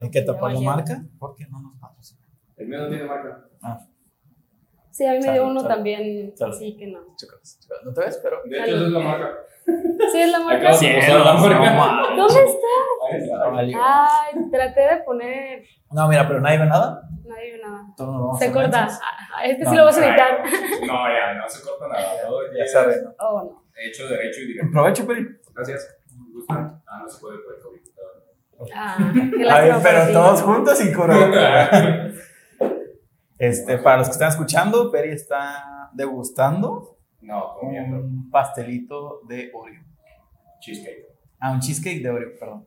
¿El que tapa lo marca? ¿Por qué no nos patrocina? El mío no tiene marca. Ah, Sí, a mí me dio uno salud. también, Salud. sí que no. chicos, chicos, no te ves, pero. De hecho, esa es la marca. Sí, es la marca. De posar la marca. ¿Dónde está? Ahí está. Vale. Ay, traté de poner. No, mira, pero nadie ve nada. Nadie ve nada. Se corta. Ah, Este No, sí lo vas a editar. No, ya, no se corta nada. Todo Ya es. ¿no? Oh, no. Hecho, derecho y directo. Provecho, Peri. Gracias. Me gusta. Ah, no se puede COVID. Ah, A ver, pero todos juntos y cura. Este, para los que están escuchando, Peri está degustando No, comiendo. un pastelito de Oreo. Cheesecake. Ah, un cheesecake de Oreo, perdón.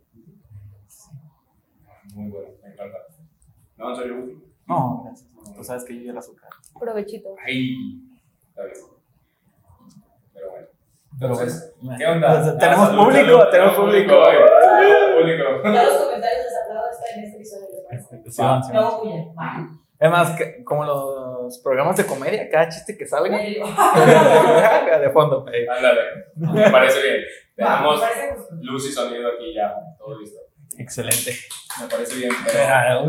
Muy bueno, me encanta. No, en serio. No, gracias. Tú sabes que yo ya el azúcar. Provechito. Ay, está bien. Pero bueno. Pero Entonces. ¿qué onda? Ah, tenemos salud, público, tenemos público. eh. Público. Ya los comentarios les aplaudo está en este episodio. Sí, Ah. sí. No. Es más, que- como los programas de comedia, cada chiste que salga, de fondo. eh. Ándale. Me parece bien. Tenemos luz y sonido aquí ya. Todo listo. Excelente. Me parece bien. Pero, Ah,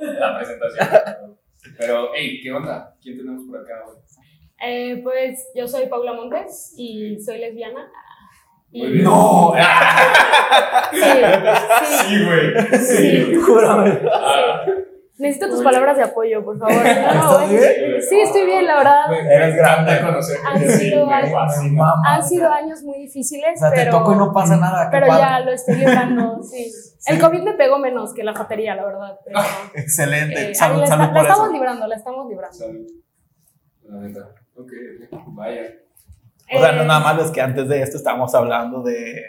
la presentación. Pero, hey, ¿qué onda? ¿Quién tenemos por acá hoy? Eh, pues yo soy Paula Montes y soy lesbiana. Y-. No, Sí, sí, Sí, güey. sí. júrame. Necesito tus palabras de apoyo, por favor. No, ¿Estás güey. bien? Sí, estoy bien, la verdad. me- Eres grande. conocer Han sido años. fascina. Mamá. Han sido años muy difíciles, O sea, te pero, toco y no pasa nada. pero padre. ya lo estoy librando, sí. El COVID me pegó menos que la fatería, la verdad. Pero, Excelente. eh, ahí salud, la, estamos librando, la estamos librando. Salud. La neta. Ok. Vaya. O sea, no Eh, nada más es que antes de esto estábamos hablando de,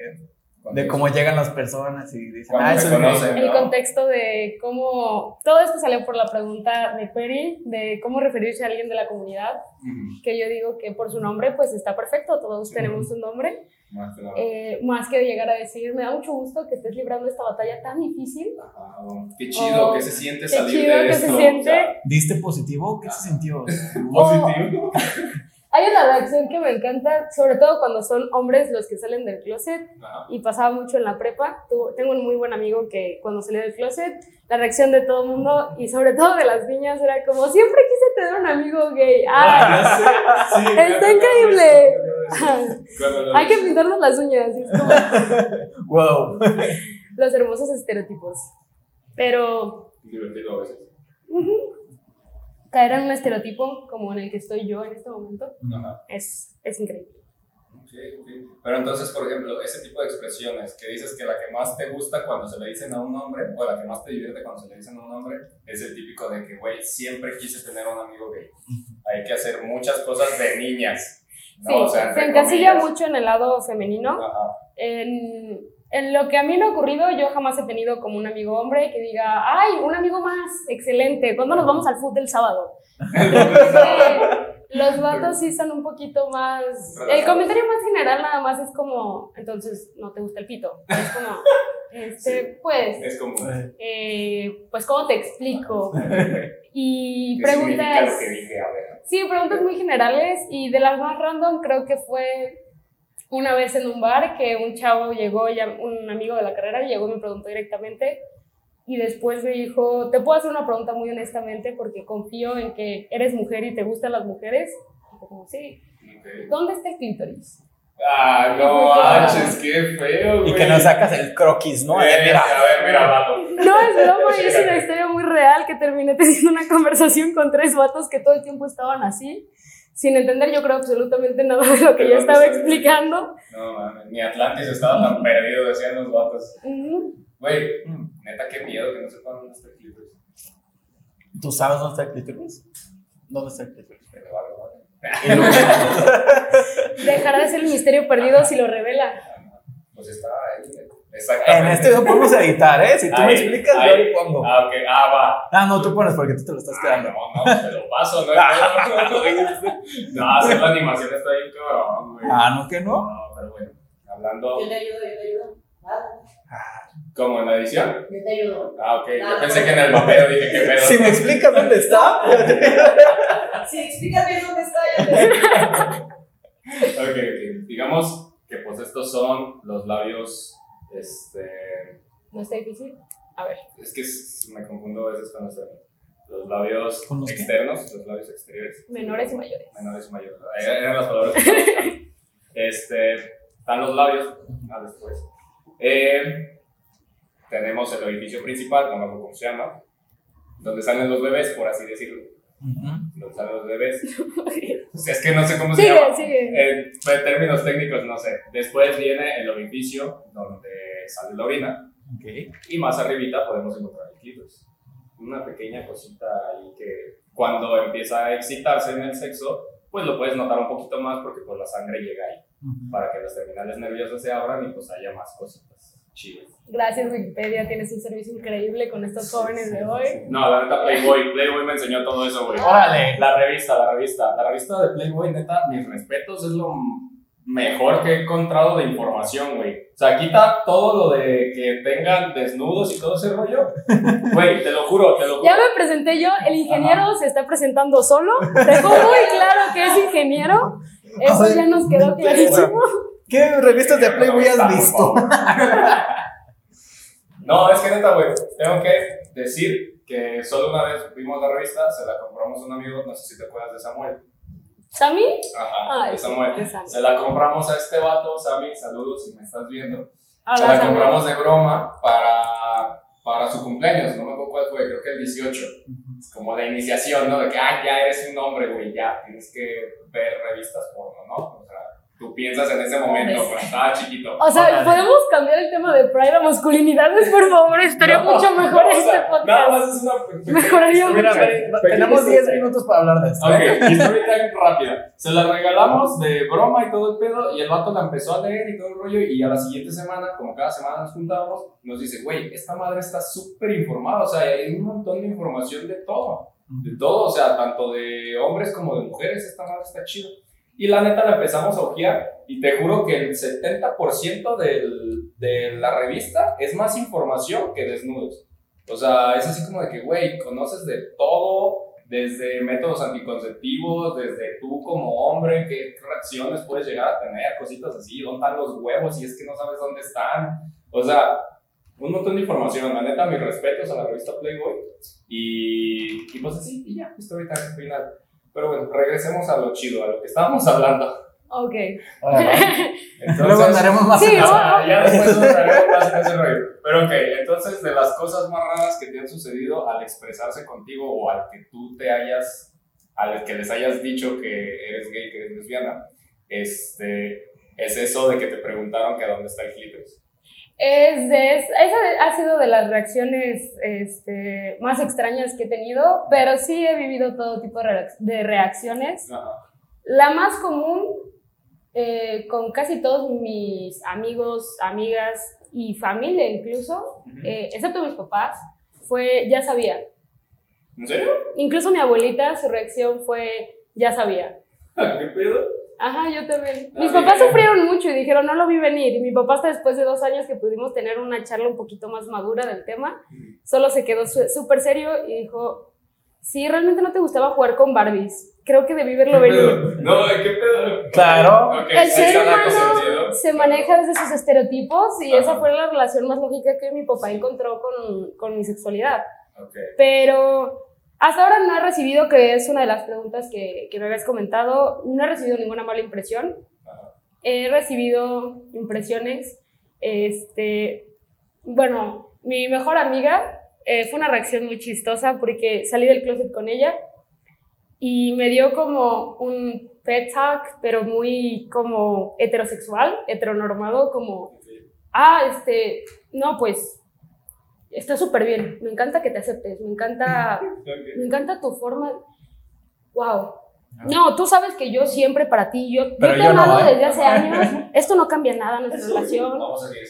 de cómo llegan las personas y dicen, ah, eso es conocen. gay". el contexto de cómo todo esto salió por la pregunta de Peri de cómo referirse a alguien de la comunidad que yo digo que por su nombre pues está perfecto todos tenemos un nombre Más que nada. eh, más que llegar a decir me da mucho gusto que estés librando esta batalla tan difícil Ajá, Qué chido, Oh, que se siente qué salir chido de que esto. se siente o ¿Diste positivo? ¿Qué se sintió? positivo. hay una reacción que me encanta sobre todo cuando son hombres los que salen del closet Ajá. y pasaba mucho en la prepa. Tengo un muy buen amigo que cuando salió del closet, la reacción de todo el mundo y sobre todo de las niñas era como, siempre quise tener un amigo gay. ¡Ah! Sí, Está increíble. Hay que pintarnos las uñas, es como wow. los hermosos estereotipos. Pero Divertido a veces. Caer en un estereotipo como en el que estoy yo en este momento Ajá. es, es increíble. Ok, ok. Pero entonces, por ejemplo, ese tipo de expresiones que dices que la que más te gusta cuando se le dicen a un hombre, o la que más te divierte cuando se le dicen a un hombre, es el típico de que, güey, siempre quise tener un amigo gay. Hay que hacer muchas cosas de niñas. ¿no? Sí, O sea, se encasilla comillas. mucho en el lado femenino. Ajá. En, en lo que a mí me ha ocurrido, yo jamás he tenido como un amigo hombre que diga, ay, un amigo más, excelente, ¿cuándo nos vamos al fútbol el sábado? Los vatos sí son un poquito más... El comentario más general nada más es como, entonces, ¿no te gusta el pito? Es como, este, pues, Es como. eh, pues, ¿cómo te explico? Y ¿Qué significa preguntas... lo que dije? A ver. Sí, preguntas muy generales y de las más random creo que fue una vez en un bar que un chavo llegó, ya, un amigo de la carrera, llegó y me preguntó directamente y después me dijo, te puedo hacer una pregunta muy honestamente porque confío en que eres mujer y te gustan las mujeres. Y fue como, sí, Ok. ¿dónde está el clítoris? Ah, no, manches, qué feo, güey. Y que no sacas el croquis, ¿no? Eh, Eh, mira. A ver, mira, vato. No, es broma, es una historia muy real que terminé teniendo una conversación con tres vatos que todo el tiempo estaban así, sin entender yo creo absolutamente nada de lo que yo estaba explicando. No, mames, ni Atlantis estaba tan perdido, decían los vatos. Güey, neta, qué miedo que no sepan dónde está el clítoris. ¿Tú sabes dónde está el clítoris? ¿Dónde está el clítoris? Pero vale, vale. Dejará de ser el misterio perdido si lo revela. Pues está ahí. Exactamente. En este video podemos editar, ¿eh? Si tú me explicas, ahí. yo ahí pongo. Ah, ok. Ah, va. Ah, no, tú pones porque tú te lo estás Ah, quedando. no, no, te lo paso, no. no, hacer la animación está bien cabrón, güey. Ah, no, que no. No, pero bueno. Hablando, Yo te ayudo, yo te ayudo. Nada, ¿cómo en la edición? yo te ayudo. Ah, ok. Yo pensé que en el papel dije que pedo. Si me explicas dónde está, Sí, explícame dónde está. yo te ayudo. Ok, ok. Digamos que pues estos son los labios, este... No está difícil. A ver. Es que me confundo a veces con los, los labios ¿Con los qué? externos, los labios exteriores. Menores y mayores. Menores y mayores. Eh, Eran las palabras que. Este, están los labios. Ah, después. Eh, tenemos el orificio principal, no me acuerdo cómo se llama, donde salen los bebés, por así decirlo. Ujú. Donde salen los bebés. Es que no sé cómo se llama. Sigue, sigue. En, en términos técnicos, no sé. Después viene el orificio, donde sale la orina. Ok. Y más arribita podemos encontrar el clítoris. Una pequeña cosita ahí que cuando empieza a excitarse en el sexo, pues lo puedes notar un poquito más porque pues la sangre llega ahí Ujú. para que las terminales nerviosas se abran y pues haya más cositas chidas. Gracias Wikipedia, tienes un servicio increíble con estos jóvenes de hoy. No, la neta Playboy, Playboy me enseñó todo eso, güey. Órale. La revista, la revista, la revista de Playboy, neta, mis respetos, es lo mejor que he encontrado de información, güey. O sea, quita todo lo de que tengan desnudos y todo ese rollo. Güey, te lo juro, te lo juro. Ya me presenté yo, el ingeniero se está presentando solo. Dejó muy claro que es ingeniero. Eso Ay, ya nos quedó clarísimo. ¿Qué revistas de Playboy has visto? No, es que neta, güey, tengo que decir que solo una vez vimos la revista, se la compramos a un amigo, no sé si te acuerdas de Samuel. ¿Sammy? Ajá, Ay, sí, Samuel. Sammy. Se la compramos a este vato, Sammy, saludos si me estás viendo. Se la Sammy. compramos de broma para, para su cumpleaños, no me acuerdo cuál fue, creo que el 18. Es como la iniciación, ¿no? De que, ah, ya eres un hombre, güey, ya tienes que ver revistas porno, ¿no? O sea, tú piensas en ese momento, cuando estaba chiquito. O sea, Órale. ¿podemos cambiar el tema de Pride a masculinidades, por favor? Estaría No, mucho mejor no, o este sea, Nada podcast. más es una Mejoraría historia. Mucho. tenemos 10 minutos para hablar de esto. Ok, story time rápida. Se la regalamos de broma y todo el pedo, y el vato la empezó a leer y todo el rollo, y a la siguiente semana, como cada semana nos juntábamos, nos dice, güey, esta madre está súper informada, o sea, hay un montón de información de todo, de todo, o sea, tanto de hombres como de mujeres, esta madre está chido. Y la neta la empezamos a ojear, y te juro que el 70% del, de la revista es más información que desnudos. O sea, es así como de que, güey, conoces de todo, desde métodos anticonceptivos, desde tú como hombre, qué reacciones puedes llegar a tener, cositas así, dónde están los huevos si es que no sabes dónde están. O sea, un montón de información. La neta, mis respetos a la revista Playboy. Y, y pues así, y ya, story time final. Pero bueno, regresemos a lo chido, a lo que estábamos hablando. Ok. Entonces, Luego andaremos más Sí, en. Ah, ya después más en ese rollo. Pero ok, entonces de las cosas más raras que te han sucedido al expresarse contigo o al que tú te hayas, al que les hayas dicho que eres gay, que eres lesbiana, este, es eso de que te preguntaron que a dónde está el clítoris. Es de, es- esa ha sido de las reacciones este, más extrañas que he tenido, pero sí he vivido todo tipo de reac- de reacciones. Ajá. La más común, eh, con casi todos mis amigos, amigas y familia incluso, eh, excepto mis papás, fue ya sabía. ¿En serio? Incluso mi abuelita, su reacción fue ya sabía. ¿Qué pedo? Ajá, yo también. Ah, Mis papás bien. sufrieron mucho y dijeron, no lo vi venir. Y mi papá hasta después de dos años que pudimos tener una charla un poquito más madura del tema, solo se quedó su- súper serio y dijo, sí, realmente no te gustaba jugar con Barbies. Creo que debí verlo ¿Qué venir. No, ¿qué pedo? Claro. Ok, El ser humano se maneja desde sus estereotipos y esa Ajá. fue la relación más lógica que mi papá encontró con, con mi sexualidad. Ok. Pero hasta ahora no he recibido, que es una de las preguntas que, que me habías comentado, no he recibido ninguna mala impresión. He recibido impresiones. Este, bueno, mi mejor amiga eh, fue una reacción muy chistosa porque salí del closet con ella y me dio como un pet talk, pero muy como heterosexual, heteronormado, como, ah, este, no, pues, está súper bien, me encanta que te aceptes, me encanta, me encanta tu forma, wow. No, tú sabes que yo siempre para ti, yo, yo te he no, amado ¿eh? desde hace años, esto no cambia nada en nuestra relación,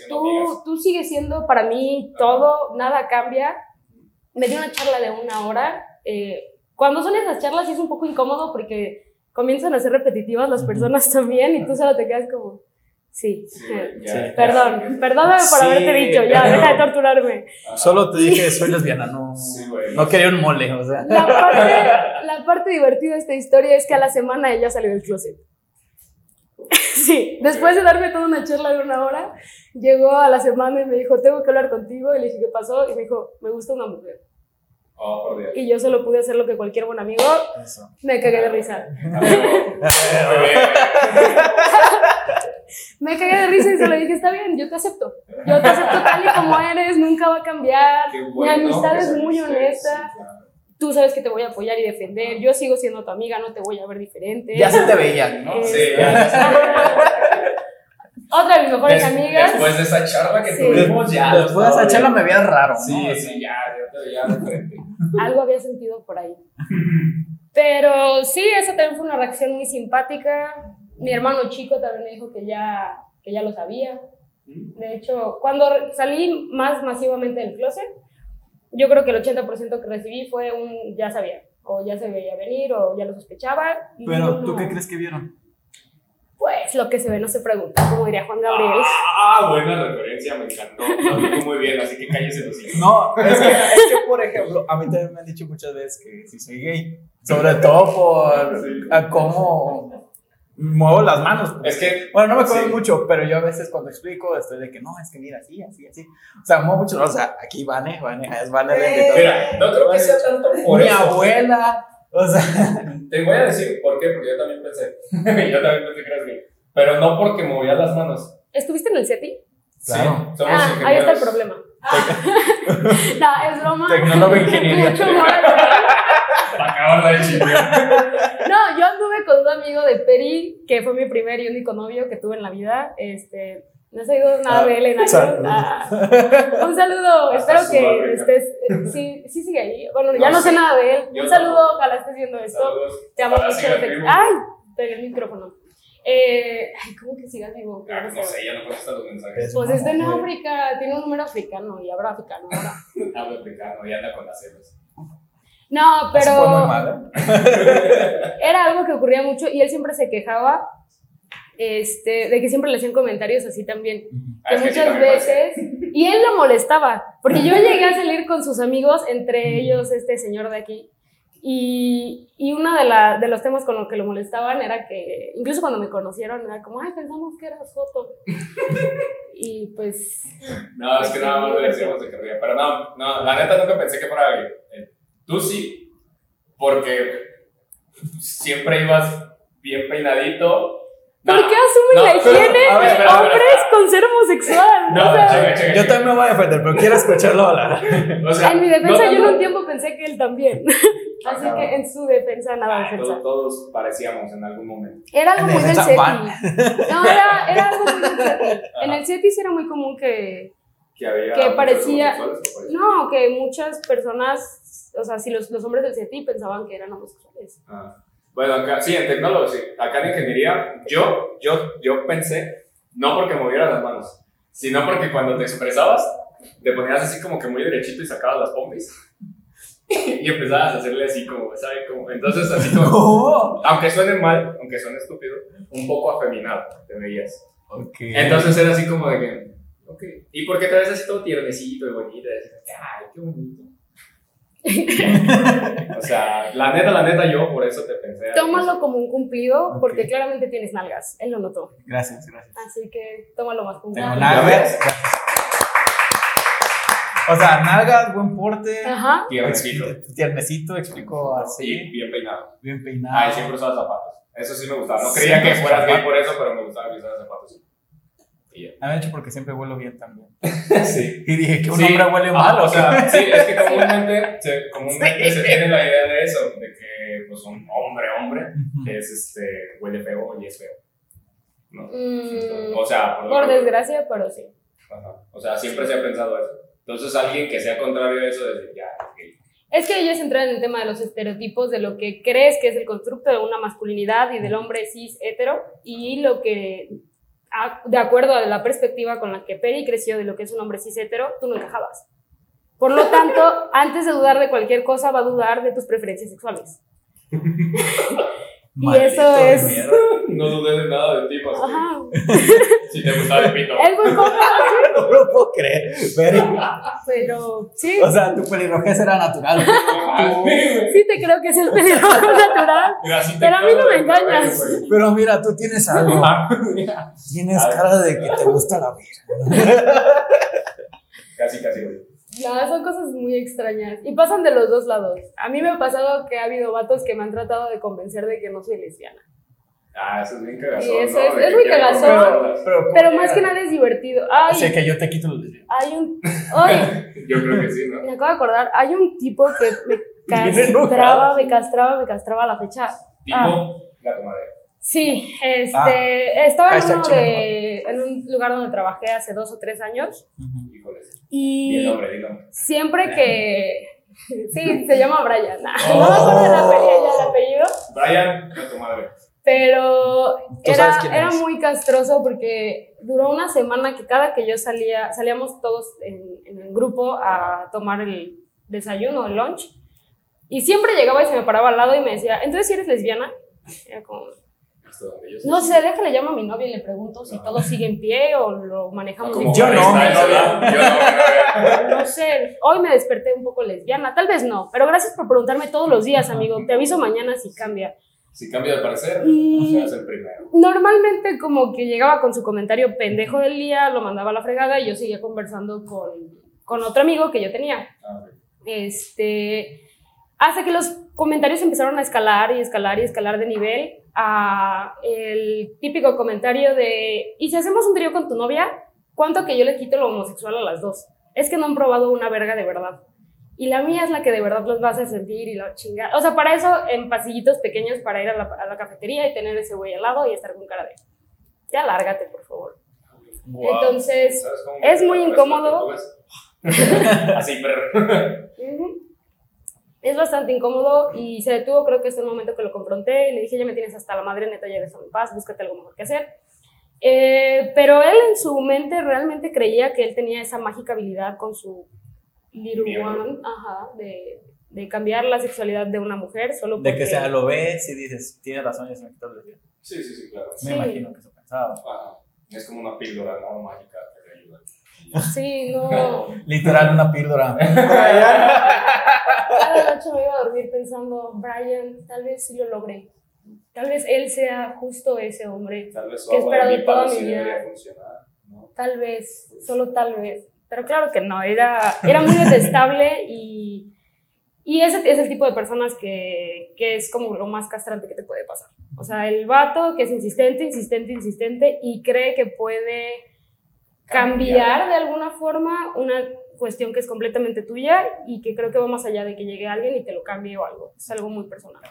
tú, tú sigues siendo para mí todo, nada cambia. Me dio una charla de una hora. eh, cuando son esas charlas sí es un poco incómodo porque comienzan a ser repetitivas las personas también y tú solo te quedas como, sí, Sí, ya, Sí. ya. perdón, perdóname por Sí, haberte dicho, ya, deja de torturarme. Ajá. Solo te dije, soy lesbiana, no, güey. no quería un mole, o sea. La parte, la parte divertida de esta historia es que a la semana ella salió del closet. Sí, después de darme toda una charla de una hora, llegó a la semana y me dijo, tengo que hablar contigo. Y le dije, ¿qué pasó? Y me dijo, me gusta una mujer. Oh, por Dios. Y yo solo pude hacer lo que cualquier buen amigo. Eso. Me cagué de risa. Me cagué de risa y se lo dije, está bien, yo te acepto. Yo te acepto tal y como eres, nunca va a cambiar. Qué Mi bueno amistad es muy honesta. claro. Tú sabes que te voy a apoyar y defender. Yo sigo siendo tu amiga, no te voy a ver diferente. Ya se te veían, ¿no? Eh, Sí, ya. Otra de mis mejores Des- amigas. Después de esa charla que Sí. tuvimos, ya. Después de esa charla me veías raro, ¿no? Sí, sí, ya, ya te veía de frente. Algo había sentido por ahí. Pero sí, esa también fue una reacción muy simpática. Mi hermano chico también me dijo que ya, que ya lo sabía. De hecho, cuando salí más masivamente del closet, yo creo que el 80% que recibí fue un ya sabía, o ya se veía venir, o ya lo sospechaba. y Pero, yo ¿tú no- qué crees que vieron? Pues lo que se ve no se pregunta, como diría Juan Gabriel. Ah, buena referencia, me encantó. Lo dijo muy bien, así que cállese los hijos. No, es que, es que, por ejemplo, a mí también me han dicho muchas veces que si soy gay. Sobre todo por Sí. a cómo muevo las manos. Es que. Bueno, no me acuerdo Sí. mucho, pero yo a veces cuando explico estoy de que no, es que mira, así, así, así. O sea, muevo mucho. O sea, aquí Vane, Vane, es Vane bendito. Mira, no creo que sea tanto por Mi eso. abuela, o sea, Te voy a decir por qué, porque yo también pensé. yo también pensé que eras gay. Pero no porque movía las manos. ¿Estuviste en el SETI? Claro. Sí, somos Ah, ahí está el problema. no, es broma. Tecnólogo e ingeniería. Mucho humor. Para acabar de chingar. No, yo anduve con un amigo de Peri, que fue mi primer y único novio que tuve en la vida. Este, no he sabido nada de él en años. Ah, un saludo, Hasta espero que estés. Sí, sí sigue ahí. Bueno, ya No no sé nada de él. Yo Un saludo, ojalá estés viendo esto. Saludos. Te amo Ojalá mucho. Ay, pegué el micrófono. Eh, ay, ¿cómo que sigas vivo? Ah, no sé, ya no contesta los mensajes. Pues está en No, güey. África, tiene un número africano y habrá africano ahora. Habla africano y anda con las celos. No, eso fue muy pero mal, era algo que ocurría mucho y él siempre se quejaba este, de que siempre le hacían comentarios así también. Ah, Que es que sí, muchas pasa. veces. Y él lo molestaba, porque yo llegué a salir con sus amigos, entre ellos este señor de aquí. Y, y uno de, la, de los temas con los que lo molestaban era que, incluso cuando me conocieron, era como, ay, pensamos que eras foto. y pues, No, es que nada más le decíamos de que ría. Pero no, no, la neta nunca pensé que fuera. Eh, Tú sí, porque siempre ibas bien peinadito. ¿por qué asumen no, la pero- higiene a ver, de hombres espera. con ser homosexual? No, O sea, checa, checa, Yo también me voy a defender, pero quiero escucharlo hablar. O sea, en mi defensa, no yo en un tiempo pensé que él también. Así Ajá. que en su defensa, nada defensa. todos, todos parecíamos en algún momento. Era algo En muy del. Juan. No, era, era algo muy del SETI. En el SETI sí era muy común que, Que había. Que parecía- no, que muchas personas, o sea, si los, los hombres del SETI pensaban que eran homosexuales. Ah. Bueno, acá, sí, en tecnólogo, sí. Acá en ingeniería, yo, yo, yo pensé, no porque movieras las manos, sino porque cuando te expresabas, te ponías así como que muy derechito y sacabas las pompis. y empezabas a hacerle así como, ¿sabes? Como, entonces, así como, ¿Cómo? aunque suene mal, aunque suene estúpido, un poco afeminado te veías. Ok. Entonces era así como de que, ok. ¿Y por qué te ves así todo tiernecito y bonito? Y Ay, qué bonito. o sea, la neta, la neta, yo por eso te pensé. Tómalo como un cumplido, porque claramente tienes nalgas. Él lo notó. Gracias, gracias. Así que tómalo más como Tengo nalgas. O sea, nalgas, buen porte. Ajá. Tiernecito. Tiernecito, explico Sí, así. bien peinado. Bien peinado. Ah, y siempre usaba zapatos. Eso sí me gustaba. No creía que fueras gay zapatos. por eso, pero me gustaba que usaras zapatos. Y ya. A mí, de hecho, porque siempre huelo bien también. Sí. Y dije que un Sí. hombre huele Ah, mal. o sea, sí, es que comúnmente, se, comúnmente se tiene la idea de eso, de que pues un hombre, hombre, Ujú. es este, huele feo y es feo. ¿no? Mm, o sea, por, por desgracia, pero sí. Ajá. O sea, siempre se ha pensado eso. Entonces, alguien que sea contrario a eso, es ya. Es que ellos entran en el tema de los estereotipos, de lo que crees que es el constructo de una masculinidad y del hombre cis hetero, y lo que, a- de acuerdo a la perspectiva con la que Peri creció de lo que es un hombre cis hetero, tú no encajabas. Por lo tanto, antes de dudar de cualquier cosa, va a dudar de tus preferencias sexuales. y eso es- mierda. No dudes de nada de ti, más Ajá. si te gustaba el pito. Es muy cómodo. no lo puedo creer. Pero, Pero sí, o sea, tu pelirrojez era natural. sí te creo que es el pelirrojo natural. Mira, Pero a mí no me engañas. Pero mira, tú tienes algo. Ah, Tienes cara de que te gusta la vida. Casi, casi, güey. No, son cosas muy extrañas. Y pasan de los dos lados. A mí me ha pasado que ha habido vatos que me han tratado de convencer de que no soy lesbiana. Ah, eso es bien cagazón. Y eso ¿no? es- De es muy cagazón. controlarlas. Pero, Pero más que nada es divertido. Ay, Sé que yo te quito los lesbianos. hay un. Ay, Yo creo que sí, ¿no? me acabo de acordar. Hay un tipo que me castraba, me castraba, me castraba a la fecha. Tipo, Ah. gato madre. Sí, este, Ah. estaba en, uno de, en un lugar donde trabajé hace dos o tres años Híjole. El y nombre, di el nombre. siempre que... Sí, se llama Brian. No, no me acuerdo del apellido, ya el apellido, Brian, gato madre. pero era, era muy castroso porque duró una semana que cada que yo salía, salíamos todos en, en el grupo a tomar el desayuno, el lunch, y siempre llegaba y se me paraba al lado y me decía, entonces si eres lesbiana, era como, Hasta donde yo sé. No sé, déjale llamo a mi novia y le pregunto si Ajá. todo sigue en pie o lo manejamos. Como Yo Harry no. Yo no, mi novia. No sé, hoy me desperté un poco lesbiana, tal vez no, pero gracias por preguntarme todos los días, amigo. Te aviso mañana si cambia. Si cambia de parecer, Y- seas el primero. Normalmente como que llegaba con su comentario pendejo del día, lo mandaba a la fregada y yo seguía conversando con, con otro amigo que yo tenía. Ah. Este, hasta que los comentarios empezaron a escalar y escalar y escalar de nivel a el típico comentario de, ¿y si hacemos un trío con tu novia? ¿Cuánto que yo le quito lo homosexual a las dos? Es que no han probado una verga de verdad. Y la mía es la que de verdad los va a hacer sentir y la chingada. O sea, para eso en pasillitos pequeños para ir a la, a la cafetería y tener ese güey al lado y estar con cara de, ya lárgate, por favor. Wow. Entonces, ¿Sabes cómo es muy incómodo. Así, pero. Ujú. Es bastante incómodo y se detuvo, creo que hasta el momento que lo confronté y le dije, ya me tienes hasta la madre, neta, ya déjame en paz, búscate algo mejor que hacer. Eh, pero él en su mente realmente creía que él tenía esa mágica habilidad con su little one, ajá, de, de cambiar la sexualidad de una mujer solo De que porque- sea, lo ves y dices, tiene razón, ya se me quitó el. Sí, sí, sí, claro. Me Sí. imagino que eso pensaba. Ajá. Es como una píldora, ¿no? Mágica que te ayuda. Sí, no. Literal, una píldora. Cada noche me iba a dormir pensando, Brian, tal vez sí lo logré. Tal vez él sea justo ese hombre. Tal vez Que he esperado mi toda mi vida. ¿no? Tal vez, solo tal vez. Pero claro que no, era, era muy detestable y, y ese es el tipo de personas que, que es como lo más castrante que te puede pasar. O sea, el vato que es insistente, insistente, insistente y cree que puede cambiar de alguna forma una cuestión que es completamente tuya y que creo que va más allá de que llegue alguien y te lo cambie o algo. Es algo muy personal.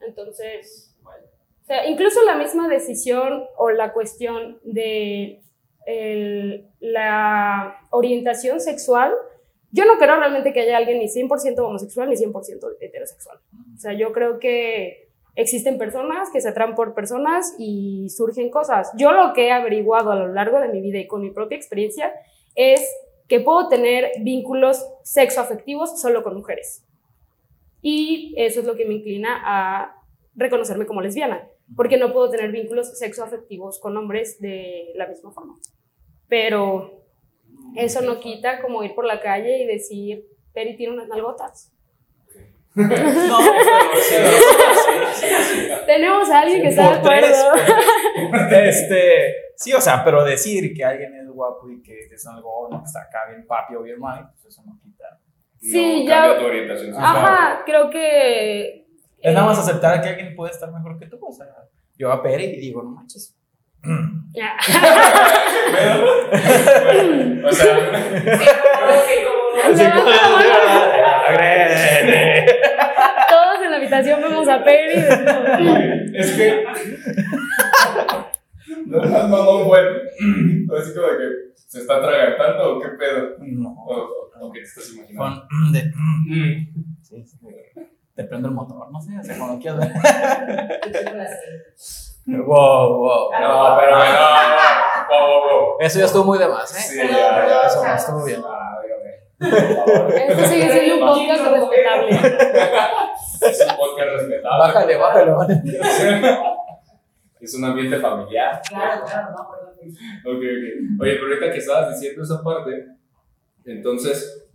Entonces, o sea, incluso la misma decisión o la cuestión de el- la orientación sexual, yo no creo realmente que haya alguien ni 100% homosexual ni 100% heterosexual. O sea, yo creo que existen personas que se atraen por personas y surgen cosas. Yo lo que he averiguado a lo largo de mi vida y con mi propia experiencia es que puedo tener vínculos sexoafectivos solo con mujeres. Y eso es lo que me inclina a reconocerme como lesbiana, porque no puedo tener vínculos sexoafectivos con hombres de la misma forma. Pero eso no quita como ir por la calle y decir, Peri tiene unas nalgotas. No. Tenemos a alguien que está de acuerdo. Este, sí, o sea, pero decir que alguien es guapo y que es algo no, que está acá bien papi o bien mal, pues eso no quita. Sí, no ya- cambia tu orientación sexual. Ajá, creo que... Es nada más eh, aceptar que alguien puede estar mejor que tú, o sea, yo a Peri y digo, no manches. ya. O sea. Todos en la habitación vemos a Peri. y decimos, es que. No más mamón fue. Así como de que se está atragantando o qué pedo. No, O, qué te estás imaginando. con de, Mm. sí, sí, te prendo el motor, no sé, o sea, cuando quieras. Wow, wow. No, pero no. Wow, wow, wow. Eso ya estuvo muy de más, ¿eh? Sí, ya, ya. Eso no estuvo bien. Ah. Esto sigue siendo un podcast respetable. Es un podcast respetable. Bájale, bájale, bájale. Es un ambiente familiar. Claro, claro, no, perdón. Ok, ok. Oye, pero ahorita que estabas diciendo esa parte, entonces,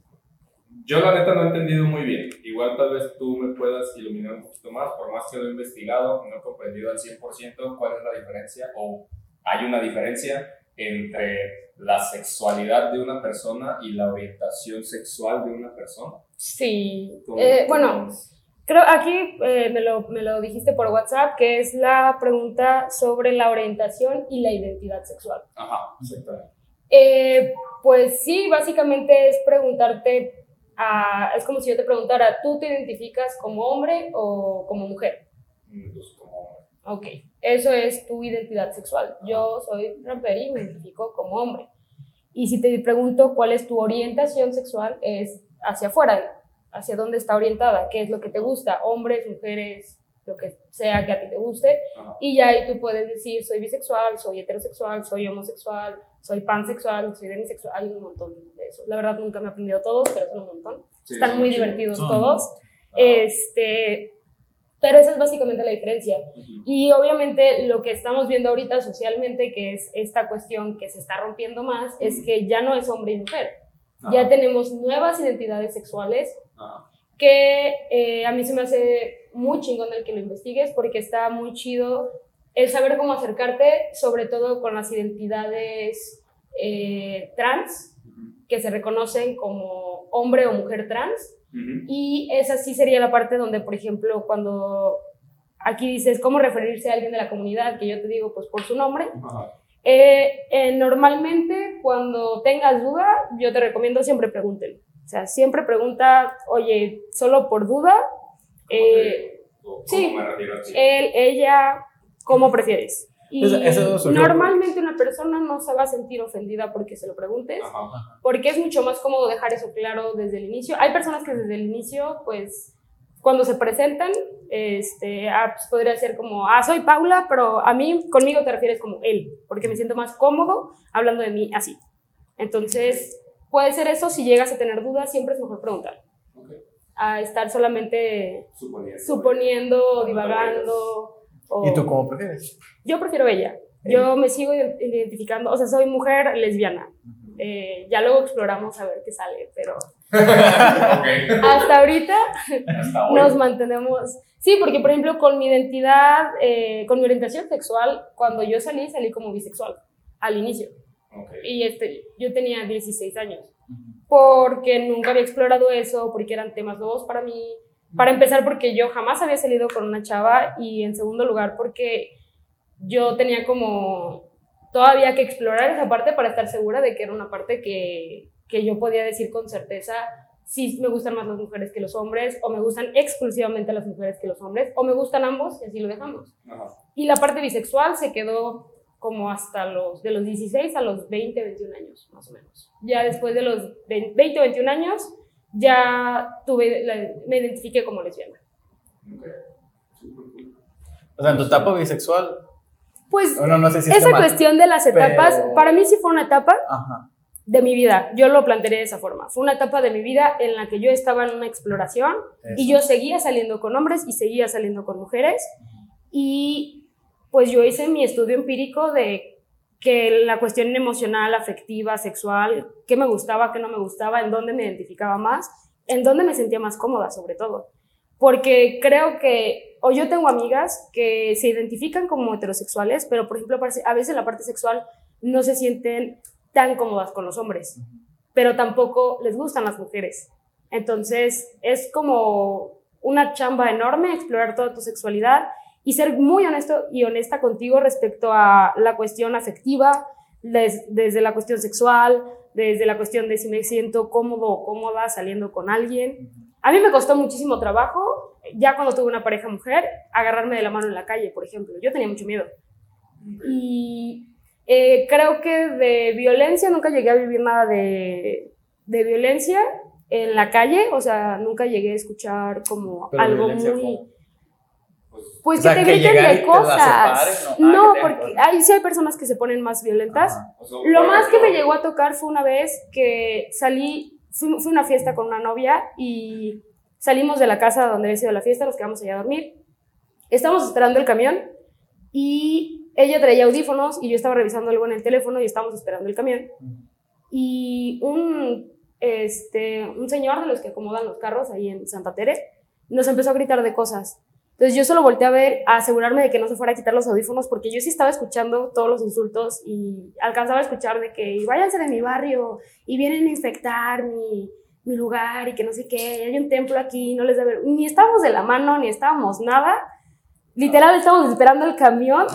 yo la neta no he entendido muy bien. Igual tal vez tú me puedas iluminar un poquito más, por más que lo he investigado, no he comprendido al 100% cuál es la diferencia o hay una diferencia entre la sexualidad de una persona y la orientación sexual de una persona. Sí. ¿Cómo- Eh, cómo bueno, es? Creo aquí eh, me, lo, me lo dijiste por WhatsApp, que es la pregunta sobre la orientación y la identidad sexual. Ajá, exactamente. Eh, pues sí, básicamente es preguntarte, a- es como si yo te preguntara, ¿tú te identificas como hombre o como mujer? Mm, pues, como- Ok, eso es tu identidad sexual. Yo soy rapper y me identifico como hombre. Y si te pregunto cuál es tu orientación sexual, es hacia afuera, hacia dónde está orientada, qué es lo que te gusta, hombres, mujeres, lo que sea que a ti te guste. Ajá. Y ya ahí tú puedes decir, soy bisexual, soy heterosexual, soy homosexual, soy pansexual, soy demisexual. Hay un montón de eso. La verdad nunca me he aprendido todos, pero son un montón. Sí, Están sí, muy sí. divertidos Son. todos. Ajá. Este, pero esa es básicamente la diferencia. Y obviamente lo que estamos viendo ahorita socialmente, que es esta cuestión que se está rompiendo más, es que ya no es hombre y mujer. Ya Ajá. tenemos nuevas identidades sexuales Que eh, a mí se me hace muy chingón el que lo investigues porque está muy chido el saber cómo acercarte, sobre todo con las identidades eh, trans, que se reconocen como hombre o mujer trans. Y esa sí sería la parte donde, por ejemplo, cuando aquí dices cómo referirse a alguien de la comunidad, que yo te digo pues por su nombre, eh, eh, normalmente cuando tengas duda, yo te recomiendo siempre pregunten. O sea, siempre pregunta, oye, solo por duda, ¿Cómo eh, te- o- sí. ¿Cómo él, ella, ¿cómo prefieres? Y Eso- eso normalmente una persona no se va a sentir ofendida porque se lo preguntes, Ajá. porque es mucho más cómodo dejar eso claro desde el inicio. Hay personas que desde el inicio, pues, cuando se presentan, este, ah, pues, podría ser como, ah, soy Paula, pero a mí, conmigo te refieres como él, porque me siento más cómodo hablando de mí así. Entonces, puede ser eso, si llegas a tener dudas, siempre es mejor preguntar, a estar solamente Suponiendo. suponiendo, divagando. o- ¿Y tú cómo prefieres? Yo prefiero ella. Yo me sigo ident- identificando, o sea, soy mujer lesbiana. Eh, ya luego exploramos a ver qué sale, pero hasta ahorita Hasta nos mantenemos. Sí, porque por ejemplo, con mi identidad, eh, con mi orientación sexual, cuando yo salí, salí como bisexual al inicio. Y este, yo tenía 16 años. Porque nunca había explorado eso, porque eran temas nuevos para mí. Para empezar, porque yo jamás había salido con una chava. Y en segundo lugar, porque yo tenía como todavía que explorar esa parte para estar segura de que era una parte que, que yo podía decir con certeza si me gustan más las mujeres que los hombres, o me gustan exclusivamente las mujeres que los hombres, o me gustan ambos, y así lo dejamos. Y la parte bisexual se quedó como hasta los, de los 16 a los 20, 21 años, más o menos. Ya después de los 20, 21 años, ya tuve, la- me identifiqué como lesbiana. O sea, en tu etapa bisexual, Pues bueno, no sé si esa mal. cuestión de las etapas, pero- para mí sí fue una etapa Ajá. de mi vida, yo lo plantearé de esa forma. Fue una etapa de mi vida en la que yo estaba en una exploración y Eso. yo seguía saliendo con hombres y seguía saliendo con mujeres y pues yo hice mi estudio empírico de que la cuestión emocional, afectiva, sexual, qué me gustaba, qué no me gustaba, en dónde me identificaba más, en dónde me sentía más cómoda sobre todo. Porque creo que, o yo tengo amigas que se identifican como heterosexuales, pero por ejemplo a veces la parte sexual no se sienten tan cómodas con los hombres, pero tampoco les gustan las mujeres. Entonces es como una chamba enorme explorar toda tu sexualidad y ser muy honesto y honesta contigo respecto a la cuestión afectiva, des- desde la cuestión sexual, desde la cuestión de si me siento cómodo o cómoda saliendo con alguien. A mí me costó muchísimo trabajo, ya cuando tuve una pareja mujer, agarrarme de la mano en la calle, por ejemplo. Yo tenía mucho miedo. Y eh, creo que de violencia nunca llegué a vivir nada de, de violencia en la calle, o sea, nunca llegué a escuchar como Pero algo muy... ¿cómo? Pues, Pues O sea, que te que griten de cosas. separen, ¿no? Ah, porque ahí sí hay personas que se ponen más violentas. O sea, Lo más que me llegó a tocar fue una vez que salí, fui, fui a una fiesta con una novia y salimos de la casa donde había sido la fiesta, nos quedamos allá a dormir. Estábamos esperando el camión Y ella traía audífonos y yo estaba revisando algo en el teléfono y estábamos esperando el camión. Y un, este, un señor de los que acomodan los carros ahí en Santa Tere nos empezó a gritar de cosas. Entonces yo solo volteé a ver, a asegurarme de que no se fuera a quitar los audífonos, porque yo sí estaba escuchando todos los insultos y alcanzaba a escuchar de que váyanse de mi barrio y vienen a infectar mi, mi lugar y que no sé qué, hay un templo aquí, no les debe... Ni estábamos de la mano, ni estábamos nada. Literal, estábamos esperando el camión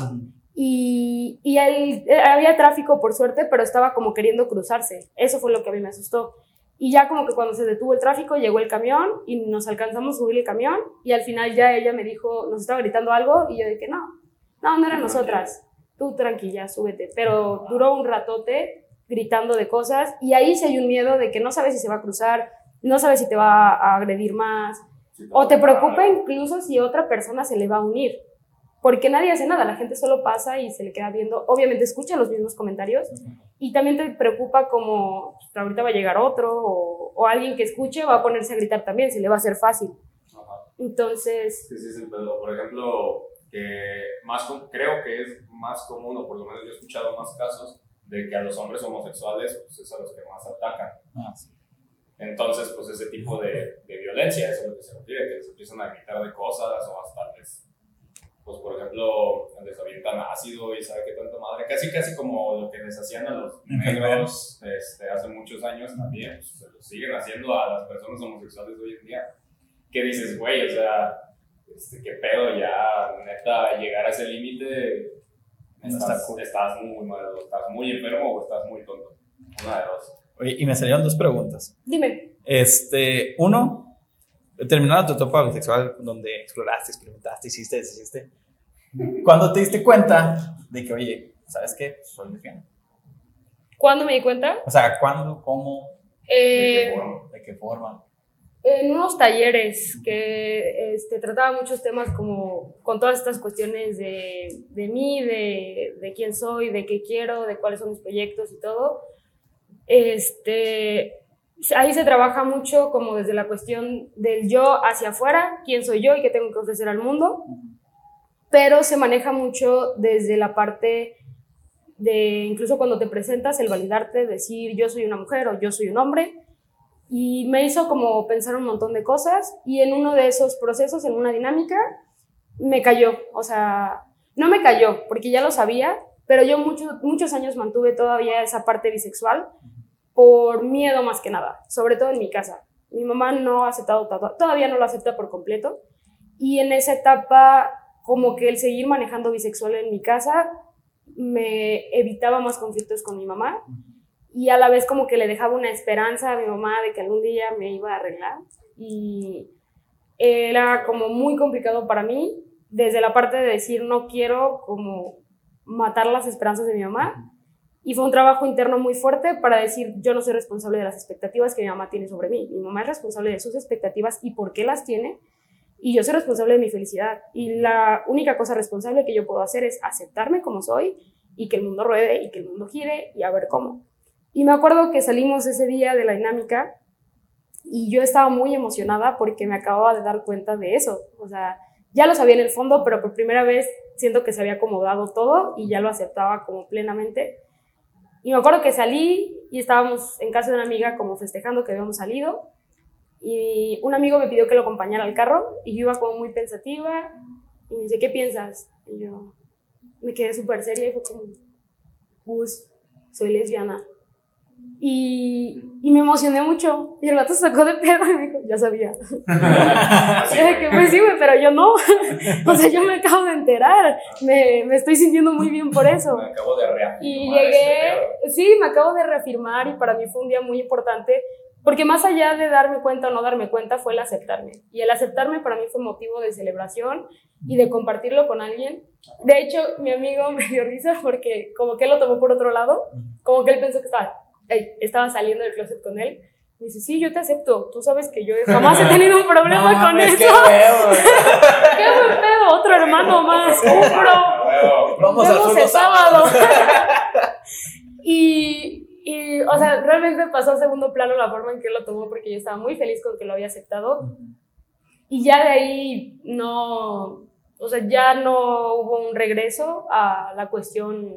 y, y el- eh, había tráfico por suerte, pero estaba como queriendo cruzarse. Eso fue lo que a mí me asustó. Y ya como que cuando se detuvo el tráfico, llegó el camión y nos alcanzamos a subir el camión y al final ya ella me dijo, nos estaba gritando algo y yo dije, no, no, no eran nosotras, tú tranquila, súbete. Pero duró un ratote gritando de cosas y ahí sí hay un miedo de que no sabes si se va a cruzar, no sabes si te va a agredir más o te preocupa incluso si otra persona se le va a unir. Porque nadie hace nada, la gente solo pasa y se le queda viendo. Obviamente escucha los mismos comentarios y también te preocupa como pues, ahorita va a llegar otro o, o alguien que escuche va a ponerse a gritar también, si le va a ser fácil. Entonces, Sí, sí, es el pedo. Por ejemplo, que más creo que es más común, o por lo menos yo he escuchado más casos, de que a los hombres homosexuales pues, es a los que más atacan. Ah, sí. Entonces, pues ese tipo de, de violencia, eso es lo que se refiere, que les empiezan a gritar de cosas o hasta les, pues por ejemplo, les avientan ácido y sabe qué tanta madre, casi casi como lo que les hacían a los negros este, hace muchos años también, pues, se lo siguen haciendo a las personas homosexuales de hoy en día. ¿Qué dices, güey? O sea, este, qué pedo, ya, neta, llegar a ese límite, estás, estás muy mal, estás muy enfermo o estás muy tonto. Una de dos. Oye, y me salieron dos preguntas. dime, Este, uno, terminando tu etapa bisexual, donde exploraste, experimentaste, hiciste, deshiciste, ¿cuándo te diste cuenta de que, oye, ¿sabes qué? Soy lesbiana. ¿cuándo me di cuenta? O sea, ¿cuándo, cómo, ¿De qué Eh, forma? de qué forma? en unos talleres que este, trataba muchos temas como con todas estas cuestiones de, de mí, de, de quién soy, de qué quiero, de cuáles son mis proyectos y todo. Este, ahí se trabaja mucho como desde la cuestión del yo hacia afuera, quién soy yo y qué tengo que ofrecer al mundo, pero se maneja mucho desde la parte de incluso cuando te presentas, el validarte, decir yo soy una mujer o yo soy un hombre, y me hizo como pensar un montón de cosas y en uno de esos procesos, en una dinámica, me cayó, o sea, no me cayó porque ya lo sabía, pero yo muchos muchos años mantuve todavía esa parte bisexual por miedo más que nada, sobre todo en mi casa. Mi mamá no ha aceptado, to- todavía no lo acepta por completo. Y en esa etapa como que el seguir manejando bisexual en mi casa me evitaba más conflictos con mi mamá. Y a la vez como que le dejaba una esperanza a mi mamá de que algún día me iba a arreglar. Y era como muy complicado para mí desde la parte de decir no quiero como matar las esperanzas de mi mamá y fue un trabajo interno muy fuerte para decir yo no soy responsable de las expectativas que mi mamá tiene sobre mí mi mamá es responsable de sus expectativas y por qué las tiene y yo soy responsable de mi felicidad y la única cosa responsable que yo puedo hacer es aceptarme como soy y que el mundo ruede y que el mundo gire y a ver cómo y me acuerdo que salimos ese día de la dinámica y yo estaba muy emocionada porque me acababa de dar cuenta de eso. O sea, ya lo sabía en el fondo, pero por primera vez siento que se había acomodado todo y ya lo aceptaba como plenamente. Y me acuerdo que salí y estábamos en casa de una amiga como festejando que habíamos salido y un amigo me pidió que lo acompañara al carro y yo iba como muy pensativa y me dice, ¿qué piensas? Y yo me quedé súper seria y fue como, pues, soy lesbiana. Y, y me emocioné mucho. Y el gato se sacó de pedo y me dijo, ya sabía. Dije, pues sí, güey, pero yo no. o sea, yo me acabo de enterar. Me, me estoy sintiendo muy bien por eso. Me acabo de reafirmar. Y este llegué, pedo. sí, me acabo de reafirmar y para mí fue un día muy importante porque más allá de darme cuenta o no darme cuenta fue el aceptarme. Y el aceptarme para mí fue motivo de celebración y de compartirlo con alguien. De hecho, mi amigo me dio risa porque como que él lo tomó por otro lado, como que él pensó que estaba, estaba saliendo del closet con él. Me dice, sí, yo te acepto. Tú sabes que yo jamás he tenido un problema con mames, eso. qué feo. ¡Qué buen pedo! Otro hermano más. Un pro. Vamos al vemos fútbol el sábado. y, y, o sea, realmente pasó a segundo plano la forma en que él lo tomó porque yo estaba muy feliz con que lo había aceptado. Y ya de ahí no, O sea, ya no hubo un regreso a la cuestión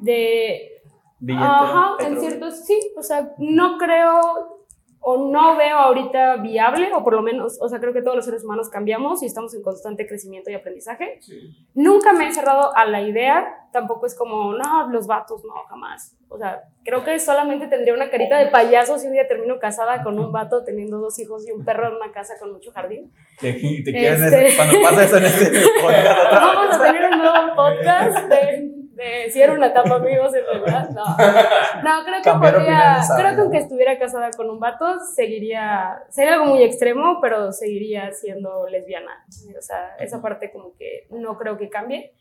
de... Billete, Ajá, en ciertos, sí, o sea, no creo o no veo ahorita viable, o por lo menos, o sea, creo que todos los seres humanos cambiamos y estamos en constante crecimiento y aprendizaje. Sí. Nunca me he cerrado a la idea, tampoco es como, no, los vatos, no, jamás. O sea, creo que solamente tendría una carita de payaso si un día termino casada con un vato teniendo dos hijos y un perro en una casa con mucho jardín. Te, te Este- cuando pasa eso en este podcast. Vamos a tener un nuevo podcast de, de si era una etapa amigos en verdad. No, no creo que Cambiar podría, creo que aunque estuviera casada con un vato, seguiría, sería algo muy extremo, pero seguiría siendo lesbiana. O sea, esa parte como que no creo que cambie.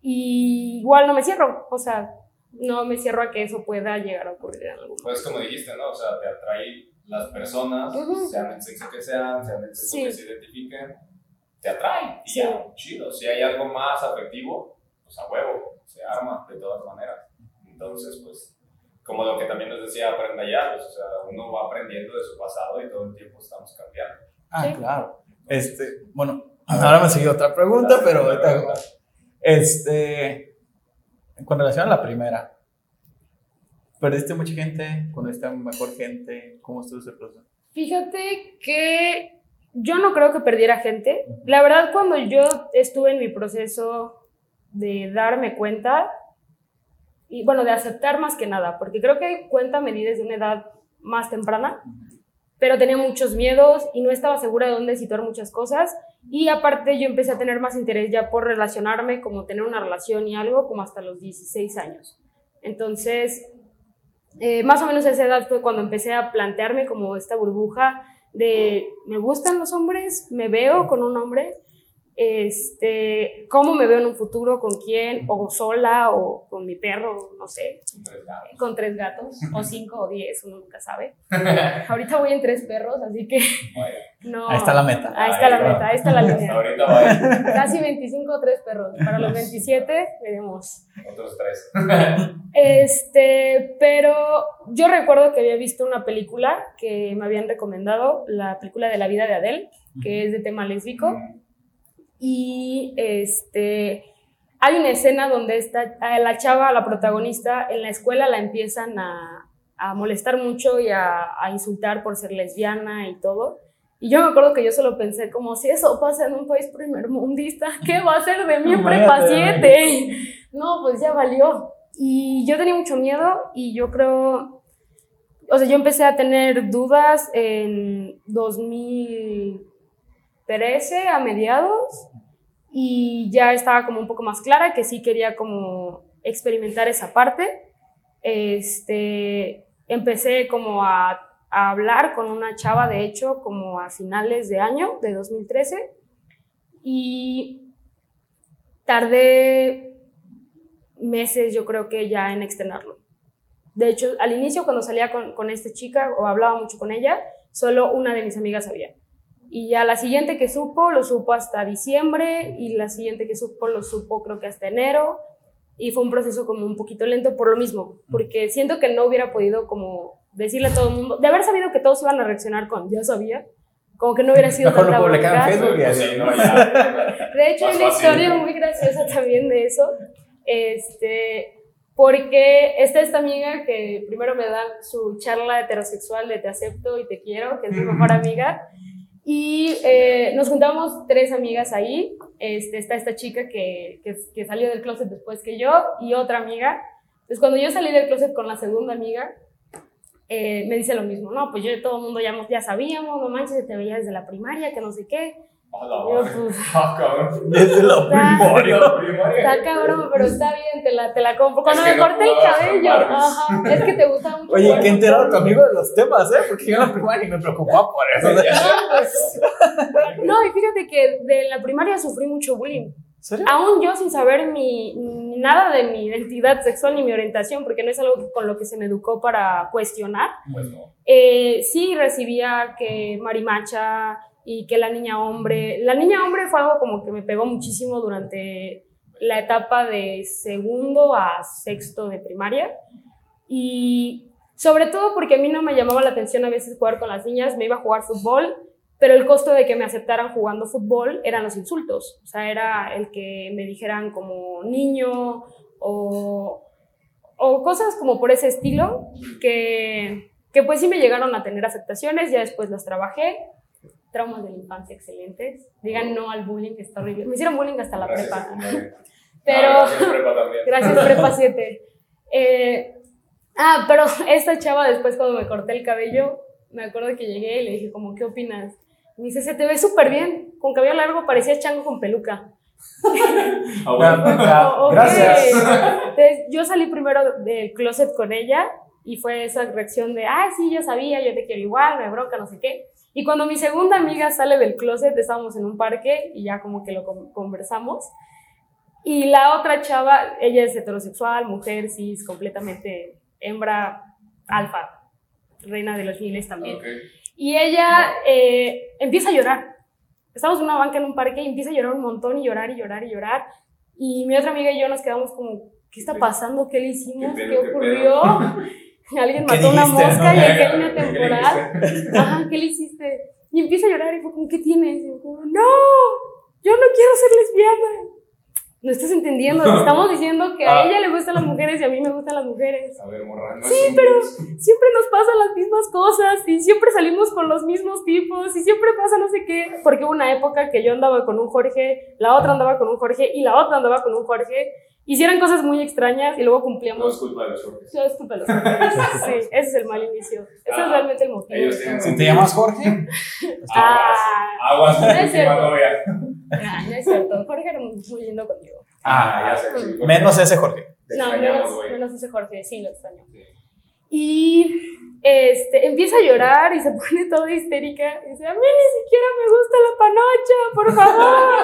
Y igual no me cierro, o sea, no me cierro a que eso pueda llegar a ocurrir en algún momento. Pues como dijiste, ¿no? O sea, te atrae las personas, Ujú. sean el sexo que sean, sean el sexo Sí. que se identifiquen, te atrae. Y Sí. ya, chido. Si hay algo más afectivo, pues a huevo, se arma de todas maneras. Entonces, pues, como lo que también nos decía Brenda ya, pues, o sea, uno va aprendiendo de su pasado y todo el tiempo estamos cambiando. Ah, Sí. claro. Este, bueno, ahora me siguió otra pregunta, pero ahorita. Este, con relación a la primera, ¿perdiste mucha gente? ¿Conociste mejor gente? ¿Cómo estuvo ese proceso? Fíjate que yo no creo que perdiera gente. La verdad, cuando yo estuve en mi proceso de darme cuenta, y bueno, de aceptar más que nada, porque creo que cuenta me di desde una edad más temprana, pero tenía muchos miedos y no estaba segura de dónde situar muchas cosas. Y aparte yo empecé a tener más interés ya por relacionarme, como tener una relación y algo, como hasta los 16 años. Entonces, eh, más o menos a esa edad fue cuando empecé a plantearme como esta burbuja de me gustan los hombres, me veo con un hombre, este, cómo me veo en un futuro, con quién, o sola, o con mi perro, no sé, con tres gatos, o cinco o diez, uno nunca sabe. Ahorita voy en tres perros, así que no. Ahí está la meta. Ahí está la meta, ahí está la línea. Casi 25 o tres perros. Para los 27 veremos. otros tres. Este, pero yo recuerdo que había visto una película que me habían recomendado, la película de la vida de Adele, que es de tema lésbico. Y este, hay una escena donde está, a la chava, la protagonista, en la escuela la empiezan a, a molestar mucho y a, a insultar por ser lesbiana y todo. Y yo me acuerdo que yo solo pensé como si eso pasa en un país primermundista, ¿qué va a ser de mí en prepa Imagínate. 7? No, pues ya valió. Y yo tenía mucho miedo y yo creo, o sea, yo empecé a tener dudas en 2013 a mediados y ya estaba como un poco más clara que sí quería como experimentar esa parte. Este, empecé como a, a hablar con una chava, de hecho, como a finales de año, de 2013, y tardé meses, yo creo que ya en externarlo. De hecho, al inicio, cuando salía con, con esta chica o hablaba mucho con ella, solo una de mis amigas sabía. Y ya la siguiente que supo, lo supo hasta diciembre, y la siguiente que supo, lo supo creo que hasta enero. Y fue un proceso como un poquito lento por lo mismo, porque siento que no hubiera podido como decirle a todo el mundo, de haber sabido que todos iban a reaccionar con, ya sabía, como que no hubiera sido Mejor tanta publicaba en. Facebook y así. sí, no, ya. De hecho, hay una historia muy graciosa también de eso. Este, porque está esta amiga que primero me da su charla heterosexual de te acepto y te quiero, que es mi mejor amiga. Y eh, nos juntamos tres amigas ahí. Este, está esta chica que, que, que salió del closet después que yo y otra amiga. Entonces, cuando yo salí del closet con la segunda amiga, eh, me dice lo mismo. No, pues yo todo el mundo ya, ya sabíamos, no manches, te veía desde la primaria, que no sé qué. A la madre. pues, Ah, cabrón. Desde. La primaria. Está cabrón, pero está bien, te la, te la compro. Cuando Es que me no corté el cabello, ajá, es que te gusta mucho. Oye, qué enterado amigo de los temas, ¿eh? Porque yo en la primaria me preocupaba por eso. No, pues, no, y fíjate que de la primaria sufrí mucho bullying. ¿Serio? Aún yo sin saber mi, nada de mi identidad sexual ni mi orientación, porque no es algo con lo que se me educó para cuestionar. Pues no. Eh, sí recibía que marimacha y que la niña hombre. La niña hombre fue algo como que me pegó muchísimo durante la etapa de segundo a sexto de primaria. Y sobre todo porque a mí no me llamaba la atención a veces jugar con las niñas, me iba a jugar fútbol pero el costo de que me aceptaran jugando fútbol eran los insultos. O sea, era el que me dijeran como niño o, o cosas como por ese estilo que, que pues sí me llegaron a tener afectaciones, ya después las trabajé. Traumas de la infancia excelentes. Digan no al bullying, que está horrible. Me hicieron bullying hasta la Gracias, prepa. Pero... Ah, gracias, prepa también. Gracias, Prepa 7. Eh, ah, pero esta chava después cuando me corté el cabello, me acuerdo que llegué y le dije como, ¿qué opinas? Me dice, se te ve súper bien, con cabello largo parecía chango con peluca. Ah, bueno. Ya, Oh, ok. Gracias. Entonces, yo salí primero del closet con ella y fue esa reacción de, ah, sí, yo sabía, yo te quiero igual, me bronca, no sé qué. Y cuando mi segunda amiga sale del closet, estábamos en un parque y ya como que lo con- conversamos. Y la otra chava, ella es heterosexual, mujer, cis, completamente hembra, alfa, reina de los miles también. Ok. Y ella eh, empieza a llorar. Estamos en una banca en un parque y empieza a llorar un montón y llorar y llorar y llorar. Y mi otra amiga y yo nos quedamos como, ¿qué está pasando? ¿Qué le hicimos? ¿Qué ¿Qué, pedo, qué ocurrió? Alguien ¿Qué mató una mosca y ¿Qué le temporal. Ajá, ¿qué le hiciste? Y empieza a llorar y fue como, ¿qué tienes? Y yo como, no, yo no quiero ser lesbiana. No estás entendiendo, te estamos diciendo que a Ah. ella le gustan las mujeres y a mí me gustan las mujeres. A ver, morra, no Sí, es un pero siempre nos pasan las mismas cosas y siempre salimos con los mismos tipos y siempre pasa no sé qué. Porque hubo una época que yo andaba con un Jorge, la otra andaba con un Jorge y la otra andaba con un Jorge. Hicieron cosas muy extrañas y luego No es cumplíamos. culpa de los Jorges. No, es culpa de los Jorges. Sí, ese es el mal inicio. Ese es Ah, realmente el motivo. ellos tienen- Si te llamas Jorge, Ah, Aguas, No es novia. Ah, no es cierto. Jorge era muy, lindo conmigo. Ah, ya sé. sí, menos ese Jorge. No, menos, menos ese Jorge, sí, lo extraño. Sí. Y este, empieza a llorar y se pone toda histérica. Y dice, a mí ni siquiera me gusta la panocha, por favor.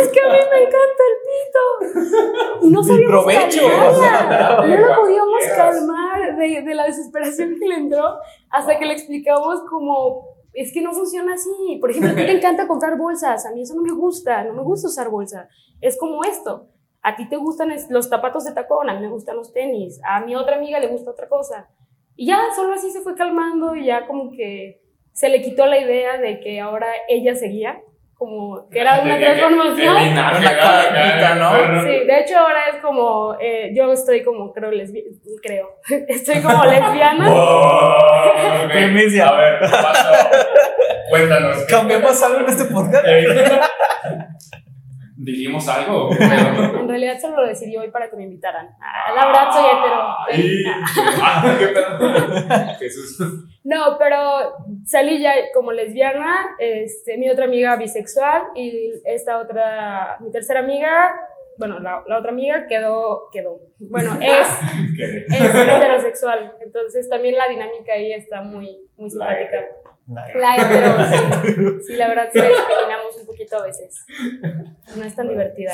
Es que a mí me encanta el pito. Y no sabíamos provecho. calmarla. No lo podíamos calmar de, de la desesperación que le entró hasta que le explicamos como... Es que no funciona así. Por ejemplo, a ti te encanta comprar bolsas. A mí eso no me gusta. No me gusta usar bolsa. Es como esto. A ti te gustan los zapatos de tacón, a mí me gustan los tenis, a mi otra amiga le gusta otra cosa. Y ya, solo así se fue calmando y ya como que se le quitó la idea de que ahora ella seguía, como que era una transformación. cadenita, acá, ¿no? Sí, de hecho ahora es como, eh, yo estoy como, creo, lesbiana, creo, estoy como lesbiana. Oh, ok. Primicia. A ver, ¿qué pasó? Cuéntanos. ¿Cambiamos algo en este podcast? ¿Dijimos algo? En realidad solo lo decidí hoy para que me invitaran. Ah, la verdad soy Ay, hetero. ah, ¿Qué pedo? Jesús. No, pero salí ya como lesbiana, este, mi otra amiga bisexual y esta otra, mi tercera amiga, bueno, la, la otra amiga quedó, quedó, bueno, es, heterosexual, entonces también la dinámica ahí está muy, muy simpática. La hetero, sí. Sí, la verdad sí la discriminamos un poquito a veces. No es tan divertida.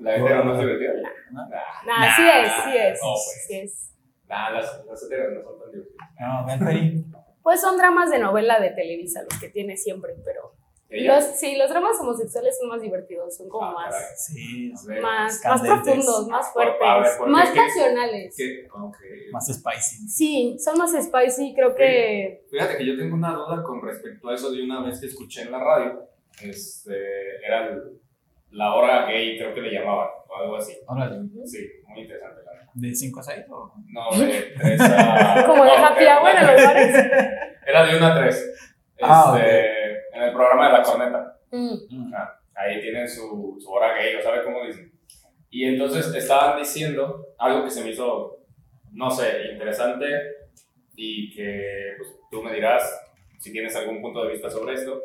¿La hetero no es divertida? Nah. Nah. Nah, sí es, sí es, No, pues. sí es. Nah, las, las heteros no son tan divertidas. No, ven, Peri. Pues son dramas de novela de Televisa los que tiene siempre, pero. Los, sí, los dramas homosexuales son más divertidos, son como Ah, más, caray. Sí, A ver, más, más profundos, más fuertes, A ver, más ¿Qué? pasionales. ¿Qué? Ok. más spicy. Sí, son más spicy, creo que... Fíjate que yo tengo una duda con respecto a eso de una vez que escuché en la radio. Este, era el- la hora gay, creo que le llamaban, o algo así. Órale. Sí, muy interesante. ¿De 5 a 6 o...? No, de 3 a. Como de no, happy hour en los bares. Era de 1 a 3. Ah, En el programa de la corneta. Mm, Ah, ahí tienen su, su hora gay, o sabe cómo dicen. Y entonces estaban diciendo algo que se me hizo, no sé, interesante y que pues, tú me dirás si tienes algún punto de vista sobre esto.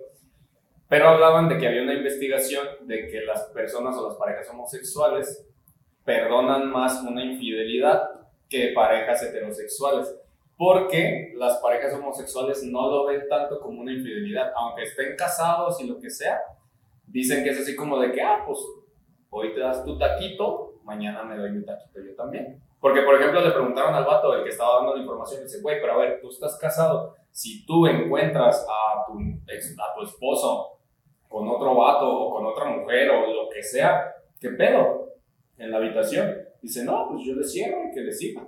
Pero hablaban de que había una investigación de que las personas o las parejas homosexuales perdonan más una infidelidad que parejas heterosexuales. Porque las parejas homosexuales no lo ven tanto como una infidelidad, aunque estén casados y lo que sea, dicen que es así como de que, ah, pues hoy te das tu taquito, mañana me doy mi taquito yo también. Porque, por ejemplo, le preguntaron al vato, el que estaba dando la información, dice, güey, pero a ver, tú estás casado, si tú encuentras a tu, a tu esposo con otro vato o con otra mujer o lo que sea, ¿qué pedo? En la habitación. Dice, no, pues yo le cierro y que le siga.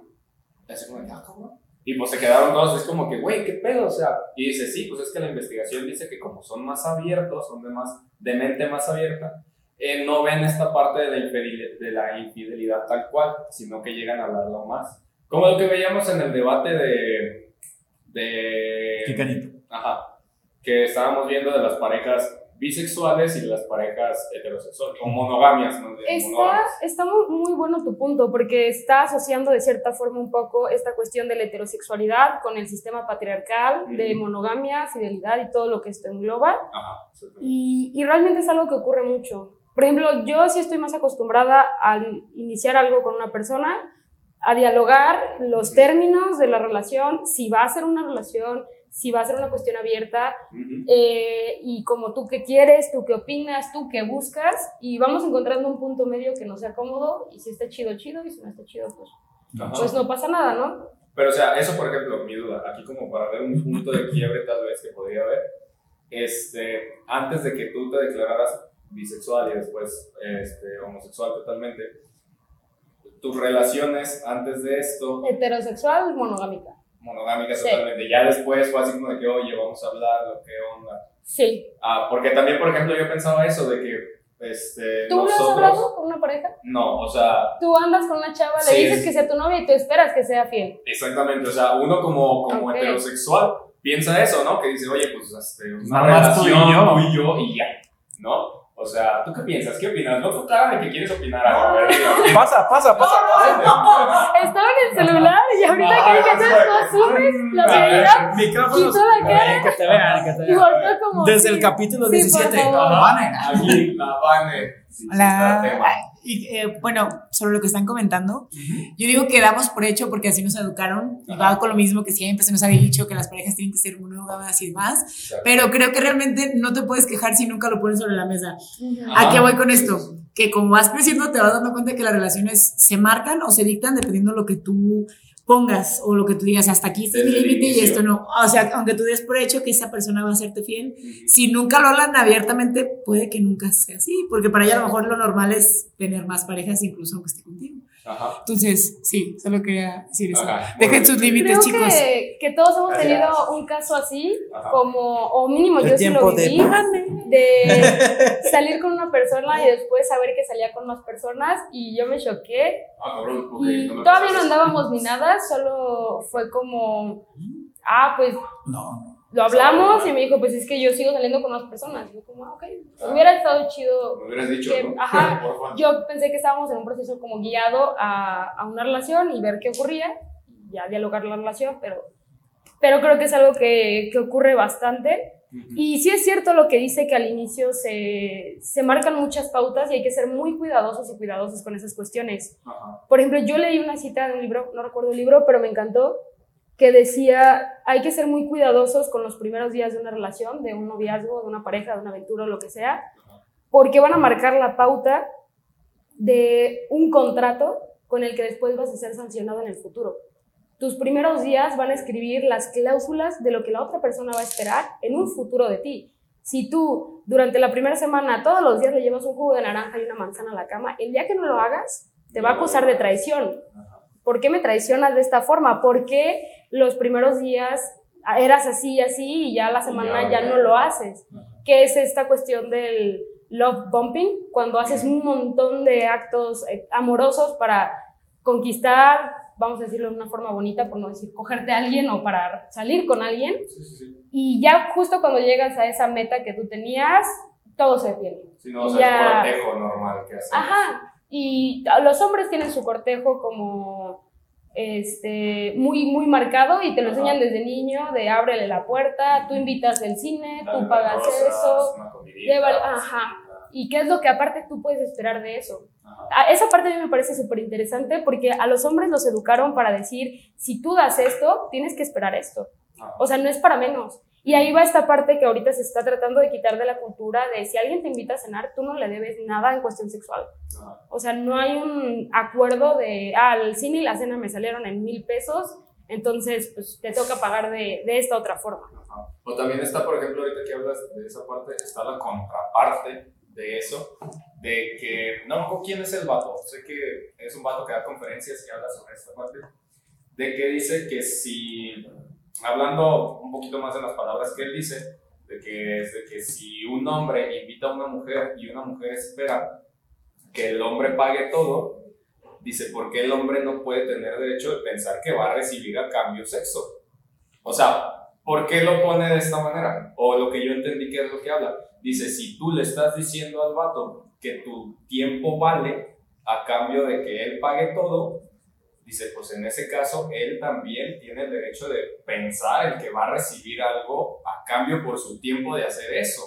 Y así como, ah, cabrón. Y pues se quedaron todos, es como que, güey, ¿qué pedo? O sea, y dice, sí, pues es que la investigación dice que como son más abiertos, son de, más, de mente más abierta, eh, no ven esta parte de la, infidelidad, de la infidelidad tal cual, sino que llegan a hablarlo más. Como lo que veíamos en el debate de... de Chicanito. Ajá. Que estábamos viendo de las parejas bisexuales y las parejas heterosexuales, o monogamias, ¿no? Está, está muy, muy bueno tu punto, porque está asociando de cierta forma un poco esta cuestión de la heterosexualidad con el sistema patriarcal, de monogamia, fidelidad y todo lo que esto engloba. Ajá. Y, y realmente es algo que ocurre mucho. Por ejemplo, yo sí estoy más acostumbrada al iniciar algo con una persona, a dialogar los términos de la relación, si va a ser una relación, si va a ser una cuestión abierta, Ujú. eh, y como tú qué quieres, tú qué opinas, tú qué buscas, y vamos encontrando un punto medio que nos sea cómodo, y si está chido, chido, y si no está chido, pues, Ajá. pues no pasa nada, ¿no? Pero, o sea, eso, por ejemplo, mi duda, aquí como para ver un punto de quiebre tal vez que podría haber, este, antes de que tú te declararas bisexual y después este, homosexual totalmente, tus relaciones antes de esto, Heterosexual, monogámica. Monogámicas Sí. totalmente, ya después fue así como de que, oye, vamos a hablar, lo que onda. Sí. Ah, porque también, por ejemplo, yo pensaba eso de que, este, ¿Tú lo has nosotros... hablado con una pareja? No, o sea, Tú andas con una chava, Sí, le dices es- que sea tu novia y tú esperas que sea fiel. Exactamente, o sea, uno como, como heterosexual piensa eso, ¿no? Que dice, oye, pues este, una Nada más tú y relación yo. tú y yo y ya, ¿no? O sea, ¿tú qué piensas? ¿Qué opinas? No tu cara de que quieres opinar algo, a ver, dime. Pasa, pasa, pasa. Estaba en el celular y ahorita que dije, entonces tú asumes la A ver, realidad Micrófonos. La cara. Que te vean, que te y vean. volteó como. Desde el capítulo Sí, 17. por favor. Vane. Aquí, la Vane. Hola. Y, eh, bueno, sobre lo que están comentando, yo digo que damos por hecho porque así nos educaron. Y va con lo mismo que siempre se nos ha dicho que las parejas tienen que ser monógamas y demás. Exacto. Pero creo que realmente no te puedes quejar si nunca lo pones sobre la mesa. Ajá. ¿A qué voy con esto? Que como vas creciendo te vas dando cuenta que las relaciones se marcan o se dictan dependiendo de lo que tú pongas o lo que tú digas, hasta aquí este es mi límite y esto no. O sea, aunque tú des por hecho que esa persona va a serte fiel, si nunca lo hablan abiertamente, puede que nunca sea así, porque para ella a lo mejor lo normal es tener más parejas incluso aunque esté contigo. Ajá. Entonces, sí, solo quería decir eso. Ajá. Dejen sus límites, chicos. que, que todos hemos Gracias. tenido un caso así, Ajá. como, o mínimo El yo sí lo viví, de salir con una persona y después saber que salía con más personas y yo me choqué Ah, cabrón, y no me todavía no andábamos ni nada, solo fue como, ah, pues No. Lo hablamos y me dijo, pues es que yo sigo saliendo con más personas. Y yo como, ah, ok, hubiera estado chido. Me hubieras dicho, que- ¿no? ajá. Yo pensé que estábamos en un proceso como guiado a, a una relación y ver qué ocurría, y ya dialogar la relación, pero, pero creo que es algo que, que ocurre bastante. Y sí es cierto lo que dice que al inicio se, se marcan muchas pautas y hay que ser muy cuidadosos y cuidadosos con esas cuestiones. Por ejemplo, yo leí una cita de un libro, no recuerdo el libro, pero me encantó, que decía, hay que ser muy cuidadosos con los primeros días de una relación, de un noviazgo, de una pareja, de una aventura o lo que sea, porque van a marcar la pauta de un contrato con el que después vas a ser sancionado en el futuro. Tus primeros días van a escribir las cláusulas de lo que la otra persona va a esperar en un futuro de ti. Si tú durante la primera semana todos los días le llevas un jugo de naranja y una manzana a la cama, el día que no lo hagas, te va a acusar de traición. ¿Por qué me traicionas de esta forma? ¿Por qué los primeros días eras así y así y ya la semana ya no lo haces? ¿Qué es esta cuestión del love bumping? Cuando haces un montón de actos eh, amorosos para conquistar, vamos a decirlo de una forma bonita, por no decir cogerte a alguien o para salir con alguien, Sí, sí, sí. y ya justo cuando llegas a esa meta que tú tenías, todo se detiene. Sí, no, o sea, Ya. es cortejo normal que hacemos. Ajá. Y los hombres tienen su cortejo como este muy muy marcado y te lo enseñan desde niño de ábrele la puerta, tú invitas el cine, tú pagas rosas, eso. lleva- ajá. ¿Y qué es lo que aparte tú puedes esperar de eso? Ajá. Esa parte a mí me parece súper interesante porque a los hombres los educaron para decir, si tú das esto, tienes que esperar esto. Ajá. O sea, no es para menos. Y ahí va esta parte que ahorita se está tratando de quitar de la cultura de si alguien te invita a cenar, tú no le debes nada en cuestión sexual. O sea, no hay un acuerdo de, ah, el cine y la cena me salieron en mil pesos, entonces pues te toca pagar de, de esta otra forma. Ajá. O también está, por ejemplo, ahorita que hablas de esa parte, está la contraparte de eso, de que, no, ¿quién es el vato? Sé que es un vato que da conferencias y habla sobre esta parte, de que dice que si, hablando un poquito más de las palabras que él dice, de que, es de que si un hombre invita a una mujer y una mujer espera que el hombre pague todo, dice, ¿por qué el hombre no puede tener derecho de pensar que va a recibir a cambio sexo? O sea, ¿por qué lo pone de esta manera? O lo que yo entendí que es lo que habla. Dice, si tú le estás diciendo al vato que tu tiempo vale a cambio de que él pague todo, dice, pues en ese caso él también tiene el derecho de pensar el que va a recibir algo a cambio por su tiempo de hacer eso,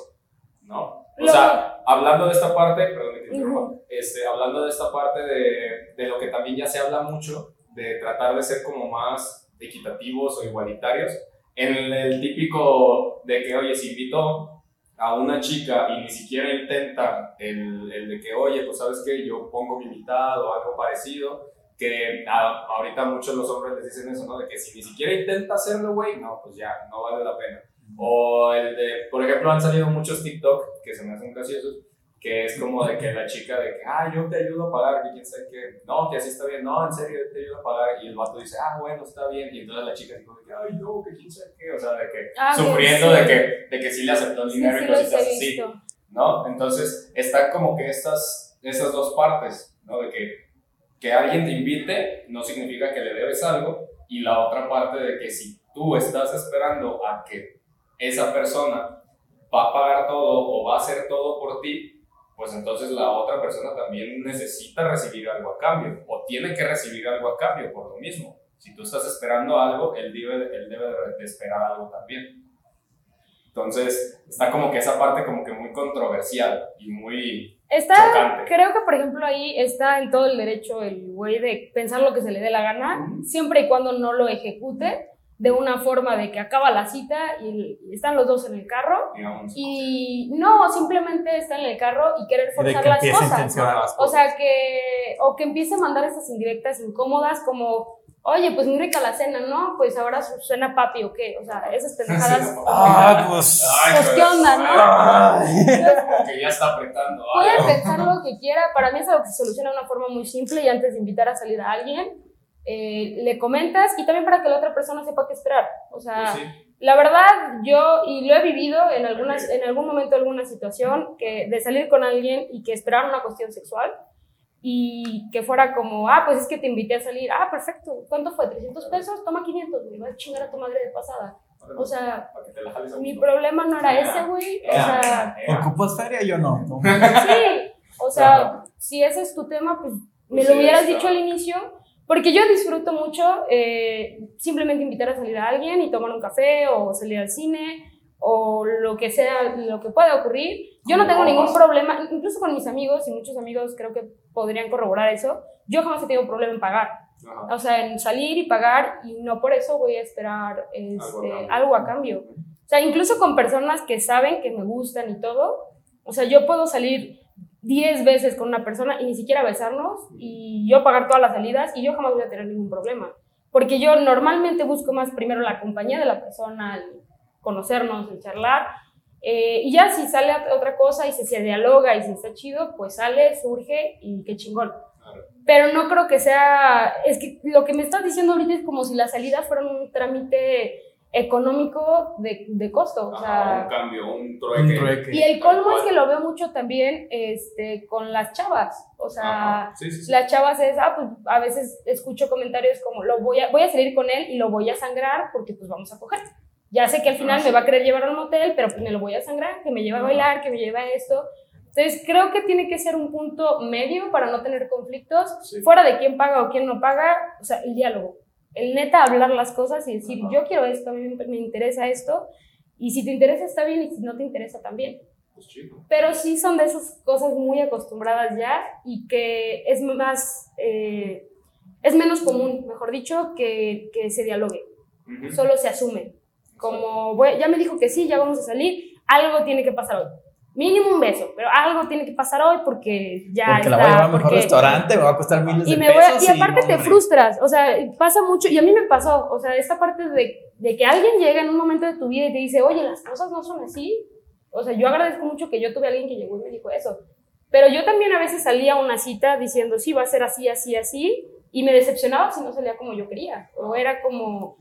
¿no? O sea, hablando de esta parte, perdón, que te Ujú. interrumpa, este, hablando de esta parte de, de lo que también ya se habla mucho, de tratar de ser como más equitativos o igualitarios, en el, el típico de que, oye, si invito a una chica y ni siquiera intenta el, el de que, oye, pues sabes que yo pongo mi mitad o algo parecido, que a- ahorita muchos los hombres les dicen eso, ¿no? De que si ni siquiera intenta hacerlo, güey, no, pues ya, no vale la pena. O el de, por ejemplo, han salido muchos TikTok que se me hacen graciosos, que es como de que la chica de que, ah, yo te ayudo a pagar, que quién sabe qué, no, que así está bien, no, en serio, yo te ayudo a pagar, y el vato dice, ah, bueno, está bien, y entonces la chica dijo de que, ay, no, que quién sabe qué, o sea, de que Ah, sufriendo sí. de, que, de que sí le aceptó el dinero sí y cositas así. ¿no? Entonces, están como que estas, estas dos partes, ¿no? De que, que alguien te invite no significa que le debes algo, y la otra parte de que si tú estás esperando a que esa persona va a pagar todo o va a hacer todo por ti, pues entonces la otra persona también necesita recibir algo a cambio, o tiene que recibir algo a cambio por lo mismo. Si tú estás esperando algo, él debe, él debe de esperar algo también. Entonces, está como que esa parte como que muy controversial y muy Está, chocante. creo que por ejemplo ahí está en todo el derecho el güey de pensar lo que se le dé la gana, siempre y cuando no lo ejecute de una forma de que acaba la cita y están los dos en el carro y no, simplemente está en el carro y querer forzar que las cosas. las O cosas. sea, que, o que empiece a mandar esas indirectas incómodas como, oye, pues muy rica la cena, ¿no? Pues ahora su- suena papi o qué, o sea, esas pendejadas. Ah, pues. Ay, Pues, ¿qué onda, no? Como que ya está apretando. Puede pensar lo que quiera, para mí es algo que se soluciona de una forma muy simple y antes de invitar a salir a alguien, eh, le comentas y también para que la otra persona sepa qué esperar. O sea, Pues sí. la verdad, yo, y lo he vivido en, algunas, en algún momento, alguna situación, que de salir con alguien y que esperaran una cuestión sexual y que fuera como, ah, pues es que te invité a salir, ah, perfecto, ¿cuánto fue? ¿300 pesos? Toma 500, me vas a chingar a tu madre de pasada. O sea, mi problema no era ese, güey. O sea. ¿Ocupas feria? Yo no. sí, o sea, si ese es tu tema, pues me Pues lo hubieras dicho al inicio, porque yo disfruto mucho eh, simplemente invitar a salir a alguien y tomar un café o salir al cine o lo que sea, lo que pueda ocurrir. Yo no tengo ningún problema, incluso con mis amigos y muchos amigos creo que podrían corroborar eso. Yo jamás he tenido problema en pagar, Ajá. o sea, en salir y pagar y no por eso voy a esperar este, cambio. algo a cambio. O sea, incluso con personas que saben que me gustan y todo. O sea, yo puedo salir 10 veces con una persona y ni siquiera besarnos y yo pagar todas las salidas y yo jamás voy a tener ningún problema. Porque yo normalmente busco más primero la compañía de la persona, el conocernos, el charlar. Eh, y ya si sale otra cosa y se, se dialoga y si está chido, pues sale, surge y qué chingón. Pero no creo que sea, es que lo que me estás diciendo ahorita es como si la salida fuera un trámite económico de, de costo. O sea, Ajá, un cambio, un trueque. Un trueque. y el colmo es que lo veo mucho también este, con las chavas. O sea, Ajá, sí, sí, sí. las chavas es, ah, pues a veces escucho comentarios como, lo voy a, voy a salir con él y lo voy a sangrar porque pues vamos a coger. Ya sé que al final Ah, me va a querer llevar a un hotel, pero pues me lo voy a sangrar, que me lleve a bailar, que me lleve a esto. Entonces creo que tiene que ser un punto medio para no tener conflictos, Sí. fuera de quién paga o quién no paga, o sea, el diálogo. El neta hablar las cosas y decir, Ajá. yo quiero esto, a mí me- interesa esto, y si te interesa está bien y si no te interesa también. Pues chido. Pero sí son de esas cosas muy acostumbradas ya y que es más, eh, es menos común, mejor dicho, que, que se dialogue. Ujú. Solo se asume. Como, voy- ya me dijo que sí, ya vamos a salir, algo tiene que pasar hoy. Mínimo un beso, pero algo tiene que pasar hoy porque ya Porque está. la voy a llevar a mejor porque- restaurante, me va a costar miles y, de me voy a- pesos. y aparte te hombre. frustras, o sea, pasa mucho, y a mí me pasó, o sea, esta parte de, de que alguien llega en un momento de tu vida y te dice, oye, las cosas no son así. O sea, yo agradezco mucho que yo tuve a alguien que llegó y me dijo eso. Pero yo también a veces salía a una cita diciendo, sí, va a ser así, así, así. y me decepcionaba si no salía como yo quería. O era como,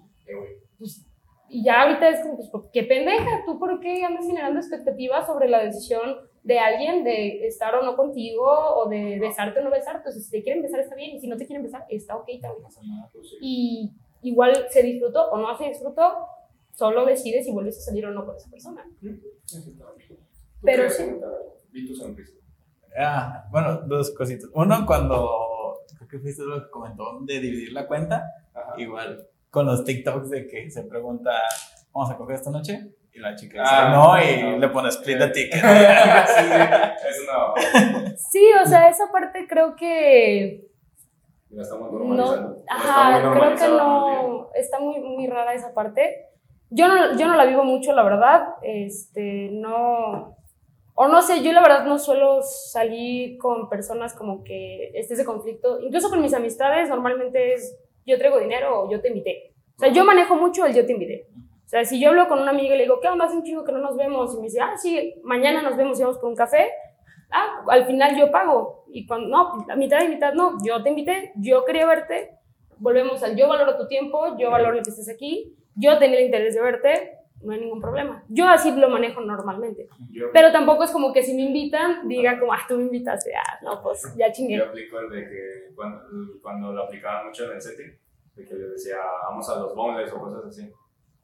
pues, y ya ahorita es como, pues, qué pendeja, ¿tú por qué andas generando expectativas sobre la decisión de alguien de estar o no contigo o de besarte o no besarte? Entonces, si te quieren besar está bien y si no te quieren besar está ok también. Y igual se disfrutó o no se disfrutó, solo decides si vuelves a salir o no con esa persona. Pero sí. Vi tu sonrisa. Ah, bueno, dos cositas. Uno, cuando creo que fuiste lo que comentó de dividir la cuenta, Ajá. igual con los TikToks de que se pregunta, ¿vamos a coger esta noche? Y la chica dice, Ah, no, y no. le pone split the ticket. sí, es una. Sí, o sea, esa parte creo que La estamos normalizando. no, Está ajá, muy creo que no, está muy, muy rara esa parte. Yo no, yo no la vivo mucho, la verdad, este, no, o no sé, yo la verdad no suelo salir con personas como que esté ese conflicto, incluso con mis amistades normalmente es yo traigo dinero o yo te invité. O sea, yo manejo mucho el yo te invité. O sea, si yo hablo con una amiga y le digo, ¿qué onda? Hace un chico que no nos vemos. Y me dice, ah, sí, mañana nos vemos y vamos por un café. Ah, al final yo pago. Y cuando, no, la mitad y mitad no. Yo te invité, yo quería verte. Volvemos al yo valoro tu tiempo, yo valoro que estés aquí. Yo tenía el interés de verte, no hay ningún problema. Yo así lo manejo normalmente. Yo, Pero tampoco es como que si me invitan, diga como, ah, tú me invitaste. Ah, no, pues ya chingué. yo aplico el de que cuando, cuando lo aplicaba mucho en el setting, de que les decía, vamos a los bonles o cosas así.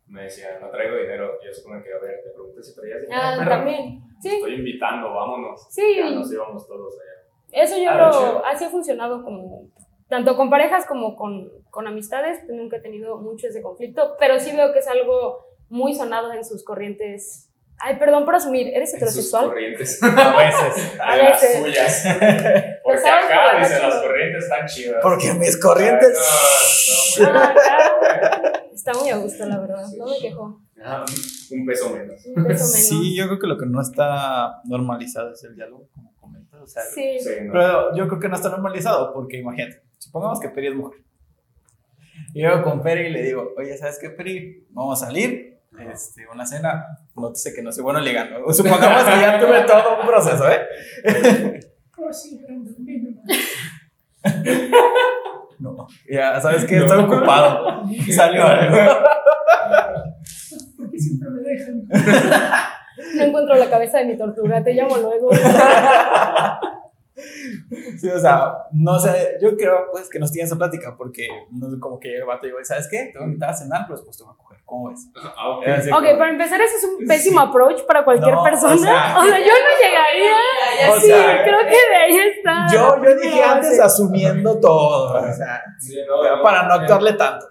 Me decían, no traigo dinero. Y yo supongo que, a ver, te pregunté si traías dinero. Ah, pero también. Sí, Estoy invitando, vámonos. Sí. Ya nos íbamos todos allá. Eso yo Ah, lo, así ha funcionado como, tanto con parejas como con, con amistades, nunca he tenido mucho ese conflicto, pero sí veo que es algo muy sonado en sus corrientes. Ay, perdón por asumir, ¿eres En sus heterosexual? corrientes. A veces. A En las veces. suyas. Porque sabes acá, por la dice, chido. las corrientes están chidas. Porque mis corrientes... Ah, no, no, Ah. Está muy a gusto, la verdad, no me quejo. Ajá, Un peso menos. Un beso menos. Sí, yo creo que lo que no está normalizado es el diálogo, como comentas. O sea, Sí. Sí, no. Pero yo creo que no está normalizado porque imagínate, supongamos que Peri es mujer. Y yo con Peri y le digo, oye, ¿sabes qué, Peri? Vamos a salir, este, una cena, nótese que no soy bueno ligando. Supongamos que ya tuve todo un proceso, ¿eh? No, ya sabes que estoy ocupado. Salió algo. No encuentro la cabeza de mi tortuga, te llamo luego. Sí, o sea, no sé, yo creo pues que nos tiene esa plática porque no sé como que llega el vato y digo, ¿sabes qué? Te voy a invitar a cenar, pero después te voy a coger. ¿Cómo ves? Ah, ok. Es así Ok, como- para empezar, ese es un pésimo approach para cualquier No, o persona. O sea- sea, yo no llegaría. O sí, sea, creo que de ahí está. Yo, yo dije No, antes sí. asumiendo todo, o sea, Sí, no, para no actuarle tanto.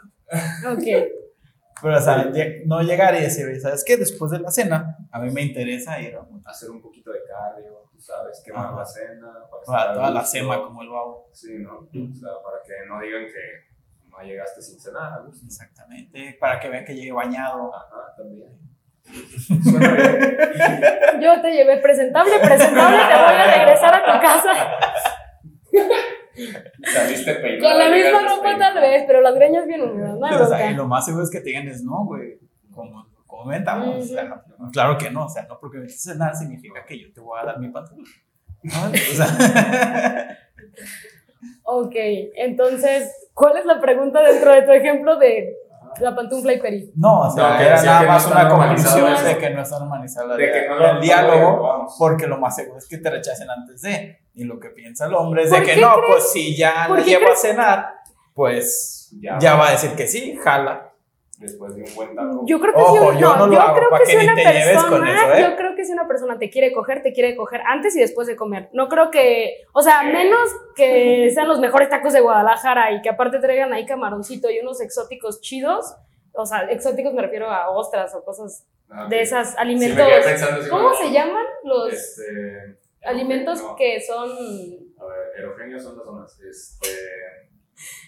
Ok. Pero, o sea, no llegar y decir, ¿sabes qué? Después de la cena, a mí me interesa ir a un- hacer un poquito de cardio, tú sabes, quemar Ajá. la cena. Para toda, la sema como el babo. Sí, ¿no? O sea, para que no digan que no llegaste sin cenar a gusto. Exactamente, para que vean que llegue bañado. Ajá, también. Suena bien. Yo te llevé presentable, presentable, te voy a regresar a tu casa. Saliste peinado. Con la misma ropa tal vez, pero las greñas bien húmedas, no O sea, y lo más seguro es que te digan es no, güey. Como comentamos. O sea, claro que no. O sea, no porque me dices cenar significa que yo te voy a dar mi pantalón. ¿No? O sea, Ok, entonces, ¿cuál es la pregunta dentro de tu ejemplo de la pantufla y peri? no, o sea, No, que era nada que no más está una conclusión de que no está normalizado De el, que no el lo- diálogo. vamos. Porque lo más seguro es que te rechacen antes de. Y lo que piensa el hombre es de ¿Por que no, crees? pues si ya ¿Por la qué llevo crees? a cenar, pues Ya. ya, va a decir que sí, jala. Después de un buen taco. Yo creo que Ojo, si, yo no lo yo hago, creo que que si una te lleves persona, con eso, ¿eh? yo creo que si una persona te quiere coger, te quiere coger antes y después de comer. No creo que, o sea, menos que sean los mejores tacos de Guadalajara y que aparte traigan ahí camaroncito y unos exóticos chidos. O sea, exóticos me refiero a ostras o cosas Ah, de esas Sí, me alimentos. quedé pensando así ¿Cómo como, se llaman los Este. alimentos no, que son A ver, erogenios son las zonas. Este.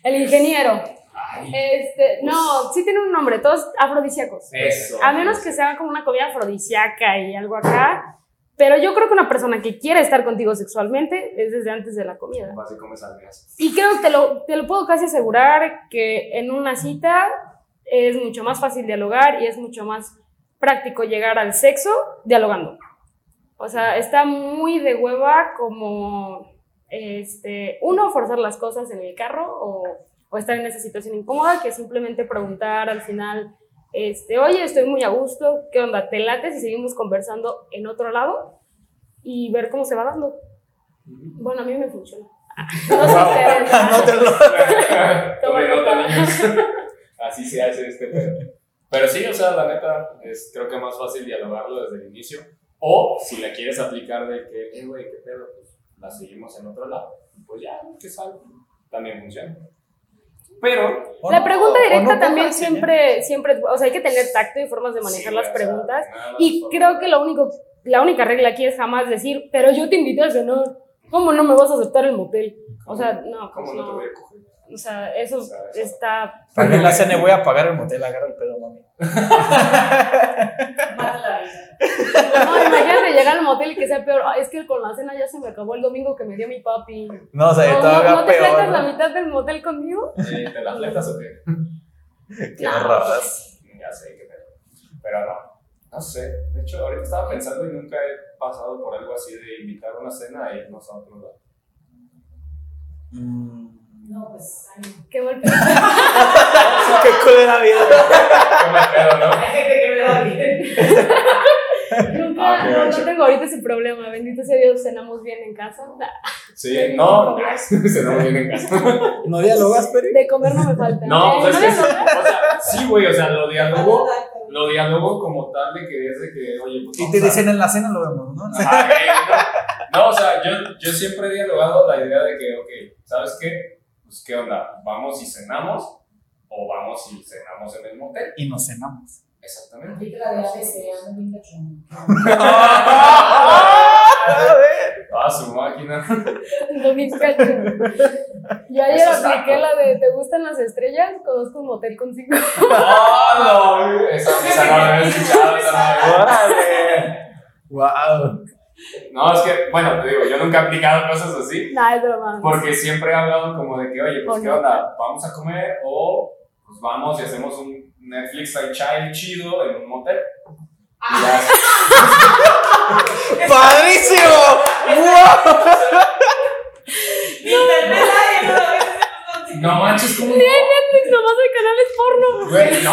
el ingeniero? Ay, Este, no, sí tiene un nombre, todos afrodisíacos. eso. A menos que sea como una comida afrodisíaca y algo acá. Pero yo creo que una persona que quiere estar contigo sexualmente es desde antes de la comida. Vas y comes algas. Y creo que te lo, te lo puedo casi asegurar que en una cita es mucho más fácil dialogar y es mucho más práctico llegar al sexo dialogando. O sea, está muy de hueva como este, uno, forzar las cosas en el carro o, o estar en esa situación incómoda, que simplemente preguntar al final, este, oye, estoy muy a gusto, ¿qué onda? ¿Te lates y seguimos conversando en otro lado? Y ver cómo se va dando. Bueno, a mí me funciona. No sé ustedes. Nota, niños. Así se hace este pedo. Pero sí, o sea, la neta, es creo que más fácil dialogarlo desde el inicio. O si la quieres aplicar de que, eh, güey, qué pedo, pues la seguimos en otro lado. Pues ya, que sale. También funciona. Pero, O La no, pregunta directa no también siempre, siempre, o sea, hay que tener tacto y formas de manejar Sí, las preguntas. nada Y creo que lo único, la única regla aquí es jamás decir, pero yo te invité a cenar. ¿Cómo no me vas a aceptar el motel? O sea, no, pues ¿Cómo no te no. voy a coger? O sea, eso O sea, eso- está. Pagué la cena y voy a pagar el motel, agarra el pedo, mami. Mata la vida. No, imagínate llegar al motel y que sea peor. "Ay, es que con la cena ya se me acabó el domingo que me dio mi papi. No, o sea, No, no, todavía ¿no te peor. fletas ¿no? la mitad del motel conmigo? Eh, ¿Te la fletas o qué? Qué horrorás. Ya sé qué pedo. Pero no, no sé. De hecho, ahorita estaba pensando y nunca he pasado por algo así de invitar a una cena e irnos a otro lado. Mm. No, pues, ánimo. Qué mal pedo. Qué culera vida. ¿Cómo pedo, no? Hay gente que me da bien. Nunca, Ah, no, tengo ahorita ese problema. Bendito sea Dios, cenamos bien en casa. Sí, no, no viene en casa. ¿No dialogas, Peri? De comer no me falta. No, Eh, es que, o sea, sí, güey, o sea, lo dialogo, lo dialogo como tal de que es de que, oye, pues Y te dicen en la cena lo vemos, ¿no? Ajá, eh, no, no, o sea, yo, yo siempre he dialogado la idea de que, ok, ¿sabes qué? Pues, ¿qué onda? ¿Vamos y cenamos? ¿O vamos y cenamos en el motel? Y nos cenamos. Exactamente. Aplica la de ABC, ando bien cachón. Ah, su máquina. Bien cacho. Yo ayer apliqué ¿no? la de ¿te gustan las estrellas? Conozco un motel con cinco. ¡Ah, no! Esa, esa no la había escuchado, esa no la había ¡Órale! ¡Wow! No, es que, bueno, te digo, yo nunca he aplicado cosas así. Nah, es broma. Porque siempre he hablado como de que, oye, pues, ¿qué no. onda? ¿Vamos a comer? O, pues, vamos y hacemos un Netflix and chill chido en un motel. Ya. ¡Padrísimo! ¡Wow! No manches, ¿cómo? Nomás hay canales porno. Güey, no.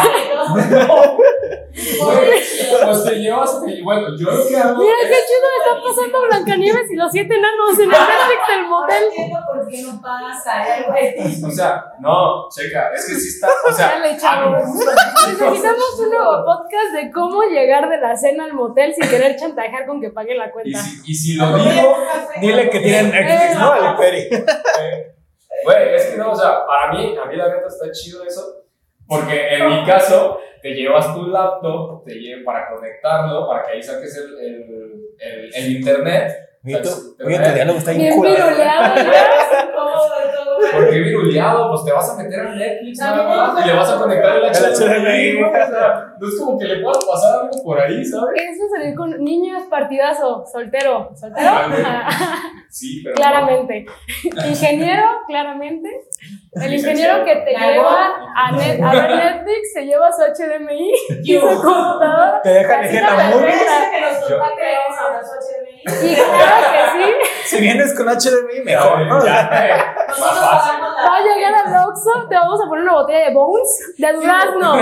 Güey, pues te llevas, te- bueno, yo lo que hago Mira qué es, chido está pasando Blancanieves y los siete enanos en el Netflix del Ahora motel. entiendo por qué no pasa, eh, güey. o sea, no, checa, es que sí está, o sea, Dale, a mí chavos. me gusta. Necesitamos un nuevo podcast de cómo llegar de la cena al motel sin querer chantajear con que pague la Y cuenta. si, y si lo digo, Dile que tienen Netflix, ¿no? El Peri. Güey, es que no, o sea, para mí, a mí la neta está chido eso, porque en mi caso, te llevas tu laptop, te llevas para conectarlo, para que ahí saques el, el, el, el internet. Oye, tu- tu diálogo está bien Bien viruleado, ya. Porque viruleado, pues te vas a meter a Netflix nada También más y le vas a conectar el HDMI. O sea, no es como que le puedas pasar algo por ahí, ¿sabes? Eso salir con niños partidazo, soltero, soltero, Sí, pero. claramente. Ingeniero, claramente. El ingeniero que te Claro. lleva a, net, a ver Netflix se lleva su HDMI y su computadora. Te dejan elegir la perfecta. que nos contacte, vamos a HDMI. Y claro que Si vienes con HDMI, mejor, ¿no? ya, más Nosotros fácil. pagamos sí. Va a la. llegar al Oxxo, te vamos a poner una botella de Bones de durazno.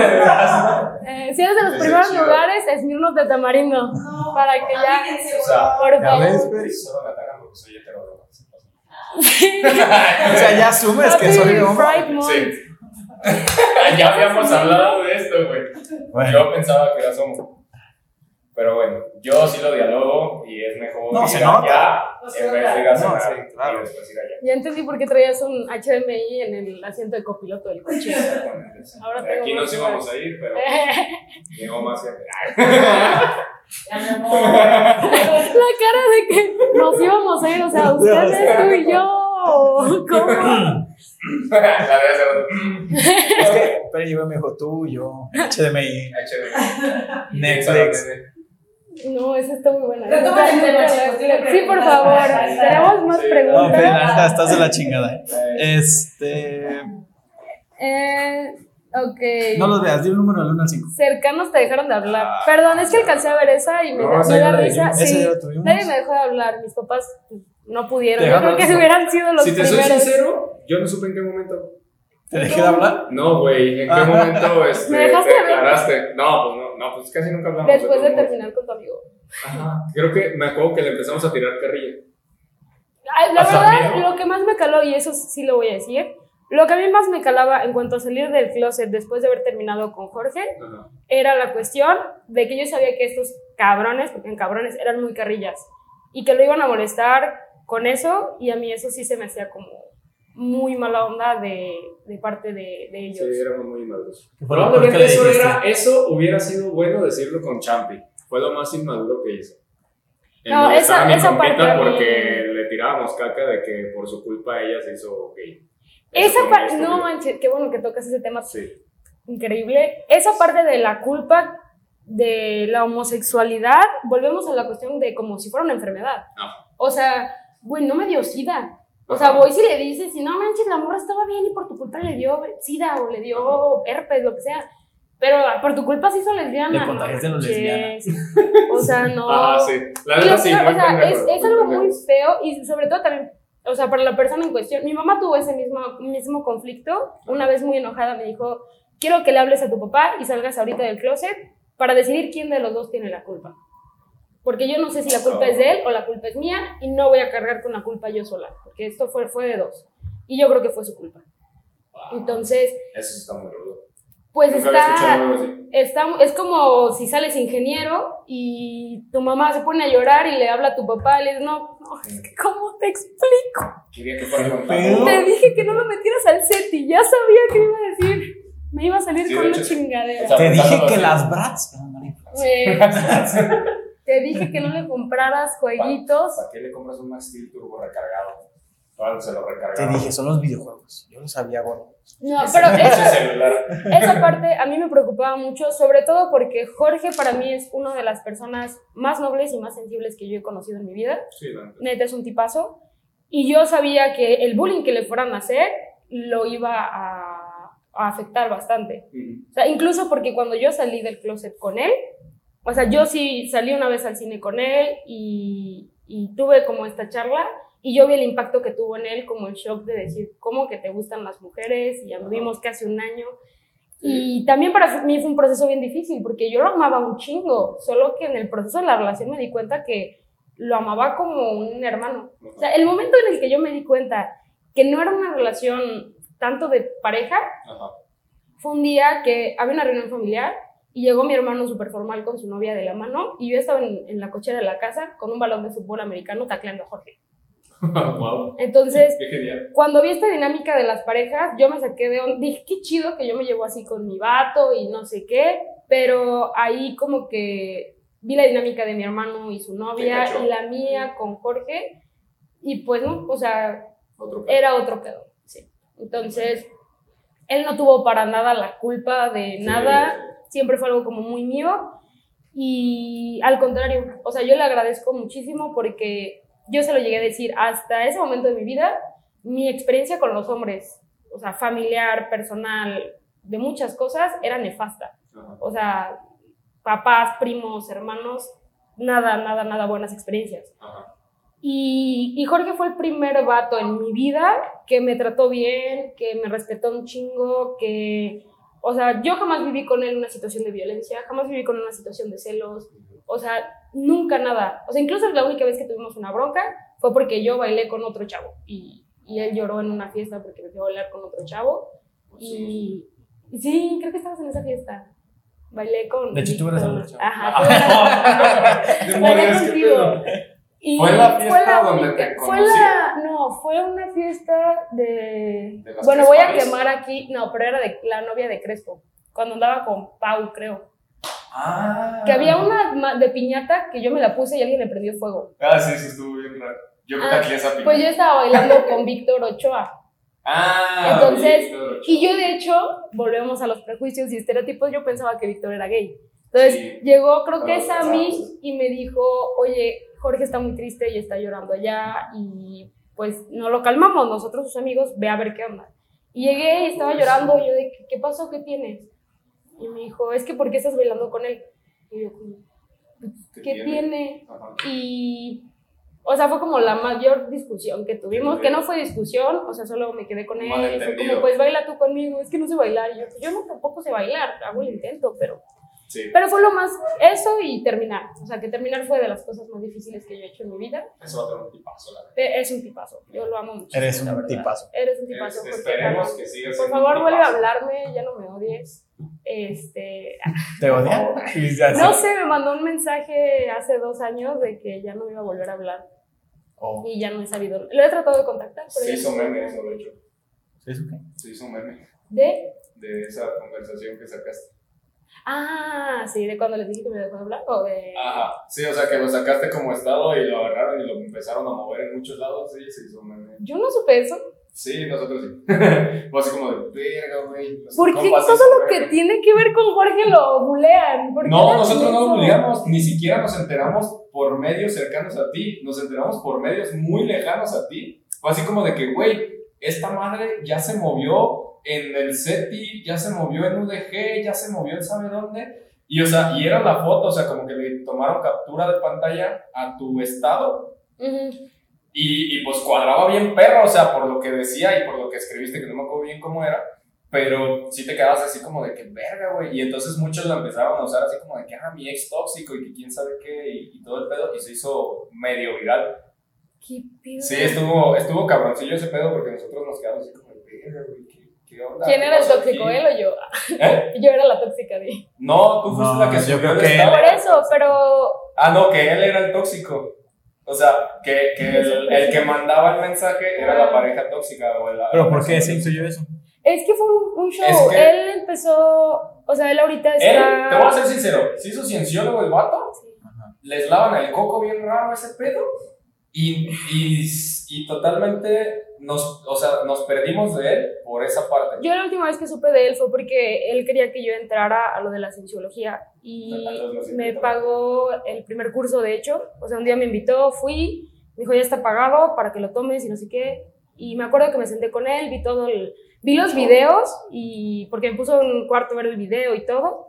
Eh, si eres de los Ese primeros chido. lugares, Esmirnos de tamarindo. No, Para que ya- aplíquense, O sea, Por favor. O sea, ya asumes que soy hombre. Sí. ya habíamos hablado de esto, güey. Bueno, Yo pensaba que eras homo. Pero bueno, yo sí lo dialogo y es mejor No, ir se nota. allá No se en vez de ir a No, sí, claro. y después ir allá. Ya entendí por qué traías un HDMI en el asiento de copiloto del coche. Exactamente. Ahora tengo Aquí nos íbamos a ir, pero llegó más gente. Ya me voy. La cara de que nos íbamos a ir, o sea, ustedes, tú y yo. ¿Cómo? La de hace rato. es que Peri llegó y me dijo tú, yo, HDMI, HD. Netflix. No, esa está muy buena. Retoma el tema, chicos, tiene Sí, por preguntas. favor. Tenemos más Sí. No, preguntas. neta, estás de la chingada. eh. Este. Eh, ok. No los veas, di un número del 1 al 5. Cercanos te dejaron de hablar. Perdón, es que alcancé a ver esa y me, da la risa. Sí, nadie me dejó de hablar. Mis papás no pudieron. Yo creo que hubieran sido los Si te soy primeros. sincero, yo no supe en qué momento. ¿Te dejé de hablar? No, güey, ¿en qué Ajá. momento este, ¿Me dejaste te declaraste? No, pues no, no, pues casi nunca hablamos. Después de terminar con tu amigo. Ajá. Creo que me acuerdo que le empezamos a tirar carrilla. Ay, la ¿Hasta verdad, lo que más me caló, y eso sí lo voy a decir, lo que a mí más me calaba en cuanto a salir del closet después de haber terminado con Jorge, Ajá. era la cuestión de que yo sabía que estos cabrones, porque en cabrones eran muy carrillas, y que lo iban a molestar con eso, y a mí eso sí se me hacía como muy mala onda de, de parte de, de ellos. Sí, éramos muy inmaduros. ¿Qué fue lo peor Probablemente eso, era, eso hubiera sido bueno decirlo con Champi. Fue lo más inmaduro que hizo. El No, esa- esa parte a mí- porque le tirábamos caca de que por su culpa ella se hizo gay. Eso Esa parte, no manches, qué bueno que tocas ese tema Sí. increíble. Esa parte de la culpa de la homosexualidad, volvemos a la cuestión de como si fuera una enfermedad. Ah. O sea, güey, no me dio sida. O sea, voy si le dices, si no manches, la morra estaba bien y por tu culpa le dio sida o le dio herpes, lo que sea. Pero por tu culpa se hizo lesbiana. Le no contagiaste a los manches. O sea, no. Ajá, sí. La lo sí, o sea, es, es algo muy feo y sobre todo también, o sea, para la persona en cuestión. Mi mamá tuvo ese mismo, mismo conflicto. Una vez muy enojada me dijo, quiero que le hables a tu papá y salgas ahorita del closet para decidir quién de los dos tiene la culpa. Porque yo no sé si la culpa es de él o la culpa es mía y no voy a cargar con la culpa yo sola, porque esto fue, fue de dos. Y yo creo que fue su culpa. Entonces, Eso está muy rudo. pues está, está, es como si sales ingeniero y tu mamá se pone a llorar y le habla a tu papá y le dice, no, no, es que ¿cómo te explico? Quería que fuera Te dije que no lo metieras al set y ya sabía que me iba a decir. Me iba a salir Sí, con una chingadera. Te dije que las brats. No, no, no. Te dije que no le compraras jueguitos. ¿Para qué le compras un Max Steel Turbo recargado? Para se lo Te dije, son los videojuegos. Yo lo sabía, gordo. No, pero esa, esa parte a mí me preocupaba mucho, sobre todo porque Jorge para mí es una de las personas más nobles y más sensibles que yo he conocido en mi vida. Sí, neta. neta es un tipazo. Y yo sabía que el bullying que le fueran a hacer lo iba a, a afectar bastante. Ujú. O sea, incluso porque cuando yo salí del closet con él, o sea, yo sí salí una vez al cine con él y, y tuve como esta charla y yo vi el impacto que tuvo en él, como el shock de decir, ¿cómo que te gustan las mujeres? Y anduvimos casi un año. Y también para mí fue un proceso bien difícil porque yo lo amaba un chingo, solo que en el proceso de la relación me di cuenta que lo amaba como un hermano. O sea, el momento en el que yo me di cuenta que no era una relación tanto de pareja, Ajá. fue un día que había una reunión familiar y llegó mi hermano súper formal con su novia de la mano y yo estaba en, en la cochera de la casa con un balón de fútbol americano tacleando a Jorge. wow. Entonces, Qué cuando vi esta dinámica de las parejas, yo me saqué de onda, dije, qué chido que yo me llevo así con mi vato y no sé qué, pero ahí como que vi la dinámica de mi hermano y su novia y la mía con Jorge y pues no, o sea, Otro era otro pedo, sí. Entonces, él no tuvo para nada la culpa de Sí, nada. Siempre fue algo como muy mío y al contrario, o sea, yo le agradezco muchísimo porque yo se lo llegué a decir hasta ese momento de mi vida, mi experiencia con los hombres, o sea, familiar, personal, de muchas cosas, era nefasta. O sea, papás, primos, hermanos, nada, nada, nada buenas experiencias. Y, y Jorge fue el primer vato en mi vida que me trató bien, que me respetó un chingo, que, o sea, yo jamás viví con él una situación de violencia, jamás viví con él una situación de celos, o sea, nunca nada. O sea, incluso la única vez que tuvimos una bronca fue porque yo bailé con otro chavo y, y él lloró en una fiesta porque me fui a bailar con otro chavo. Y, y sí, creo que estabas en esa fiesta. Bailé con. De hecho, tú eres el chavo. Ajá, tú eras- Bailé contigo. Y ¿Fue la fiesta donde única- te fue conocí? la, no, fue una fiesta de, ¿De las bueno, voy a quemar aquí, no, pero era de la novia de Crespo, cuando andaba con Pau, creo. Ah. Que había una de piñata que yo me la puse y alguien le prendió fuego. Ah, sí, sí, estuvo bien raro. Yo Ah, esa piña. Pues yo estaba bailando con Víctor Ochoa. Ah, Entonces, Víctor. Y yo, de hecho, volvemos a los prejuicios y estereotipos, yo pensaba que Víctor era gay. Entonces, Sí. llegó, creo que Ah, Sammy, y me dijo, oye, Jorge está muy triste y está llorando allá, y pues no lo calmamos, nosotros sus amigos, ve a ver qué onda. Y llegué y estaba llorando, y yo de, ¿qué- ¿qué pasó? ¿Qué tienes? Y me dijo, es que ¿por qué estás bailando con él? Y yo, como, ¿qué tiene? Ajá. Y O sea, fue como la mayor discusión que tuvimos, que no fue discusión, o sea, solo me quedé con él y fue como, pues baila tú conmigo, es que no sé bailar. Y yo, yo no tampoco sé bailar, hago el intento, pero Sí, Pero fue lo más, eso y terminar. O sea, que terminar fue de las cosas más difíciles que yo he hecho en mi vida. eso va a tener un tipazo, la verdad. Eh, Es un tipazo. Yo lo amo mucho. Eres un tipazo. Eres un tipazo. Porque, esperemos que sigas Por favor, vuelve a hablarme, ya no me odies. Este, ¿Te odia? No sé. me mandó un mensaje hace dos años de que ya no me iba a volver a hablar Oh, y ya no he sabido. Lo he tratado de contactar, pero Se hizo meme eso, de hecho. ¿eso qué? Se hizo meme ¿De? de esa conversación que sacaste. Ah, sí, de cuando les dije que me dejó de hablar o de. Ajá. Sí, o sea, que lo sacaste como estado y lo agarraron y lo empezaron a mover en muchos lados. Sí, se hizo meme. Yo no supe eso. Sí, nosotros sí. Fue así como de, verga, güey. ¿Por qué todo lo que verga". tiene que ver con Jorge lo bulean? ¿Por qué No, nosotros no eso? nos bulleamos, ni siquiera nos enteramos por medios cercanos a ti, nos enteramos por medios muy lejanos a ti. Fue así como de que, güey, esta madre ya se movió en el SETI, ya se movió en UDG, ya se movió en sabe dónde. Y, o sea, y era la foto, o sea, como que le tomaron captura de pantalla a tu estado Ujú. y, y, pues cuadraba bien perro, o sea, por lo que decía y por lo que escribiste, que no me acuerdo bien cómo era, pero sí te quedabas así como de que verga, güey. Y entonces muchos lo empezaron a usar así como de que, ah, mi ex tóxico y que quién sabe qué y, y todo el pedo, y se hizo medio viral. ¿Qué pedo? Sí, estuvo, estuvo cabroncillo ese pedo porque nosotros nos quedamos así como de verga, güey, ¿Quién ¿Qué era el tóxico, aquí?" él o yo? ¿Eh? Yo era la tóxica de. No, tú fuiste No, la que yo creo que él. Por eso, pero. Ah, no, que él era el tóxico. O sea, que, que el, el que mandaba el mensaje era la pareja tóxica. O la, ¿Pero por qué se hizo yo eso? Es que fue un, un show. Es que- Él empezó. O sea, él ahorita Él, está. te voy a ser sincero, se hizo cienciólogo el vato, Ajá. les lavan el coco bien raro ese pedo, y, y, y totalmente nos, o sea, nos perdimos de él por esa parte. Yo la última vez que supe de él fue porque él quería que yo entrara a lo de la cienciología y me pagó el primer curso, de hecho. O sea, un día me invitó, fui, me dijo, ya está pagado para que lo tomes y no sé qué. Y me acuerdo que me senté con él, vi todo el... Vi los videos y porque me puso en un cuarto a ver el video y todo.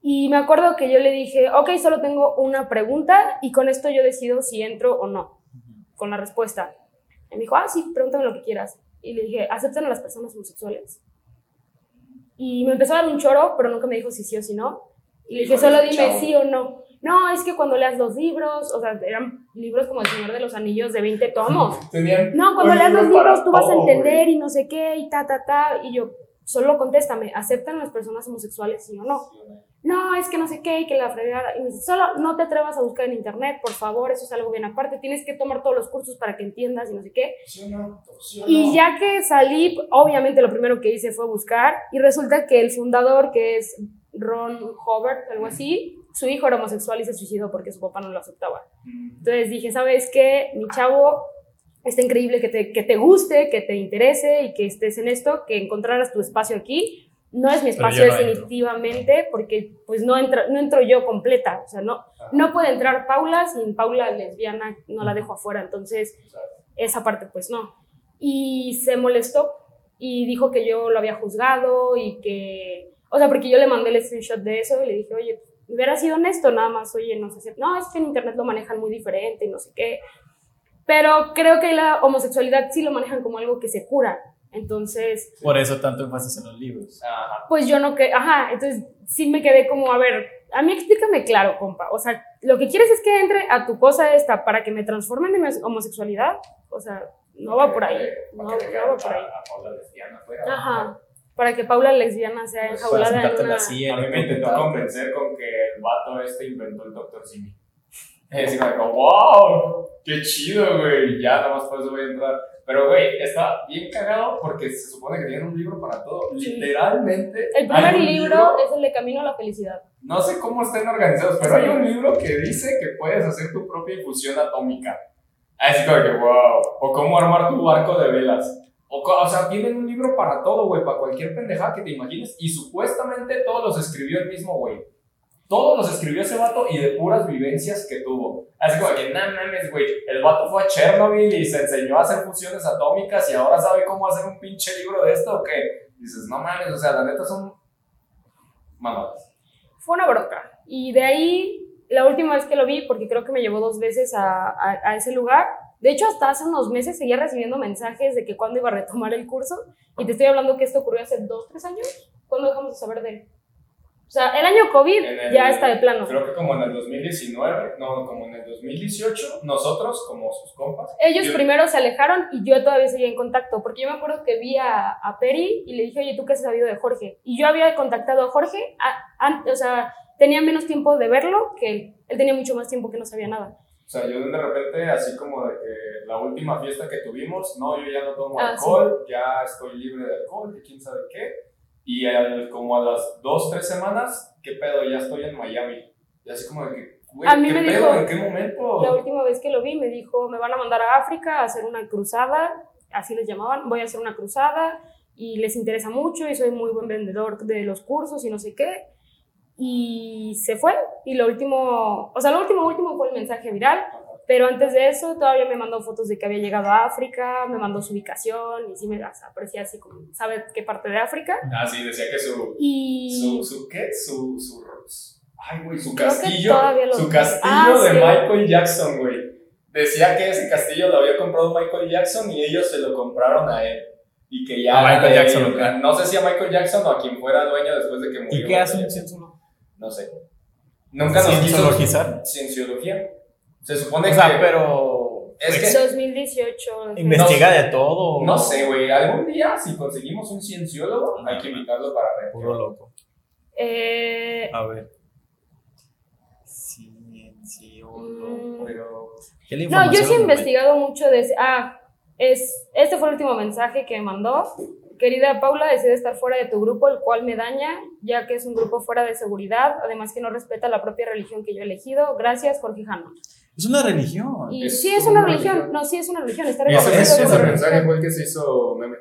Y me acuerdo que yo le dije, ok, solo tengo una pregunta y con esto yo decido si entro o no, con la respuesta. Y me dijo, ah, sí, pregúntame lo que quieras. Y le dije, ¿aceptan a las personas homosexuales? Y me empezó a dar un choro, pero nunca me dijo si sí o si no. Y le dije, solo dime chavo. sí o no. No, es que cuando leas los libros, o sea, eran libros como El Señor de los Anillos de 20 tomos. Tenían No, cuando leas los libros tú vas a entender güey. y no sé qué y ta, ta, ta. Y yo, solo contéstame, ¿aceptan las personas homosexuales sí o no? No, es que no sé qué y que la fregada. Y me dice, solo no te atrevas a buscar en internet, por favor, eso es algo bien aparte. Tienes que tomar todos los cursos para que entiendas y no sé qué. ¿Sí no? ¿Sí o Y no? ya que salí, obviamente lo primero que hice fue buscar y resulta que el fundador, que es Ron Hobart, algo así, su hijo era homosexual y se suicidó porque su papá no lo aceptaba. Mm, Entonces dije, ¿sabes qué? Mi chavo, está increíble que te, que te guste, que te interese y que estés en esto, que encontraras tu espacio aquí. No es mi espacio entro. definitivamente porque pues no, entra, no entro yo completa. O sea, no, no puede entrar Paula sin Paula lesbiana, no la dejo afuera. Entonces esa parte pues no. Y se molestó y dijo que yo lo había juzgado y que, o sea, porque yo le mandé el screenshot de eso y le dije, oye, hubiera sido honesto nada más, oye, no sé, no, es que en internet lo manejan muy diferente y no sé qué. Pero creo que la homosexualidad sí lo manejan como algo que se cura. Entonces, Por eso tanto énfasis en los libros. Ajá. pues yo no que, ajá, entonces sí me quedé como, a ver, a mí explícame claro, compa. O sea, lo que quieres es que entre a tu cosa esta para que me transformen de mi homosexualidad. O sea, no va por ahí. No, no va por ahí. A Paula lesbiana afuera. Ajá. Para que Paula lesbiana sea Para enjaulada en una... A mí me intentó convencer con que el vato este inventó el Dr. Simi. Y así como, wow, qué chido, güey. Ya nada más por eso voy a entrar. Pero, güey, está bien cagado porque se supone que tienen un libro para todo. Sí. Literalmente. El primer un libro es el de Camino a la Felicidad. No sé cómo estén organizados, pero hay un libro que dice que puedes hacer tu propia infusión atómica. Así como que, wow. O cómo armar tu barco de velas. O, o sea, tienen un libro para todo, güey, para cualquier pendejada que te imagines. Y supuestamente todos los escribió el mismo, güey. Todos los escribió ese vato y de puras vivencias que tuvo. Así como que, no mames, güey. El vato fue a Chernobyl y se enseñó a hacer fusiones atómicas y ahora sabe cómo hacer un pinche libro de esto o qué. Dices, no mames, o sea, la neta son mamadas. Fue una bronca. Y de ahí la última vez que lo vi, porque creo que me llevó dos veces a, a- a ese lugar, de hecho hasta hace unos meses seguía recibiendo mensajes de que cuándo iba a retomar el curso, y te estoy hablando que esto ocurrió hace dos, tres años, ¿cuándo dejamos de saber de él? O sea, el año COVID el- ya está de plano. Creo que como en el 2019, no, como en el 2018, nosotros, como sus compas. Ellos yo- primero se alejaron y yo todavía seguía en contacto, porque yo me acuerdo que vi a, a Peri y le dije, oye, ¿tú qué has sabido de Jorge? Y yo había contactado a Jorge, a- an- o sea, tenía menos tiempo de verlo que él. Él tenía mucho más tiempo que no sabía nada. O sea, yo de repente, así como de que la última fiesta que tuvimos, no, yo ya no tomo Ah, alcohol, ya estoy libre de alcohol, que quién sabe qué. Y al- como a las dos, tres semanas, ¿qué pedo? Ya estoy en Miami. Y así como de que, güey, A mí ¿qué me pedo? dijo- ¿En qué momento? La última vez que lo vi me dijo, me van a mandar a África a hacer una cruzada, así les llamaban, voy a hacer una cruzada y les interesa mucho y soy muy buen vendedor de los cursos y no sé qué. Y se fue y lo último, o sea, lo último, último fue el mensaje viral, pero antes de eso todavía me mandó fotos de que había llegado a África, me mandó su ubicación y sí me las aparecía así como, ¿sabe qué parte de África? Ah, sí, decía que su, Y... su, su ¿qué? Su, su, ay, güey, su Creo castillo, su castillo Ah, de sí. Michael Jackson, güey. Decía que ese castillo lo había comprado Michael Jackson y ellos se lo compraron a él. Y que ya... ¿A Michael Jackson qué? No sé si a Michael Jackson o a quien fuera dueño después de que murió. ¿Y qué hace un? No sé. Nunca nos quiso... ¿Cienciologizar? Cienciología. Se supone O sea, que... pero... Es que- 2018. ¿Investiga de todo? No sé, güey. Algún día, si conseguimos un cienciólogo, hay que invitarlo para ver. Puro loco. Eh, A ver. Cienciólogo. Mm. Pero. ¿qué le No, yo sí he investigado mucho de. Ah, es, este fue el último mensaje que me mandó. Querida Paula, decide estar fuera de tu grupo, el cual me daña, ya que es un grupo fuera de seguridad, además que no respeta la propia religión que yo he elegido. Gracias, Jorge Jano. Es una religión. Y Es sí, es una una religión. religión. No, sí, es una religión. Está Eso, ese mensaje religión. fue el que se hizo meme.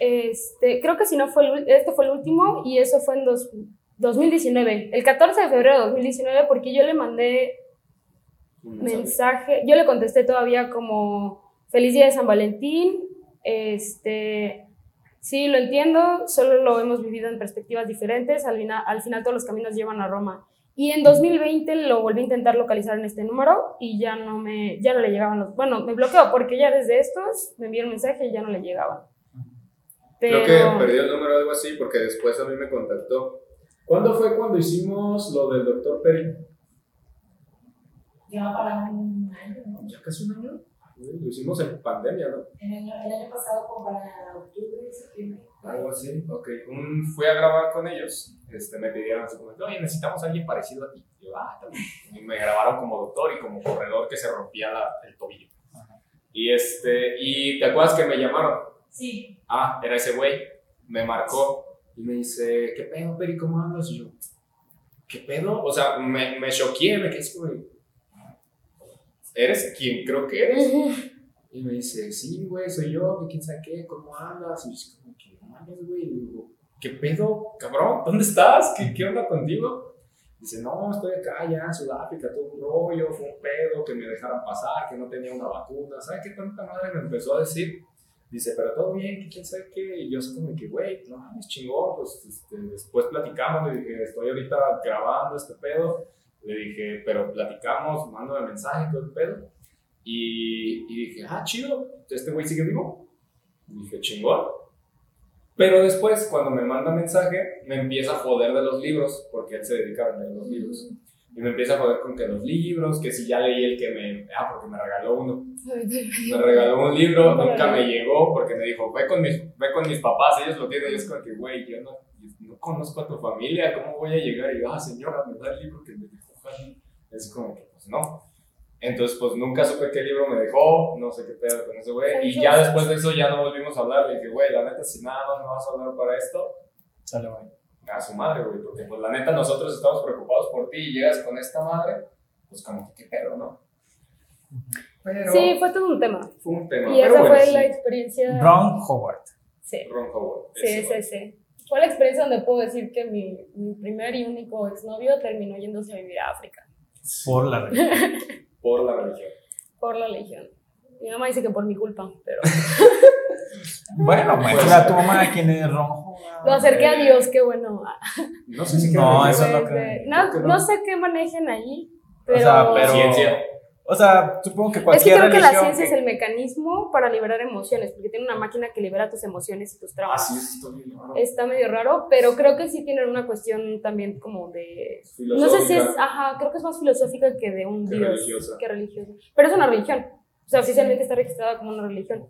Este, creo que si no fue el, este fue el último y eso fue en dos- 2019, el 14 de febrero de 2019, porque yo le mandé mensaje. mensaje, yo le contesté todavía como feliz día de San Valentín, este, sí, lo entiendo, solo lo hemos vivido en perspectivas diferentes, al final, al final todos los caminos llevan a Roma. Y en 2020 lo volví a intentar localizar en este número y ya no me, ya no le llegaban los, bueno, me bloqueó porque ya desde estos me envió un mensaje y ya no le llegaban. Pero, Creo que perdió el número o algo así porque después a mí me contactó. ¿Cuándo fue cuando hicimos lo del doctor Peri? Ya para un año, ¿no? Ya casi un año. Lo hicimos en pandemia, ¿no? El año, el año pasado, como para octubre, septiembre. Algo así. Ok. Un, fui a grabar con ellos. Este, me pidieron así como, oye, necesitamos a alguien parecido a ti. Y yo, ah, también. Y me grabaron como doctor y como corredor que se rompía la- el tobillo. Y este, y ¿te acuerdas que me llamaron? Sí. Ah, era ese güey. Me marcó y me dice, ¿qué pedo, Peri? ¿Cómo andas? Y yo, ¿qué pedo? O sea, me, me choqué, me quedé como, ¿eres quien creo que eres? Y me dice, sí, güey, soy yo, quién sabe qué, ¿cómo andas? Y yo como, que no mames, güey. Y digo, ¿qué pedo, cabrón? ¿Dónde estás? ¿Qué, qué onda contigo? Dice, no, estoy acá ya en Sudáfrica, todo un rollo, fue un pedo, que me dejaran pasar, que no tenía una vacuna. ¿Sabes qué tanta madre me empezó a decir? Dice, pero todo bien, quién sabe qué. Y yo así como que, güey, no mames, chingón, pues este, después platicamos. Le dije, estoy ahorita grabando este pedo. Le dije, pero platicamos, mándame mensaje, todo el pedo. Y, y dije, ah, chido, este güey sigue vivo. Y dije, chingón. Pero después, cuando me manda mensaje, me empieza a joder de los libros, porque él se dedica a vender los libros. Y me empieza a joder con que los libros, que si ya leí el que me. Ah, porque me regaló uno. Me regaló un libro, nunca me llegó, porque me dijo, ve con mis, ve con mis papás, ellos lo tienen. Y es como que, güey, yo no, no conozco a tu familia, ¿cómo voy a llegar? Y yo, ah, señora, me da el libro que me dejó. Es como que, pues no. Entonces, pues nunca supe qué libro me dejó, no sé qué pedo con ese güey. Y ya después de eso ya no volvimos a hablar. Le dije, güey, la neta, si nada más me vas a hablar para esto, Sale, güey. a su madre, güey. Porque, pues la neta, nosotros estamos preocupados por ti y llegas con esta madre, pues como que qué pedo, ¿no? Pero Sí, fue todo un tema. fue un tema. Y pero esa bueno, fue sí. la experiencia. Ron Howard. Sí, Ron Howard. sí, sí, sí. Fue la experiencia donde puedo decir que mi, mi primer y único exnovio terminó yéndose a vivir a África Por la religión. Por la religión. por la legión. Mi mamá dice que por mi culpa, pero bueno, muestra a tu mamá quién es Ron Howard. lo acerqué a Dios, qué bueno. No sé si No, eso no Pues, creo. Creo no, que no. no sé qué manejen ahí, Pero, O sea, pero- Ciencia. O sea, supongo que es que cualquier creo que la ciencia es el mecanismo para liberar emociones, porque tiene una máquina que libera tus emociones y tus traumas. Así es, esto bien raro. Está medio raro, pero creo que sí tienen una cuestión también como de... No sé si es, ajá, creo que es más filosófica que de un Que dios. religiosa. Que religiosa. Pero es una religión. O sea, oficialmente está registrada como una religión.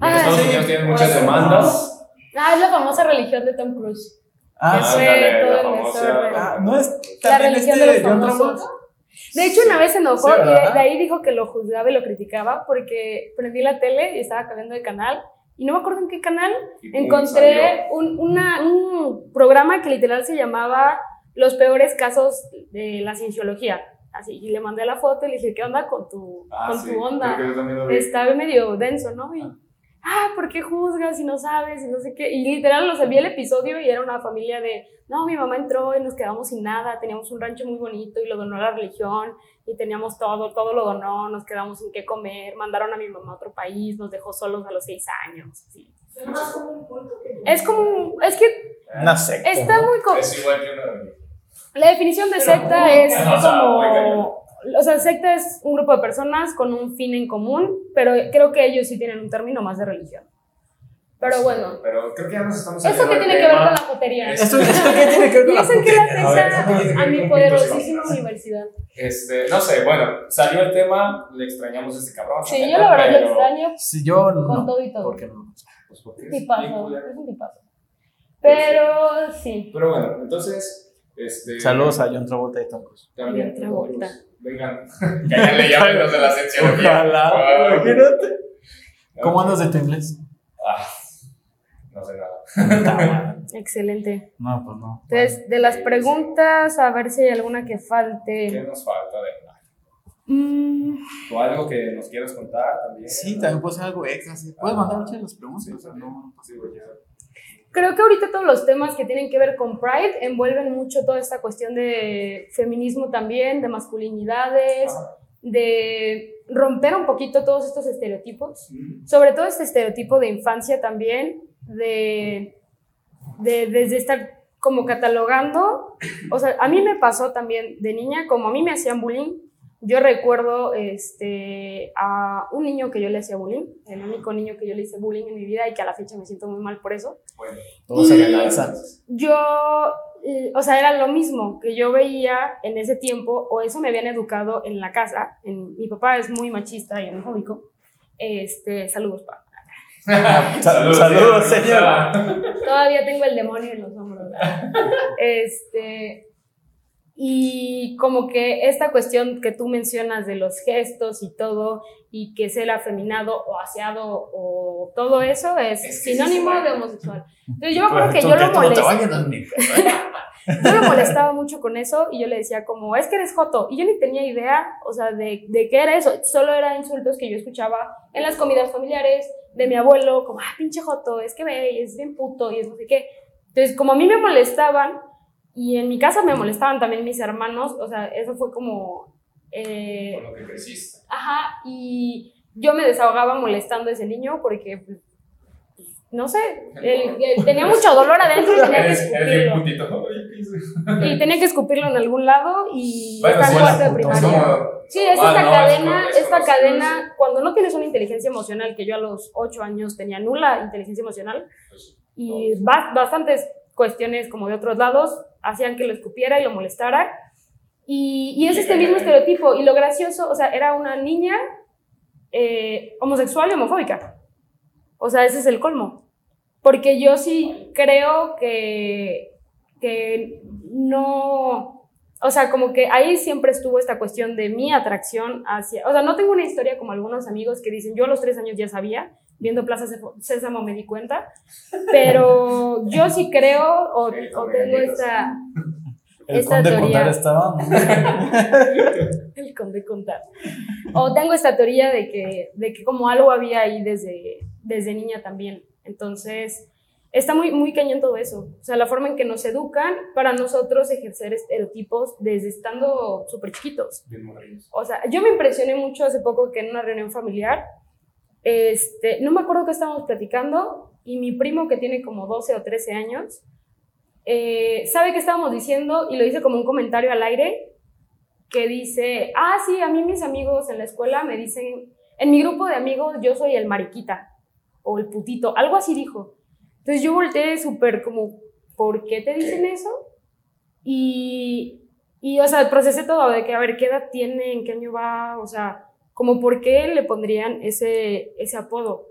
Ah, Estados sí. Unidos tienen muchas demandas. Ah, es la famosa religión de Tom Cruise. Ah, que sí. fue ándale, todo la el famosa-. Ah, no es La religión este de los John famosos. De hecho, una vez se enojó Sí, y de, ahí dijo que lo juzgaba y lo criticaba porque prendí la tele y estaba cambiando de canal y no me acuerdo en qué canal encontré un, una- un programa que literal se llamaba Los peores casos de la cienciología. Así, y le mandé la foto y le dije, ¿qué onda con tu, Ah, con sí, tu onda? Está medio denso, ¿no? Y, ah, ¿por qué juzgas si no sabes? Y no sé qué. Y literal, los vi el episodio y era una familia de, no, mi mamá entró y nos quedamos sin nada, teníamos un rancho muy bonito y lo donó a la religión y teníamos todo, todo lo donó, nos quedamos sin qué comer, mandaron a mi mamá a otro país, nos dejó solos a los seis años. Suena más como un culto que Es como, es que Una secta. está ¿no? muy... Es igual que una religión. la definición de secta muy- es como... O sea, secta es un grupo de personas con un fin en común, pero creo que ellos sí tienen un término más de religión. Pero bueno, Pero creo que ya nos estamos ¿eso saliendo qué tiene que ver con la jotería? Es- ¿Esto, esto qué tiene que ver con ¿Y la eso putería? A ¿eso qué mi poderosísima universidad? Este, no sé, bueno, salió el tema, le extrañamos a este cabrón. Sí, yo la verdad lo extraño Si yo no. con todo y todo. ¿Por qué no? Pues porque Es es un tipazo, es un tipazo. Pero sí, Pero bueno, entonces, este... Saludos a John Travolta y Tom Cruise. También, John Travolta. Vengan, ya menos de la sección. Ojalá. Wow. Imagínate. ¿Cómo andas de tu inglés? Ah, no sé nada. excelente. No, pues no. Entonces, de las preguntas, a ver si hay alguna que ¿Qué falte. nos falta de hablar? Mm, ¿O algo que nos quieras contar también? Sí, también puede ser algo extra. sí. Puedes mandar muchas de las preguntas. o sea, no, Sí, ya. Creo que ahorita todos los temas que tienen que ver con Pride envuelven mucho toda esta cuestión de feminismo también, de masculinidades, Ajá. de romper un poquito todos estos estereotipos. Sobre todo este estereotipo de infancia también, de, de desde estar como catalogando, o sea, a mí me pasó también de niña, como a mí me hacían bullying, yo recuerdo este, a un niño que yo le hacía bullying, el único niño que yo le hice bullying en mi vida y que a la fecha me siento muy mal por eso. Bueno, Todo se relanza. Yo, eh, o sea, era lo mismo que yo veía en ese tiempo, o eso me habían educado en la casa. En, mi papá es muy machista y homofóbico. Este, saludos, papá. Sal- Saludos, señor. Todavía tengo el demonio en los hombros. ¿verdad? Este, y como que esta cuestión que tú mencionas de los gestos y todo, y que ser afeminado o aseado o todo eso es, Es que sí sinónimo se de homosexual. Entonces yo me acuerdo que yo lo ¿eh? Yo me molestaba mucho con eso y yo le decía como, es que eres joto. Y yo ni tenía idea, o sea, de, de qué era eso. Solo eran insultos que yo escuchaba en las comidas familiares de mi abuelo, como, ah, pinche joto, es que ve, y es bien puto, y es no sé qué. Entonces, como a mí me molestaban, y en mi casa me molestaban también mis hermanos, o sea, eso fue como... eh, con lo que creciste. Ajá, y yo me desahogaba molestando a ese niño porque, pues, no sé, él- él tenía mucho dolor adentro y tenía que escupirlo. Y tenía que escupirlo en algún lado y Bueno, sí, cuarto de primaria. Sí, es Ah, esta no, cadena, es esta cadena, cuando no tienes una inteligencia emocional, que yo a los 8 años tenía nula inteligencia emocional, pues, y ba- bastantes cuestiones como de otros lados hacían que lo escupiera y lo molestara. Y, y es este mismo estereotipo. Y lo gracioso, o sea, era una niña eh, homosexual y homofóbica. O sea, ese es el colmo. Porque yo sí creo que, que no, o sea, como que ahí siempre estuvo esta cuestión de mi atracción hacia, o sea, no tengo una historia como algunos amigos que dicen, yo a los tres años ya sabía, viendo Plaza Sésamo me di cuenta, pero yo sí creo o, tengo esta, El Esta conde teoría. contar estaba. el conde contar. O tengo esta teoría de que, de que como algo había ahí desde, desde niña también. Entonces, está muy, muy cañón todo eso. O sea, la forma en que nos educan para nosotros ejercer estereotipos desde estando súper chiquitos. Bien. O sea, yo me impresioné mucho hace poco que en una reunión familiar, este, no me acuerdo qué estábamos platicando, y mi primo que tiene como 12 o 13 años, eh, sabe qué estábamos diciendo y lo hice como un comentario al aire, que dice, ah, sí, a mí mis amigos en la escuela me dicen, en mi grupo de amigos yo soy el mariquita o el putito, algo así dijo. Entonces yo volteé súper como, ¿por qué te dicen eso? Y, y, o sea, procesé todo de que, a ver, ¿qué edad tiene? ¿En qué año va? O sea, como por qué le pondrían ese, ese apodo.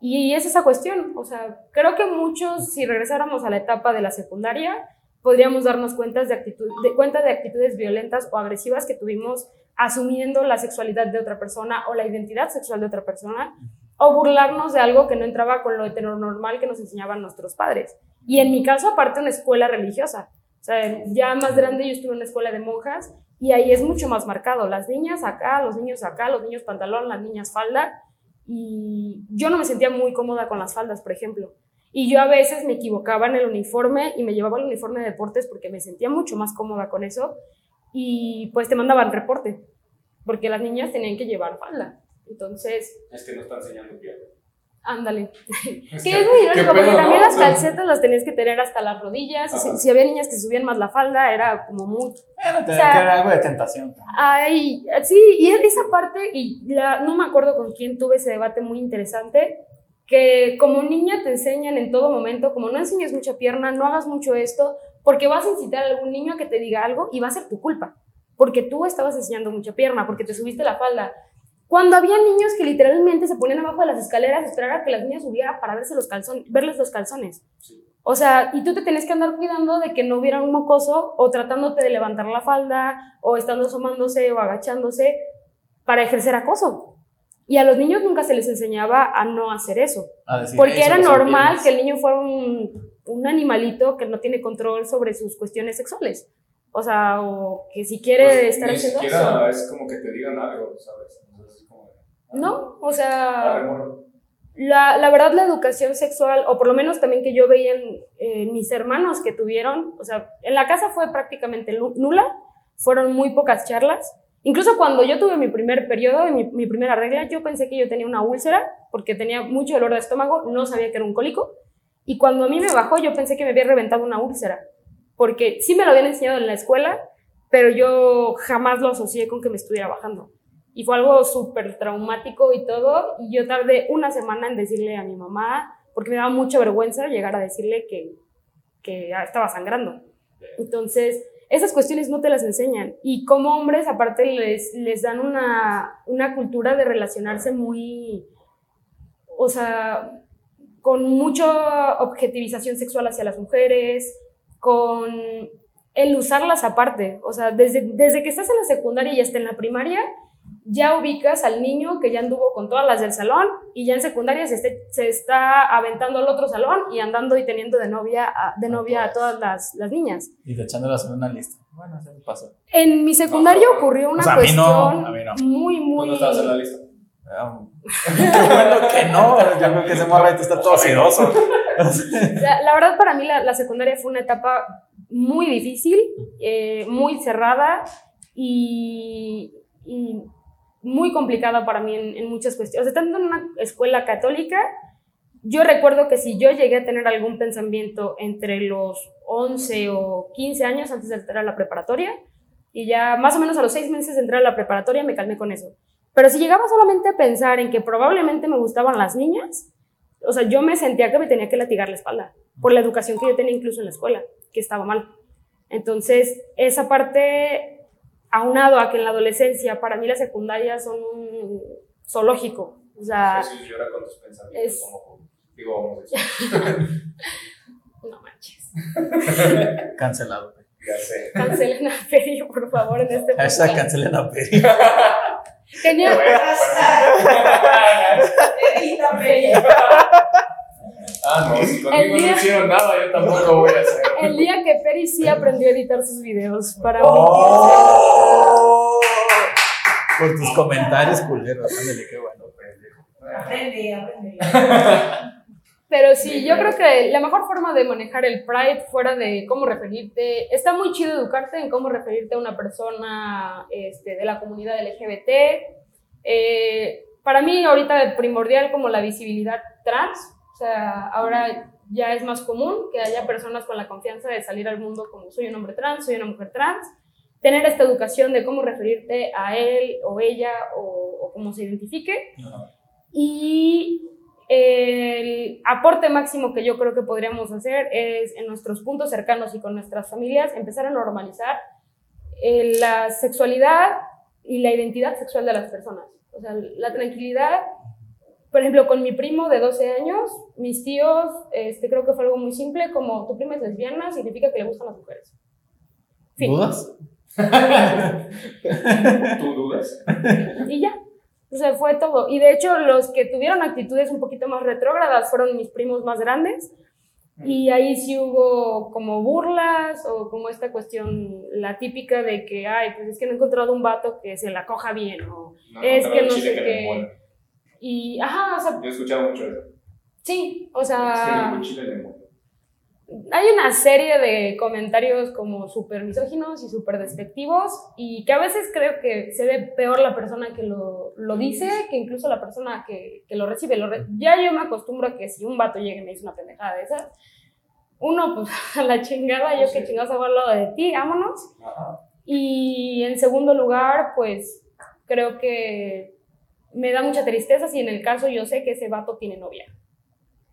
Y es esa cuestión, o sea, creo que muchos, si regresáramos a la etapa de la secundaria, podríamos darnos cuenta de, actitud, de, cuenta de actitudes violentas o agresivas que tuvimos asumiendo la sexualidad de otra persona o la identidad sexual de otra persona, o burlarnos de algo que no entraba con lo heteronormal que nos enseñaban nuestros padres. Y en mi caso, aparte, una escuela religiosa. O sea, ya más grande yo estuve en una escuela de monjas y ahí es mucho más marcado. Las niñas acá, los niños acá, los niños pantalón, las niñas falda. Y yo no me sentía muy cómoda con las faldas, por ejemplo. Y yo a veces me equivocaba en el uniforme y me llevaba el uniforme de deportes porque me sentía mucho más cómoda con eso. Y pues te mandaban reporte, porque las niñas tenían que llevar falda. Entonces... Es que no está enseñando pie. Ándale. Que es muy irónico, porque también ¿no? las calcetas las tenías que tener hasta las rodillas. Si, si había niñas que subían más la falda, era como Bueno, te- O sea- era algo de tentación. Ay, sí, y es- esa parte, y la, no me acuerdo con quién tuve ese debate muy interesante, que como niña te enseñan en todo momento, como no enseñes mucha pierna, no hagas mucho esto, porque vas a incitar a algún niño a que te diga algo y va a ser tu culpa, porque tú estabas enseñando mucha pierna, porque te subiste la falda. Cuando había niños que literalmente se ponían abajo de las escaleras a esperar a que las niñas subieran para verse los calzones, verles los calzones. O sea, y tú te tenés que andar cuidando de que no hubiera un mocoso o tratándote de levantar la falda o estando asomándose o agachándose para ejercer acoso. Y a los niños nunca se les enseñaba a no hacer eso. Decir, Porque "Ey, era normal piernas". que el niño fuera un, un animalito que no tiene control sobre sus cuestiones sexuales. O sea, o que si quiere Pues, estar ni haciendo eso. es como que te digan algo, ¿sabes? Entonces, es como de, ah, No, o ah, sea, remorro. la, la verdad la educación sexual, o por lo menos también que yo veía en, mis hermanos que tuvieron, o sea, en la casa fue prácticamente nu- nula, fueron muy pocas charlas. Incluso cuando yo tuve mi primer periodo y mi, mi primera regla, yo pensé que yo tenía una úlcera porque tenía mucho dolor de estómago, no sabía que era un cólico. Y cuando a mí me bajó, yo pensé que me había reventado una úlcera, porque sí me lo habían enseñado en la escuela, pero yo jamás lo asocié con que me estuviera bajando. Y fue algo súper traumático y todo. Y yo tardé una semana en decirle a mi mamá, porque me daba mucha vergüenza llegar a decirle que, que estaba sangrando. Entonces, esas cuestiones no te las enseñan. Y como hombres, aparte, les, les dan una, una cultura de relacionarse muy, o sea, con mucha objetivización sexual hacia las mujeres, con el usarlas aparte. O sea, desde, desde que estás en la secundaria y hasta en la primaria, ya ubicas al niño que ya anduvo con todas las del salón y ya en secundaria se, esté- se está aventando al otro salón y andando y teniendo de novia a, de novia a todas las, las niñas. Y echándolas en una lista. Bueno, eso pasó. En mi secundaria ocurrió una no, cuestión a mí no. muy, Tú muy... no estabas en la lista. Ah, bueno que no. Yo creo que ese está todo sedoso. La, la verdad para mí la, la secundaria fue una etapa muy difícil, eh, muy cerrada y, y muy complicada para mí en, muchas cuestiones. O sea, estando en una escuela católica, yo recuerdo que si yo llegué a tener algún pensamiento entre los 11 o 15 años antes de entrar a la preparatoria, y ya más o menos a los 6 meses de entrar a la preparatoria me calmé con eso. Pero si llegaba solamente a pensar en que probablemente me gustaban las niñas, o sea, yo me sentía que me tenía que latigar la espalda por la educación que yo tenía incluso en la escuela, que estaba mal. Entonces, esa parte, aunado a que en la adolescencia, para mí las secundarias son un zoológico. O sea, Jesús llora con tus pensamientos es- como digo homosexual. no manches. Cancelado. Ya sé. Cancelen a Ferio, por favor, en este Hashtag podcast. cancelen a Peri. Tenía, Edita, Feria. Ah, no, si conmigo El no día- hicieron nada, yo tampoco voy a hacer. el día que Peri sí aprendió a editar sus videos para mí. ¡Oh! Por tus comentarios culeros. Ándale, qué bueno. Aprende, aprende. Pero sí, yo creo que la mejor forma de manejar el Pride fuera de cómo referirte, está muy chido educarte en cómo referirte a una persona este, de la comunidad LGBT. Eh, para mí ahorita es primordial como la visibilidad trans, sea, ahora ya es más común que haya personas con la confianza de salir al mundo como soy un hombre trans, soy una mujer trans, tener esta educación de cómo referirte a él o ella o, o cómo se identifique. Y el aporte máximo que yo creo que podríamos hacer es en nuestros puntos cercanos y con nuestras familias empezar a normalizar eh, la sexualidad y la identidad sexual de las personas. O sea, la tranquilidad, por ejemplo, con mi primo de 12 años, mis tíos, este, creo que fue algo muy simple, como tu prima es lesbiana, significa que le gustan las mujeres. Fin. ¿Dudas? ¿Tú dudas? Y ya. O sea, fue todo. Y de hecho, los que tuvieron actitudes un poquito más retrógradas fueron mis primos más grandes. Y ahí sí hubo como burlas o como esta cuestión, la típica de que, ay, pues es que no he encontrado un vato que se la coja bien o No, es que no sé qué. Y, ajá, o sea, Yo he escuchado mucho eso. sí, o Es que sea, el muele. hay una serie de comentarios como súper misóginos y súper despectivos y que a veces creo que se ve peor la persona que lo, lo dice que incluso la persona que, que lo recibe. Lo re- ya yo me acostumbro a que si un vato llega y me dice una pendejada de esas, uno, pues a la chingada, yo que Sí. chingados hago al lado de ti, vámonos. Ajá. Y en segundo lugar, pues creo que me da mucha tristeza si en el caso yo sé que ese vato tiene novia.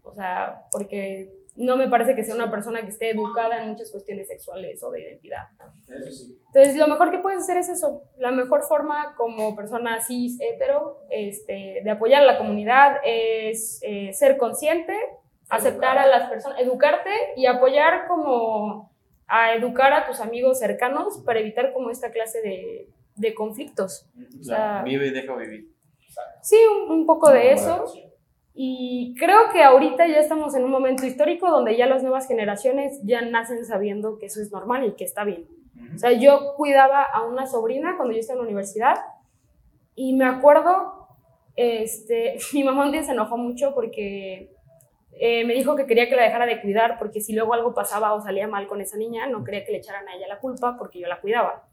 O sea, porque no me parece que sea una persona que esté educada en muchas cuestiones sexuales o de identidad. Eso sí. Entonces, lo mejor que puedes hacer es eso. La mejor forma como persona cis, hetero, este, de apoyar a la comunidad es eh, ser consciente, aceptar a las personas, educarte y apoyar como a educar a tus amigos cercanos para evitar como esta clase de, de conflictos. O sea, Vive y deja vivir. Sí, un, un poco de eso. Y creo que ahorita ya estamos en un momento histórico donde ya las nuevas generaciones ya nacen sabiendo que eso es normal y que está bien. O sea, yo cuidaba a una sobrina cuando yo estaba en la universidad y me acuerdo, este, mi mamá un día se enojó mucho porque eh, me dijo que quería que la dejara de cuidar porque si luego algo pasaba o salía mal con esa niña, no quería que le echaran a ella la culpa porque yo la cuidaba.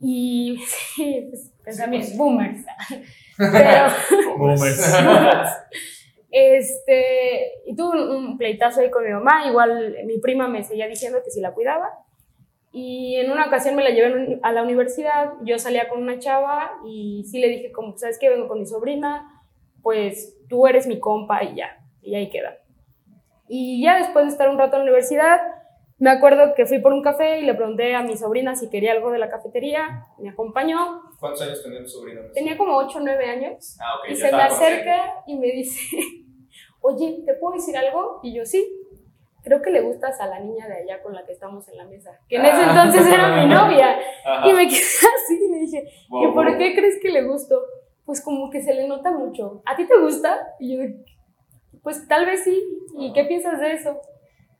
Y sí, pues, pensamientos, boomers. Pero, este, y tuve un, un pleitazo ahí con mi mamá, igual mi prima me seguía diciendo que si la cuidaba. Y en una ocasión me la llevé a la universidad, yo salía con una chava y sí le dije como, ¿sabes qué? Vengo con mi sobrina, pues tú eres mi compa y ya, y ahí queda. Y ya después de estar un rato en la universidad, me acuerdo que fui por un café y le pregunté a mi sobrina si quería algo de la cafetería, me acompañó, ¿Cuántos años tenía tu sobrino? tenía como 8 o 9 años. Ah, ok. Y se me acerca y me dice, oye, ¿te puedo decir algo? Y yo, sí, creo que le gustas a la niña de allá con la que estamos en la mesa, que en ese Ah. entonces era mi novia. Ajá. Y me quedé así y le dije, Wow, ¿y por wow. qué crees que le gustó? Pues como que se le nota mucho. ¿A ti te gusta? Y yo, pues tal vez sí. ¿Y qué piensas de eso?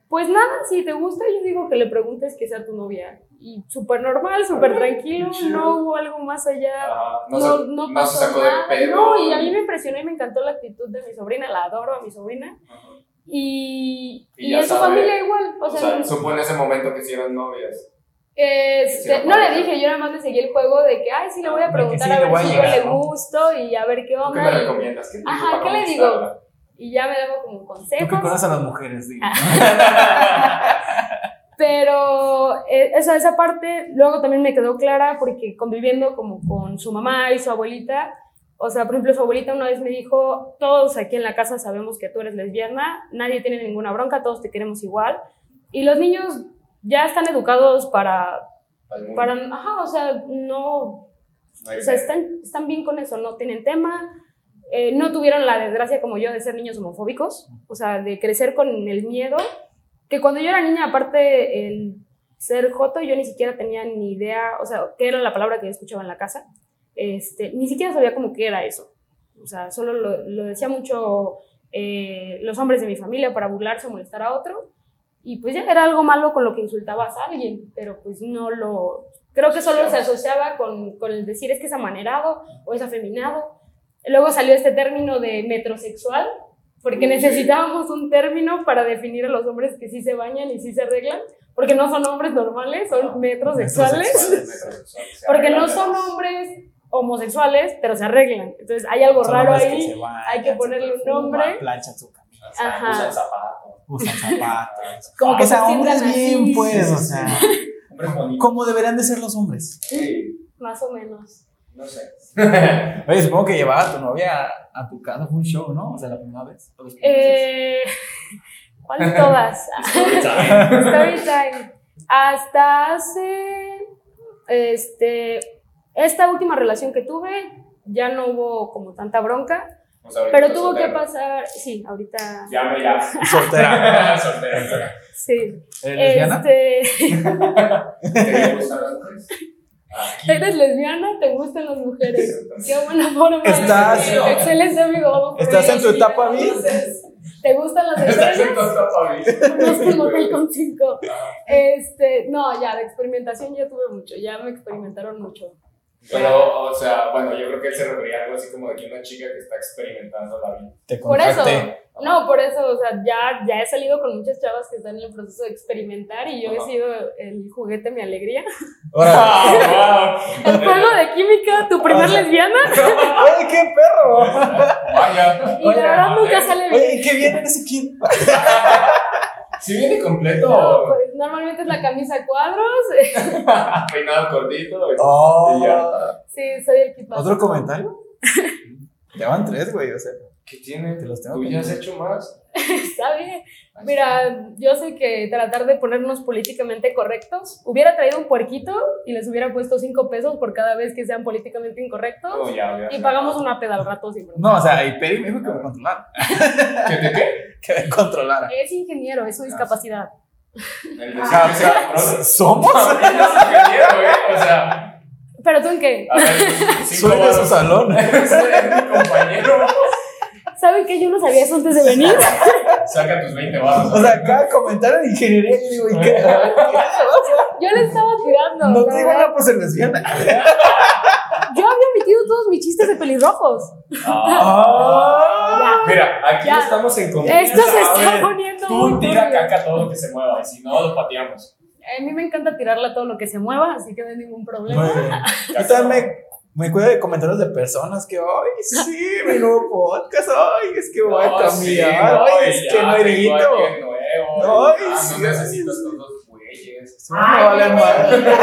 Pues nada, si te gusta, yo digo que le preguntes que sea tu novia. Y súper normal, súper tranquilo, no hubo algo más allá Ajá. no, se- no se pasó sacó de nada. pedo. No, y a mí me impresionó y me encantó la actitud de mi sobrina, la adoro a mi sobrina. Y, Y y en su sabe. familia igual. O O sea, sea, supo en ese momento que eran novias. este, no le dije, yo nada más le seguí el juego de que, ay, sí, le voy a De preguntar sí, a ver a si yo le ¿no? gusto y a ver qué ¿Tú qué onda. me recomiendas? ¿Qué Ajá, ¿qué le digo? Y ya me daba como Tú que consejos. conoces a las mujeres, digo. Pero eh, esa, esa parte luego también me quedó clara porque conviviendo como con su mamá y su abuelita, o sea, por ejemplo, su abuelita una vez me dijo, todos aquí en la casa sabemos que tú eres lesbiana, nadie tiene ninguna bronca, todos te queremos igual. Y los niños ya están educados para, para ajá, o sea, no, No o sea, están, están bien con eso, no tienen tema, eh, no tuvieron la desgracia como yo de ser niños homofóbicos, o sea, de crecer con el miedo, que cuando yo era niña, aparte el ser joto, yo ni siquiera tenía ni idea, o sea, qué era la palabra que yo escuchaba en la casa, este, ni siquiera sabía cómo qué era eso, o sea, solo lo, lo decía mucho eh, los hombres de mi familia para burlarse o molestar a otro, y pues ya era algo malo con lo que insultabas a alguien, pero pues no lo... Creo que solo se asociaba con, con el decir es que es amanerado o es afeminado. Luego salió este término de metrosexual, porque necesitábamos un término para definir a los hombres que sí se bañan y sí se arreglan, porque no son hombres normales, son metrosexuales, Metrosexuales, se porque no son hombres homosexuales, pero se arreglan. Entonces hay algo Son raro que ahí, bañan, hay que ponerle un nombre. Planchan su camisa, Ajá. Usan zapatos. usan zapatos. Como que o sea, se hombres bien, así. pues, o sea. Como deberían de ser los hombres. Sí, Más o menos. No sé. Oye, supongo que llevar a tu novia a, a tu casa fue un show, ¿no? O sea, la primera vez. Eh, ¿Cuál de todas? Story time. Story time. Hasta hace. Este. Esta última relación que tuve, ya no hubo como tanta bronca. O sea, ahorita Pero tuvo que pasar. Sí, ahorita. Llame ya. Soltera. Soltera. Sí. ¿Eres? Este. ¿Te gustan las mujeres? Aquí. ¿Eres lesbiana? ¿Te gustan las mujeres? Qué buena forma. de- Estás- Excelente, amigo. ¿Estás en tu etapa bis? ¿Te gustan las Estás en estrellas? tu etapa, ¿viste? Conozco un motel con cinco. Este, no, ya, de experimentación ya tuve mucho, ya me experimentaron mucho. Pero, o sea, bueno, yo creo que él se refería a algo así como de que una chica que está experimentando la vida. Te Por eso, no, por eso, o sea, ya, ya he salido con muchas chavas que están en el proceso de experimentar y yo he sido el juguete mi alegría. Ahora. ¡Ah, El juego de química, tu primer lesbiana, ¡Oye, qué perro! Vaya. y la verdad nunca sale bien. Oye, qué bien eres aquí. Si viene completo, No, pues normalmente es la camisa a cuadros. peinado cortito. Oh. y ya. Sí, soy el equipazo. ¿Otro comentario? Ya van tres, güey, o sea. ¿Qué tiene? Te los tengo ¿Tú ya has hecho más? Está bien. Mira, yo sé que tratar de ponernos políticamente correctos, hubiera traído un puerquito y les hubiera puesto cinco pesos por cada vez que sean políticamente incorrectos No, ya, ya. y pagamos una peda al rato sin problema. No, o sea, y Peri me dijo que me controlara. ¿Qué te qué? Que me controlara. Es ingeniero, es su discapacidad. El de Ajá, o sea. ¿Somos? Güey. O sea, ¿Pero tú en qué? a ver, cinco Soy de su salón. Soy mi compañero. ¿Saben que yo no sabía eso antes de venir? Saca tus 20 baros. O sea, cada comentario de ingeniería, yo digo, ¿y qué? Yo le estaba tirando. No te digo nada por ser lesbiana. Yo había omitido todos mis chistes de pelirrojos. Ah. Mira, aquí Ya. estamos en confianza. Esto se está ver, poniendo Tú muy tira caca todo lo que se mueva, y si no, lo pateamos. A mí me encanta tirarle a todo lo que se mueva, así que no hay ningún problema. Muy bien. Yo también me, me cuido de comentarios de personas que, ay, sí, mi nuevo podcast, ay, es que voy a No, sí, cambiar, no, ay, es ya, que no edito. alguien nuevo, Ay, ah, sí. No necesito estos dos güeyes. No vale madre.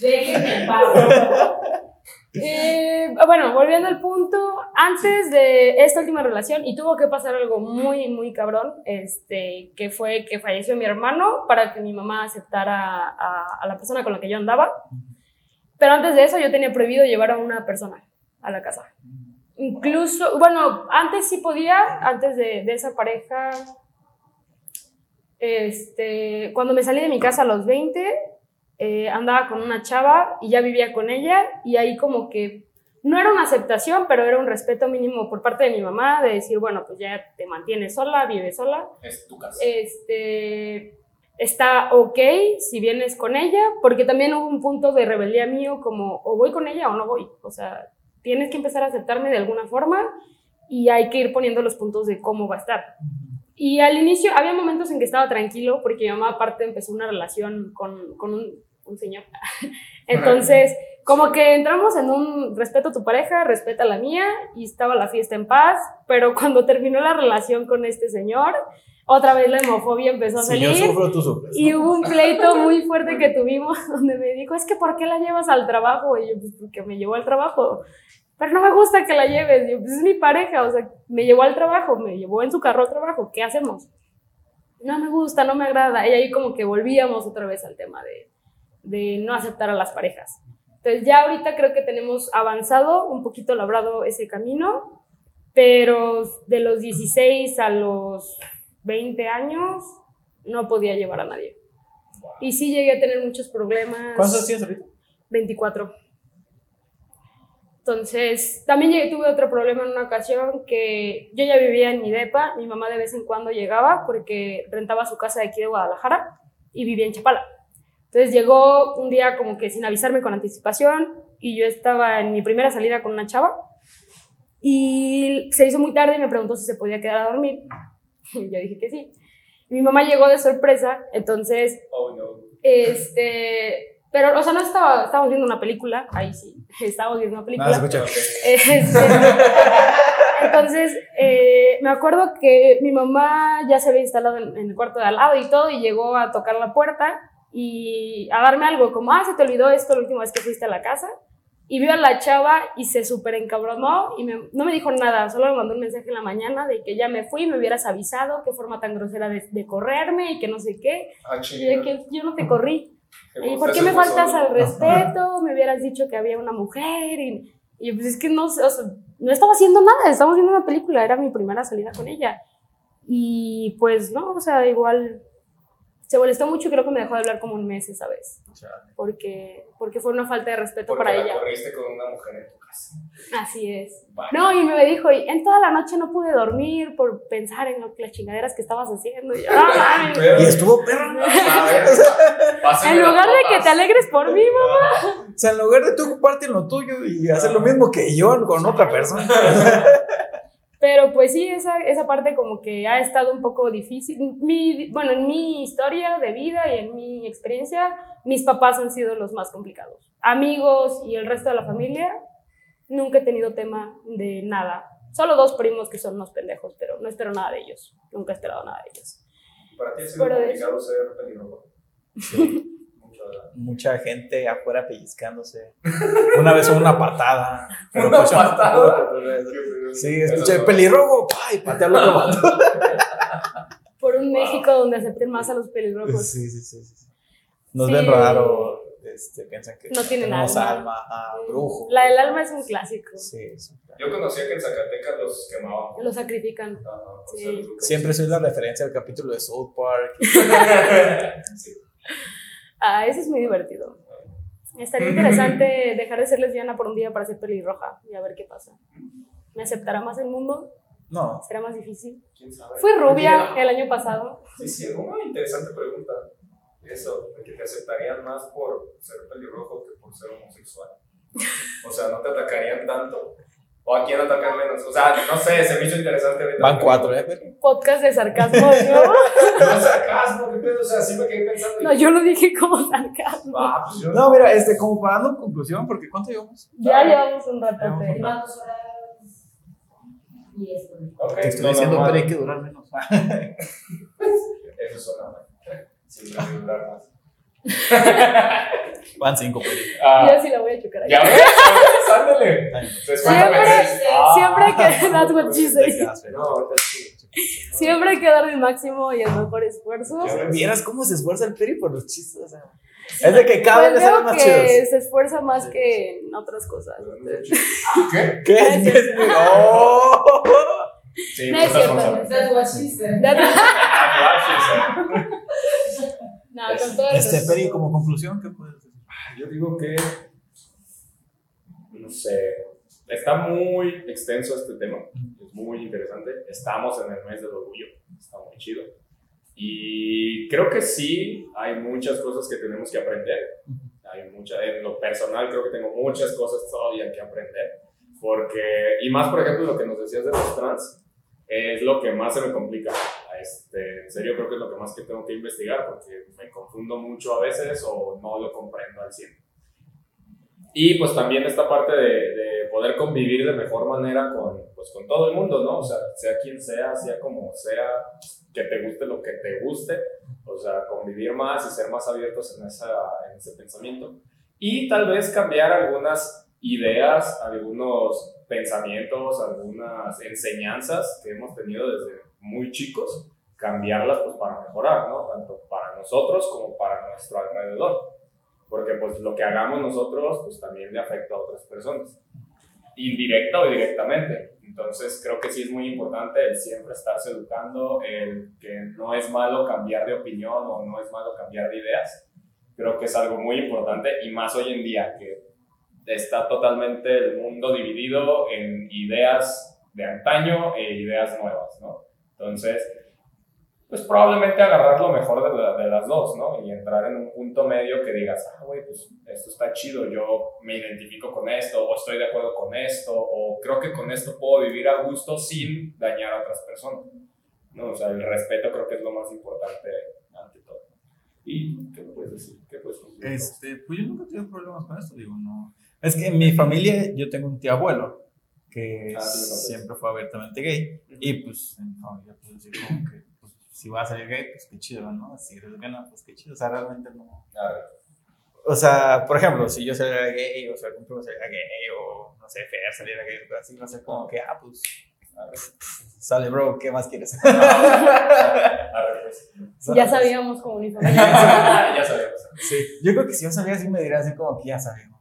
Déjenme en paz. Eh, bueno, volviendo al punto, antes de esta última relación, y tuvo que pasar algo muy, muy cabrón, este, que fue que falleció mi hermano para que mi mamá aceptara a, a la persona con la que yo andaba. Pero antes de eso yo tenía prohibido llevar a una persona a la casa. Incluso, bueno, antes sí podía, antes de, de esa pareja, este, cuando me salí de mi casa a los 20, eh, andaba con una chava y ya vivía con ella y ahí como que no era una aceptación, pero era un respeto mínimo por parte de mi mamá de decir, bueno, pues ya te mantienes sola, vives sola, Es tu casa. este, está ok si vienes con ella, porque también hubo un punto de rebeldía mío como o voy con ella o no voy, o sea, tienes que empezar a aceptarme de alguna forma y hay que ir poniendo los puntos de cómo va a estar. Y al inicio había momentos en que estaba tranquilo porque mi mamá aparte empezó una relación con, con un, un señor. Entonces, como que entramos en un respeto a tu pareja, respeta la mía y estaba la fiesta en paz, pero cuando terminó la relación con este señor, otra vez la hemofobia empezó a Si salir. yo sufro, tú sufres. Y hubo un pleito muy fuerte que tuvimos donde me dijo, es que ¿por qué la llevas al trabajo? Y yo, pues porque me llevó al trabajo. Pero no me gusta que la lleves. Y yo, pues es mi pareja, o sea, me llevó al trabajo, me llevó en su carro al trabajo, ¿qué hacemos? No me gusta, no me agrada. Y ahí como que volvíamos otra vez al tema de, de no aceptar a las parejas. Entonces ya ahorita creo que tenemos avanzado, un poquito labrado ese camino, pero de los 16 a los 20 años no podía llevar a nadie. Y sí llegué a tener muchos problemas. ¿Cuántos tienes ahorita? 24. Entonces, también llegué- tuve otro problema en una ocasión que yo ya vivía en mi depa, mi mamá de vez en cuando llegaba porque rentaba su casa de aquí de Guadalajara y vivía en Chapala. Entonces llegó un día como que sin avisarme con anticipación y yo estaba en mi primera salida con una chava y se hizo muy tarde y me preguntó si se podía quedar a dormir. Y yo dije que sí. Mi mamá llegó de sorpresa, entonces Oh, no. este, pero, o sea, no estaba, estábamos viendo una película, ahí sí, estábamos viendo una película. escucha. Este, Entonces, eh, me acuerdo que mi mamá ya se había instalado en, en el cuarto de al lado y todo, y llegó a tocar la puerta y a darme algo, como, ah, se te olvidó esto la última vez que fuiste a la casa. Y vio a la chava y se súper encabronó y me- no me dijo nada, solo me mandó un mensaje en la mañana de que ya me fui, me hubieras avisado, qué forma tan grosera de, de correrme y que no sé qué. Ah, Y de que yo no te corrí. ¿Y por qué me faltas al respeto? Me hubieras dicho que había una mujer y, y pues es que no, o sea, no estaba haciendo nada, estábamos viendo una película, era mi primera salida con ella. Y pues no, o sea, igual se molestó mucho y creo que me dejó de hablar como un mes esa vez, porque, porque fue una falta de respeto Porque para la ella. corriste con una mujer en tu casa. Así es. No, y me dijo, y en toda la noche no pude dormir por pensar en lo, las chingaderas que estabas haciendo. Y yo, "No mames". Y estuvo perro. En lugar de que te alegres por mí, mamá. O sea, en lugar de tú ocuparte en lo tuyo y hacer lo mismo que yo con otra persona. Pero pues sí, esa, esa parte como que ha estado un poco difícil. Mi, bueno, en mi historia de vida y en mi experiencia, mis papás han sido los más complicados. Amigos y el resto de la familia, nunca he tenido tema de nada. Solo dos primos que son unos pendejos, pero no espero nada de ellos. Nunca he esperado nada de ellos. Para ti ha sido Pero complicado ser. Mucho, ¿verdad? Mucha gente afuera pellizcándose. Una vez una patada. Pero ¿Una pues, patada? Sí, escuché pelirrojo. ¡Ay! Patea al otro. Por un México donde acepten más a los pelirrojos. Sí, sí, sí. sí. Nos Sí. ven raro. Este, piensan que No tienen alma. alma. ah, brujo. La del alma es un clásico. Sí, sí. Yo conocía que en Zacatecas los quemaban. Lo sacrifican. Sí. Siempre soy la referencia al capítulo de South Park. Sí. Ah, eso es muy divertido. Estaría interesante dejar de ser lesbiana por un día para ser pelirroja y a ver qué pasa. ¿Me aceptará más el mundo? No. ¿Será más difícil? ¿Quién sabe? Fui rubia el año pasado. Sí, sí, una interesante pregunta. Eso, de que te aceptarían más por ser pelirrojo que por ser homosexual. O sea, no te atacarían tanto. O a quién atacan menos. O sea, no sé, se me hizo interesante ahorita. Van cuatro, ¿eh? Podcast de sarcasmo, ¿no? No sarcasmo, qué pedo. O sea, sí me quedé pensando. No, yo lo dije como sarcasmo. Ah, pues yo No, mira, este, como para dando conclusión, porque ¿cuánto llevamos? Ya llevamos un Llevamos ratote. un Lleva dos horas y esto. Ok, Te estoy no, diciendo, pero hay que durar menos. Eso suena mal. Siempre hay que durar más. Van cinco, pero. Ah, Yo sí la voy a chocar ahí. ya ves, ándale. Siempre, Ah, siempre hay que, that's what she said. Siempre hay que dar el máximo y el mejor esfuerzo. Vieras cómo se esfuerza el Peri por los chistes. o sea, es de que cada vez Pues le salen más que chidos. se esfuerza más que en otras cosas. ¿Qué? ¿Qué es? ¿Qué es? ¡Oh! Sí, No es muchas cierto. cosas. That's what she said. No, con todo Este, respeto. Peri, como conclusión, ¿qué puedes decir? Yo digo que, no sé, está muy extenso este tema, es muy interesante. Estamos en el mes del orgullo, está muy chido. Y creo que sí, hay muchas cosas que tenemos que aprender. Hay mucha, en lo personal creo que tengo muchas cosas todavía que aprender. Porque, y más por ejemplo lo que nos decías de los trans, es lo que más se me complica. Este, en serio creo que es lo que más que tengo que investigar porque me confundo mucho a veces o no lo comprendo al 100. Y pues también esta parte de, de poder convivir de mejor manera con, pues, con todo el mundo, ¿no? O sea, sea quien sea, sea como sea, que te guste lo que te guste, o sea, convivir más y ser más abiertos en, esa, en ese pensamiento. Y tal vez cambiar algunas ideas, algunos pensamientos, algunas enseñanzas que hemos tenido desde muy chicos, cambiarlas pues para mejorar, ¿no? Tanto para nosotros como para nuestro alrededor. Porque pues lo que hagamos nosotros pues también le afecta a otras personas, indirecta o directamente. Entonces creo que sí es muy importante el siempre estarse educando, el que no es malo cambiar de opinión o no es malo cambiar de ideas. Creo que es algo muy importante y más hoy en día que está totalmente el mundo dividido en ideas de antaño e ideas nuevas, ¿no? Entonces, pues probablemente agarrar lo mejor de, la- de las dos, ¿no? Y entrar en un punto medio que digas, ah, güey, pues esto está chido, yo me identifico con esto, o estoy de acuerdo con esto, o creo que con esto puedo vivir a gusto sin dañar a otras personas, ¿no? O sea, el respeto creo que es lo más importante ante todo. ¿Y qué puedes decir? ¿Qué puedes concluir? Este, pues yo nunca tuve problemas con esto, digo, no. Es que en mi familia yo tengo un tío abuelo, que Ah, sí, siempre fue abiertamente gay. Y pues en mi familia, pues así como que, pues, si va a salir gay, pues qué chido, ¿no? Si eres gay, no, pues qué chido. O sea, realmente no. Ver, O sea, por ejemplo, si yo saliera gay, o sea, algún primo saliera gay, o no sé, Fer saliera gay, o así, no sé, como que, ah, pues, a ver. sale, bro, ¿qué más quieres? A ver, pues. Ya sabíamos como mi familia. ya sabemos. Sí, yo creo que si yo saliera así me diría así como que ya sabemos.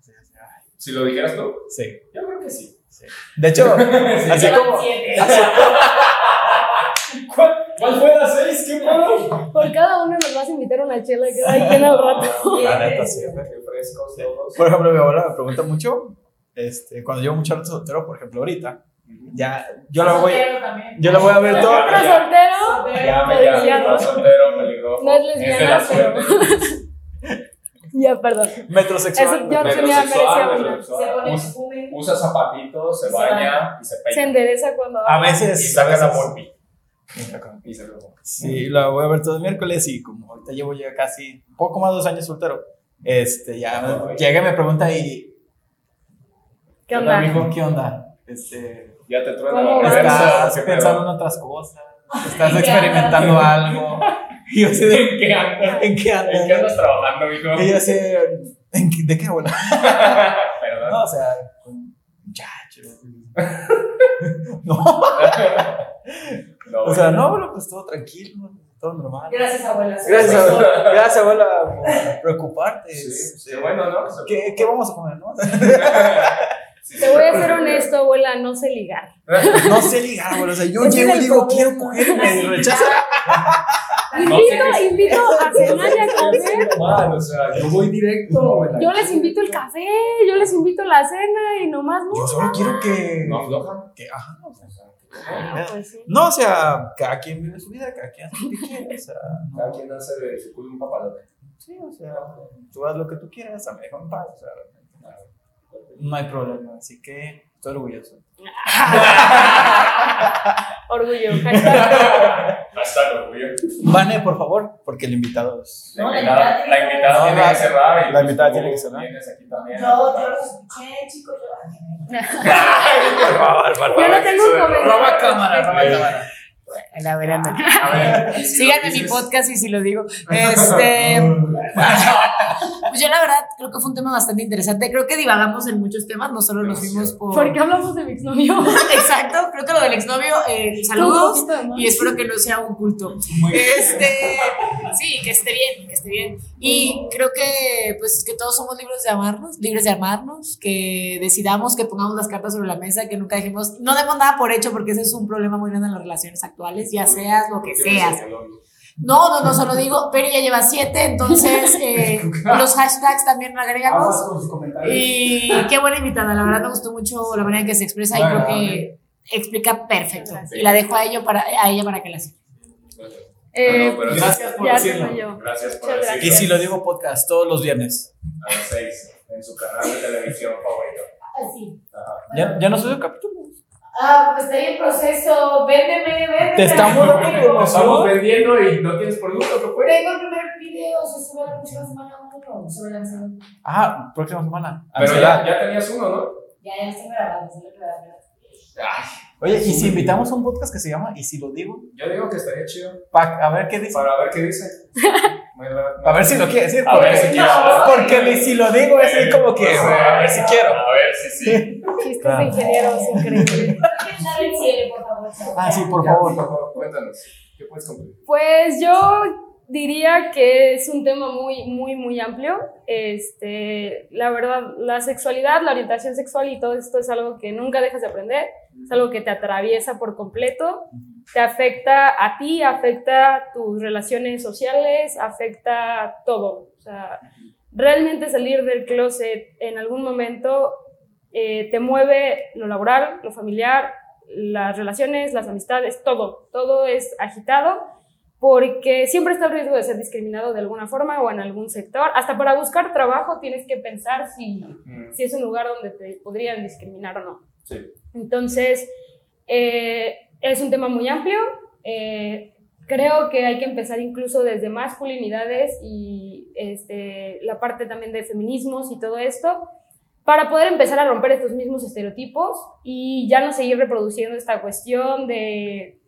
Sí, Si lo dijeras tú, Sí, yo creo que sí. sí. De hecho, así Llevan como. siete. así- ¿Cuál, cuál fue la seis? ¿Qué pedo? Por cada uno nos vas a invitar una chela que hay quien al rato. La neta, sí. Frescos todos. Por ejemplo, mi abuela me pregunta mucho, este, cuando llevo mucho rato soltero, por ejemplo, ahorita, ya, yo la voy, yo la voy a ver todo. Otro soltero. Ya me llamo soltero, peligroso. No es lesbiana, pero-. Ya, perdón. Metrosexual. Eso yo Metrosexual, una. Se metrosexual. pone Usa- zapatitos, se Se baña baña. y se Se peina. endereza cuando. A veces. Y saca a la veces- morpi. Y se lo Sí, la voy a ver todos los miércoles y como ahorita llevo ya casi poco más de dos años soltero, este, ya Ay. llega y me pregunta y, ¿Qué onda? mijo, ¿qué onda? Este, Ya te truena ¿Cómo la estás ¿qué pensando en otras cosas, estás experimentando algo. Y yo así de, ¿En qué andas? ¿en qué andas? ¿En qué andas trabajando, mijo? Y yo así, ¿en qué- ¿de qué abuela? Perdón. No, o sea, con muchachos. No, No, o sea, bueno. no, bueno, pues todo tranquilo, todo normal. Gracias, abuela. Gracias, abuela, gracias, abuela, por preocuparte. Sí, qué bueno, ¿no? ¿Qué, ¿Qué vamos a comer, no? Sí, Te voy a ser honesto, abuela, no sé ligar. No sé ligar, abuela. O sea, yo llego y digo, quiero coger y me rechaza. No sé Invito, qué- invito a cenar y a comer. normal, o sea, yo voy directo. Yo les invito el café, yo les invito la cena y nomás no. Yo solo quiero que. No afloja. que ajá, o sea, Ah, pues sí. no, o sea, cada quien vive su vida, cada quien hace lo que quiere. O sea, Cada quien hace de su culo un papalote. sí, o sea, tú haz lo que tú quieras, a mí déjame en paz. O sea, no hay problema. Así que estoy orgulloso. Orgullo. Hasta orgullo. Vane, por favor, porque el invitado es. La No, la invitada, invitada la tiene- invitada No, tiene la- que cerrar. y la invitada tiene que cerrar. Vienes aquí también. Yo, yo los escuché, chicos. Yo, Por favor, por Yo no tengo un comentario. Roba cámara, roba cámara. A ver, ándale. Síganme en mi podcast y si lo digo. Este. Pues yo la verdad creo que fue un tema bastante interesante. Creo que divagamos en muchos temas, no solo nos fuimos por. ¿Por qué hablamos de mi exnovio? Exacto, creo que lo del exnovio, eh, saludos y espero que no sea un culto. Este, sí, que esté bien, que esté bien. Y creo que pues que todos somos libres de amarnos, libres de amarnos, que decidamos, que pongamos las cartas sobre la mesa, que nunca dejemos, no demos nada por hecho porque ese es un problema muy grande en las relaciones actuales, ya seas lo que seas. No, no, no, solo digo, Peri ya lleva siete, entonces eh, los hashtags también comentarios. Y qué buena invitada, la verdad me gustó mucho la manera en que se expresa y creo que explica perfecto. Y la dejo a, ello para, a ella para que la siga. Eh, Bueno, pero- Gracias por decirlo. soy. Gracias por decirlo. Y si lo digo podcast todos los viernes. A las seis, en su canal de televisión favorito. así. Ajá. Ya, ya no subió capítulos. Ah, pues estoy en proceso. Véndeme, véndeme. Te estamos Estamos vendiendo y no tienes producto, ¿qué fue? Tengo el primer video, se sube la próxima semana uno sobre lanzamiento. Ah, próxima semana. Pero Ansiedad. ya, ya tenías uno, ¿no? Ya, ya estoy grabando, estoy grabando. Oye, ¿y si invitamos a un podcast que se llama ¿Y si lo digo? Yo digo que estaría chido. Pa- a ver qué dice. Para ver qué dice. A ver si lo quiere decir. A ver porque- si. Porque el lo digo es como que. A ver si quiero. A ver si sí. Chistes ingenieros increíbles. Dale el cielo, por favor. Ah, sí, por favor. Por favor, cuéntanos. ¿Qué puedes cumplir? Pues yo diría que es un tema muy, muy, muy amplio. Este, la verdad, la sexualidad, la orientación sexual y todo esto es algo que nunca dejas de aprender, es algo que te atraviesa por completo, te afecta a ti, afecta tus relaciones sociales, afecta todo. O sea, realmente salir del closet en algún momento eh, te mueve lo laboral, lo familiar, las relaciones, las amistades, todo, todo es agitado porque siempre está el riesgo de ser discriminado de alguna forma o en algún sector. Hasta para buscar trabajo tienes que pensar si, si es un lugar donde te podrían discriminar o no. Sí. Entonces, eh, es un tema muy amplio. eh, creo que hay que empezar incluso desde masculinidades y este, la parte también de feminismos y todo esto, para poder empezar a romper estos mismos estereotipos y ya no seguir reproduciendo esta cuestión de,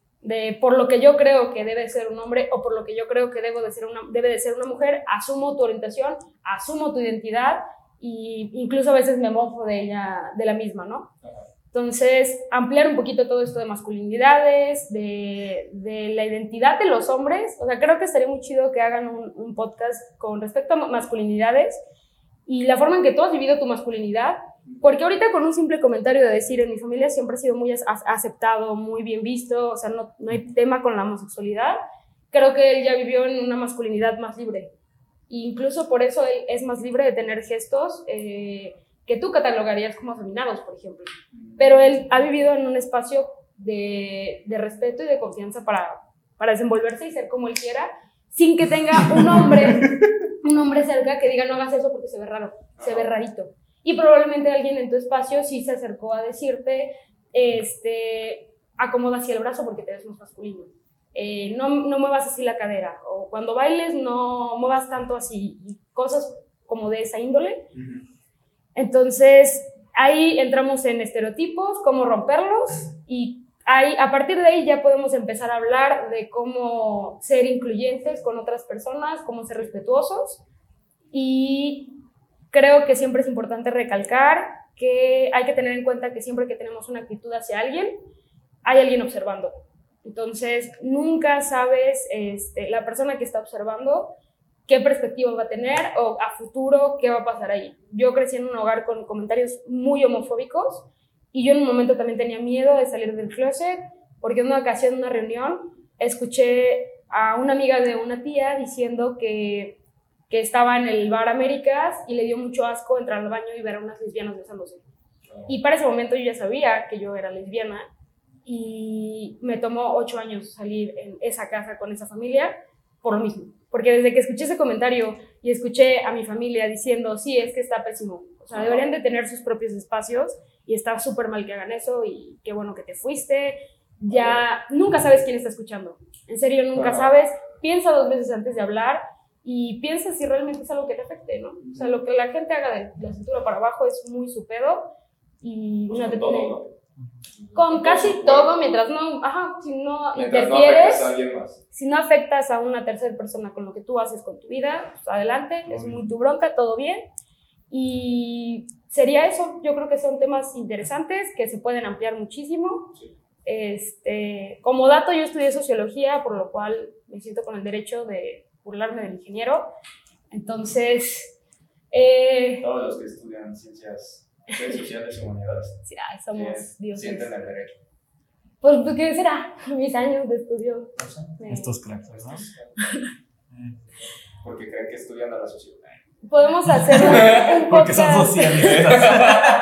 por lo que yo creo que debe ser un hombre o por lo que yo creo que debo de ser una, debe de ser una mujer, asumo tu orientación, asumo tu identidad y incluso a veces me mofo de ella, de la misma, ¿no? Entonces, ampliar un poquito todo esto de masculinidades, de, la identidad de los hombres. O sea, creo que estaría muy chido que hagan un, podcast con respecto a masculinidades y la forma en que tú has vivido tu masculinidad. Porque ahorita con un simple comentario de decir, en mi familia siempre ha sido muy aceptado, muy bien visto, o sea, no, no hay tema con la homosexualidad. Creo que él ya vivió en una masculinidad más libre. E incluso por eso él es más libre de tener gestos. Eh, que tú catalogarías como afeminados, por ejemplo. Pero él ha vivido en un espacio de, de respeto y de confianza para, para desenvolverse y ser como él quiera, sin que tenga un hombre, un hombre cerca que diga no hagas eso porque se ve raro, se ve rarito. Y probablemente alguien en tu espacio sí se acercó a decirte, este, acomoda así el brazo porque te ves más masculino. Eh, no, no muevas así la cadera. O cuando bailes no muevas tanto así. Cosas como de esa índole. Uh -huh. Entonces, ahí entramos en estereotipos, cómo romperlos y ahí, a partir de ahí ya podemos empezar a hablar de cómo ser incluyentes con otras personas, cómo ser respetuosos y creo que siempre es importante recalcar que hay que tener en cuenta que siempre que tenemos una actitud hacia alguien, hay alguien observando. Entonces, nunca sabes, este, la persona que está observando, qué perspectiva va a tener o a futuro qué va a pasar ahí. Yo crecí en un hogar con comentarios muy homofóbicos y yo en un momento también tenía miedo de salir del closet porque en una ocasión, en una reunión, escuché a una amiga de una tía diciendo que, que estaba en el bar Américas y le dio mucho asco entrar al baño y ver a unas lesbianas besándose. Y para ese momento yo ya sabía que yo era lesbiana y me tomó ocho años salir en esa casa con esa familia por lo mismo. Porque desde que escuché ese comentario y escuché a mi familia diciendo, sí, es que está pésimo. O sea, deberían de tener sus propios espacios y está súper mal que hagan eso y qué bueno que te fuiste. Ya nunca sabes quién está escuchando. En serio, nunca sabes. Piensa dos veces antes de hablar y piensa si realmente es algo que te afecte, ¿no? O sea, lo que la gente haga de la cintura para abajo es muy su pedo y Pues no te con tiene... todo, ¿no? Con casi todo, mientras no, ajá, si no Mientras no interfieres, afectes a alguien más. si no afectas a una tercera persona con lo que tú haces con tu vida, pues adelante, es muy tu bronca, todo bien. Y sería eso, yo creo que son temas interesantes que se pueden ampliar muchísimo. Este, como dato, yo estudié sociología, por lo cual me siento con el derecho de burlarme del ingeniero. Entonces, eh, Todos los que estudian ciencias sociales y humanidades sí, ay, somos eh, dioses. sienten el derecho. Pues, pues, ¿qué será? Mis años de estudio. me- Estos cracks, ¿no? Porque creen que estudian a la sociedad. Podemos hacer un, un Porque son podcast. socialistas.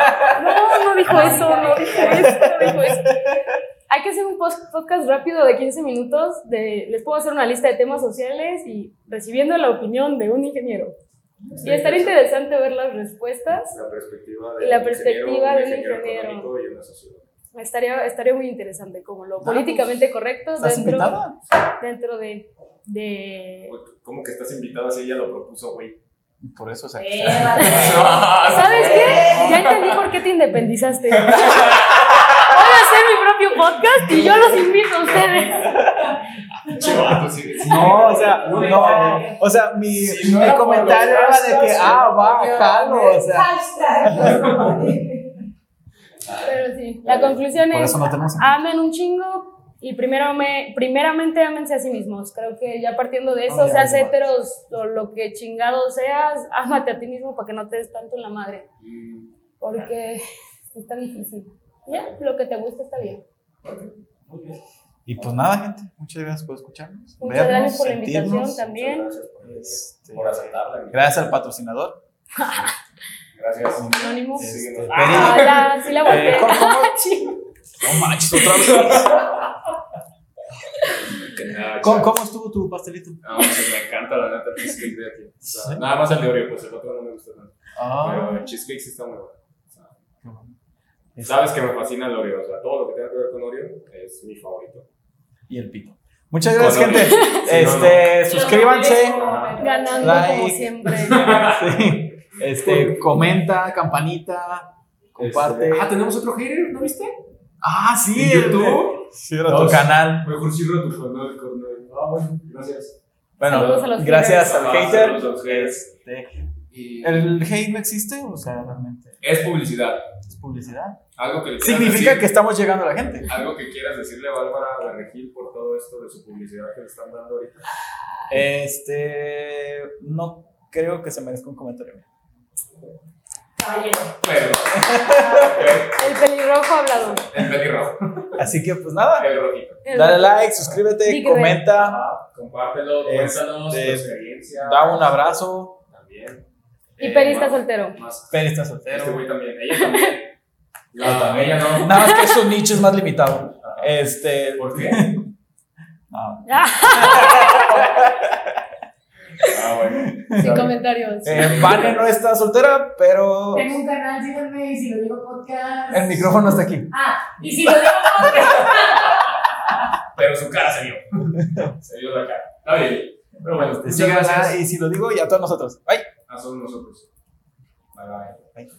No, no dijo eso, no dijo eso, no dijo eso. Hay que hacer un post- podcast rápido de 15 minutos. De, les puedo hacer una lista de temas sociales y recibiendo la opinión de un ingeniero. Y estaría interesante ver las respuestas. La perspectiva Y de la un perspectiva de un ingeniero ingeniero. económico y una sociedad. Estaría, estaría muy interesante, como lo Ah, políticamente correcto ¿Estás dentro, invitada? dentro de, de... ¿Cómo que estás invitado si ella lo propuso, güey? Por eso se Eh, ¿Sabes qué? Ya entendí por qué te independizaste. Voy a hacer mi propio podcast y yo los invito a ustedes. No, o sea, no, o sea, mi, Si no mi comentario era de que, ah, va, jalo, o sea. Hashtag. Pero sí, la conclusión Por es, eso no tenemos. amen un chingo y primero me, primeramente ámense a sí mismos. Creo que ya partiendo de eso, Ah, ya, seas heteros o lo que chingado seas, ámate a ti mismo para que no te des tanto en la madre. Mm, Porque está difícil. Ya, lo que te gusta está bien. Y pues nada, gente, muchas gracias por escucharnos. Muchas vernos, gracias por la invitación también. Gracias por, Este, por aceptarla. Gracias al patrocinador. Gracias. Anónimo. Este. Ah, la, sí la volteé. Eh, ¿cómo- cómo? Ching. No manches, otra vez. Ah, ¿Cómo, estuvo tu pastelito? No, pues me encanta la neta el cheesecake de aquí. O sea, ¿Sí? Nada más el de Oreo, pues el otro no me gusta tanto. Ah, Pero el cheesecake sí está muy bueno. O sea. Sabes que me fascina el Oreo. O sea, todo lo que tenga que ver con Oreo es mi favorito. Y el pito. Muchas gracias, gente. No, Este, suscríbanse. Ganando Like. como siempre. Sí. Este, comenta, campanita, comparte. Este, ah, tenemos otro hater, ¿no viste? Ah, sí, ¿En YouTube? Sí, era tu canal. Mejor cierra tu canal, carnal. Ah, bueno, gracias. Bueno, Saludos a los gracias haters. al Ah, hater. saludos a los haters. Este, Y ¿El hate no existe? O sea, realmente es publicidad. es publicidad. Algo que le quieras Significa decir- que estamos llegando a la gente. Algo que quieras decirle a Bárbara de Regil por todo esto de su publicidad que le están dando ahorita. Este, no creo que se merezca un comentario. Caballero. El pelirrojo hablador. el pelirrojo, Así que, pues nada, el rojito. Dale like, suscríbete, comenta, Ah, compártelo, cuéntanos tu Este, experiencia. da un abrazo. También. Y Eh, Peri está más- soltero. Más. Peri está Este soltero. güey también. Ella también. La, ella no. Nada más que su nicho es más limitado. Ajá. Este, ¿Por qué? no. Ah, bueno. Sin comentarios. Eh, Vane no está soltera, pero Tengo un canal, síganme y si lo digo podcast. el micrófono está aquí. Ah, y si lo digo podcast. Pero su cara se vio. Se vio la cara. Está bien. Pero bueno, Síganla gracias. y si lo digo, y a todos nosotros. Bye. A todos nosotros. Bye bye. Bye.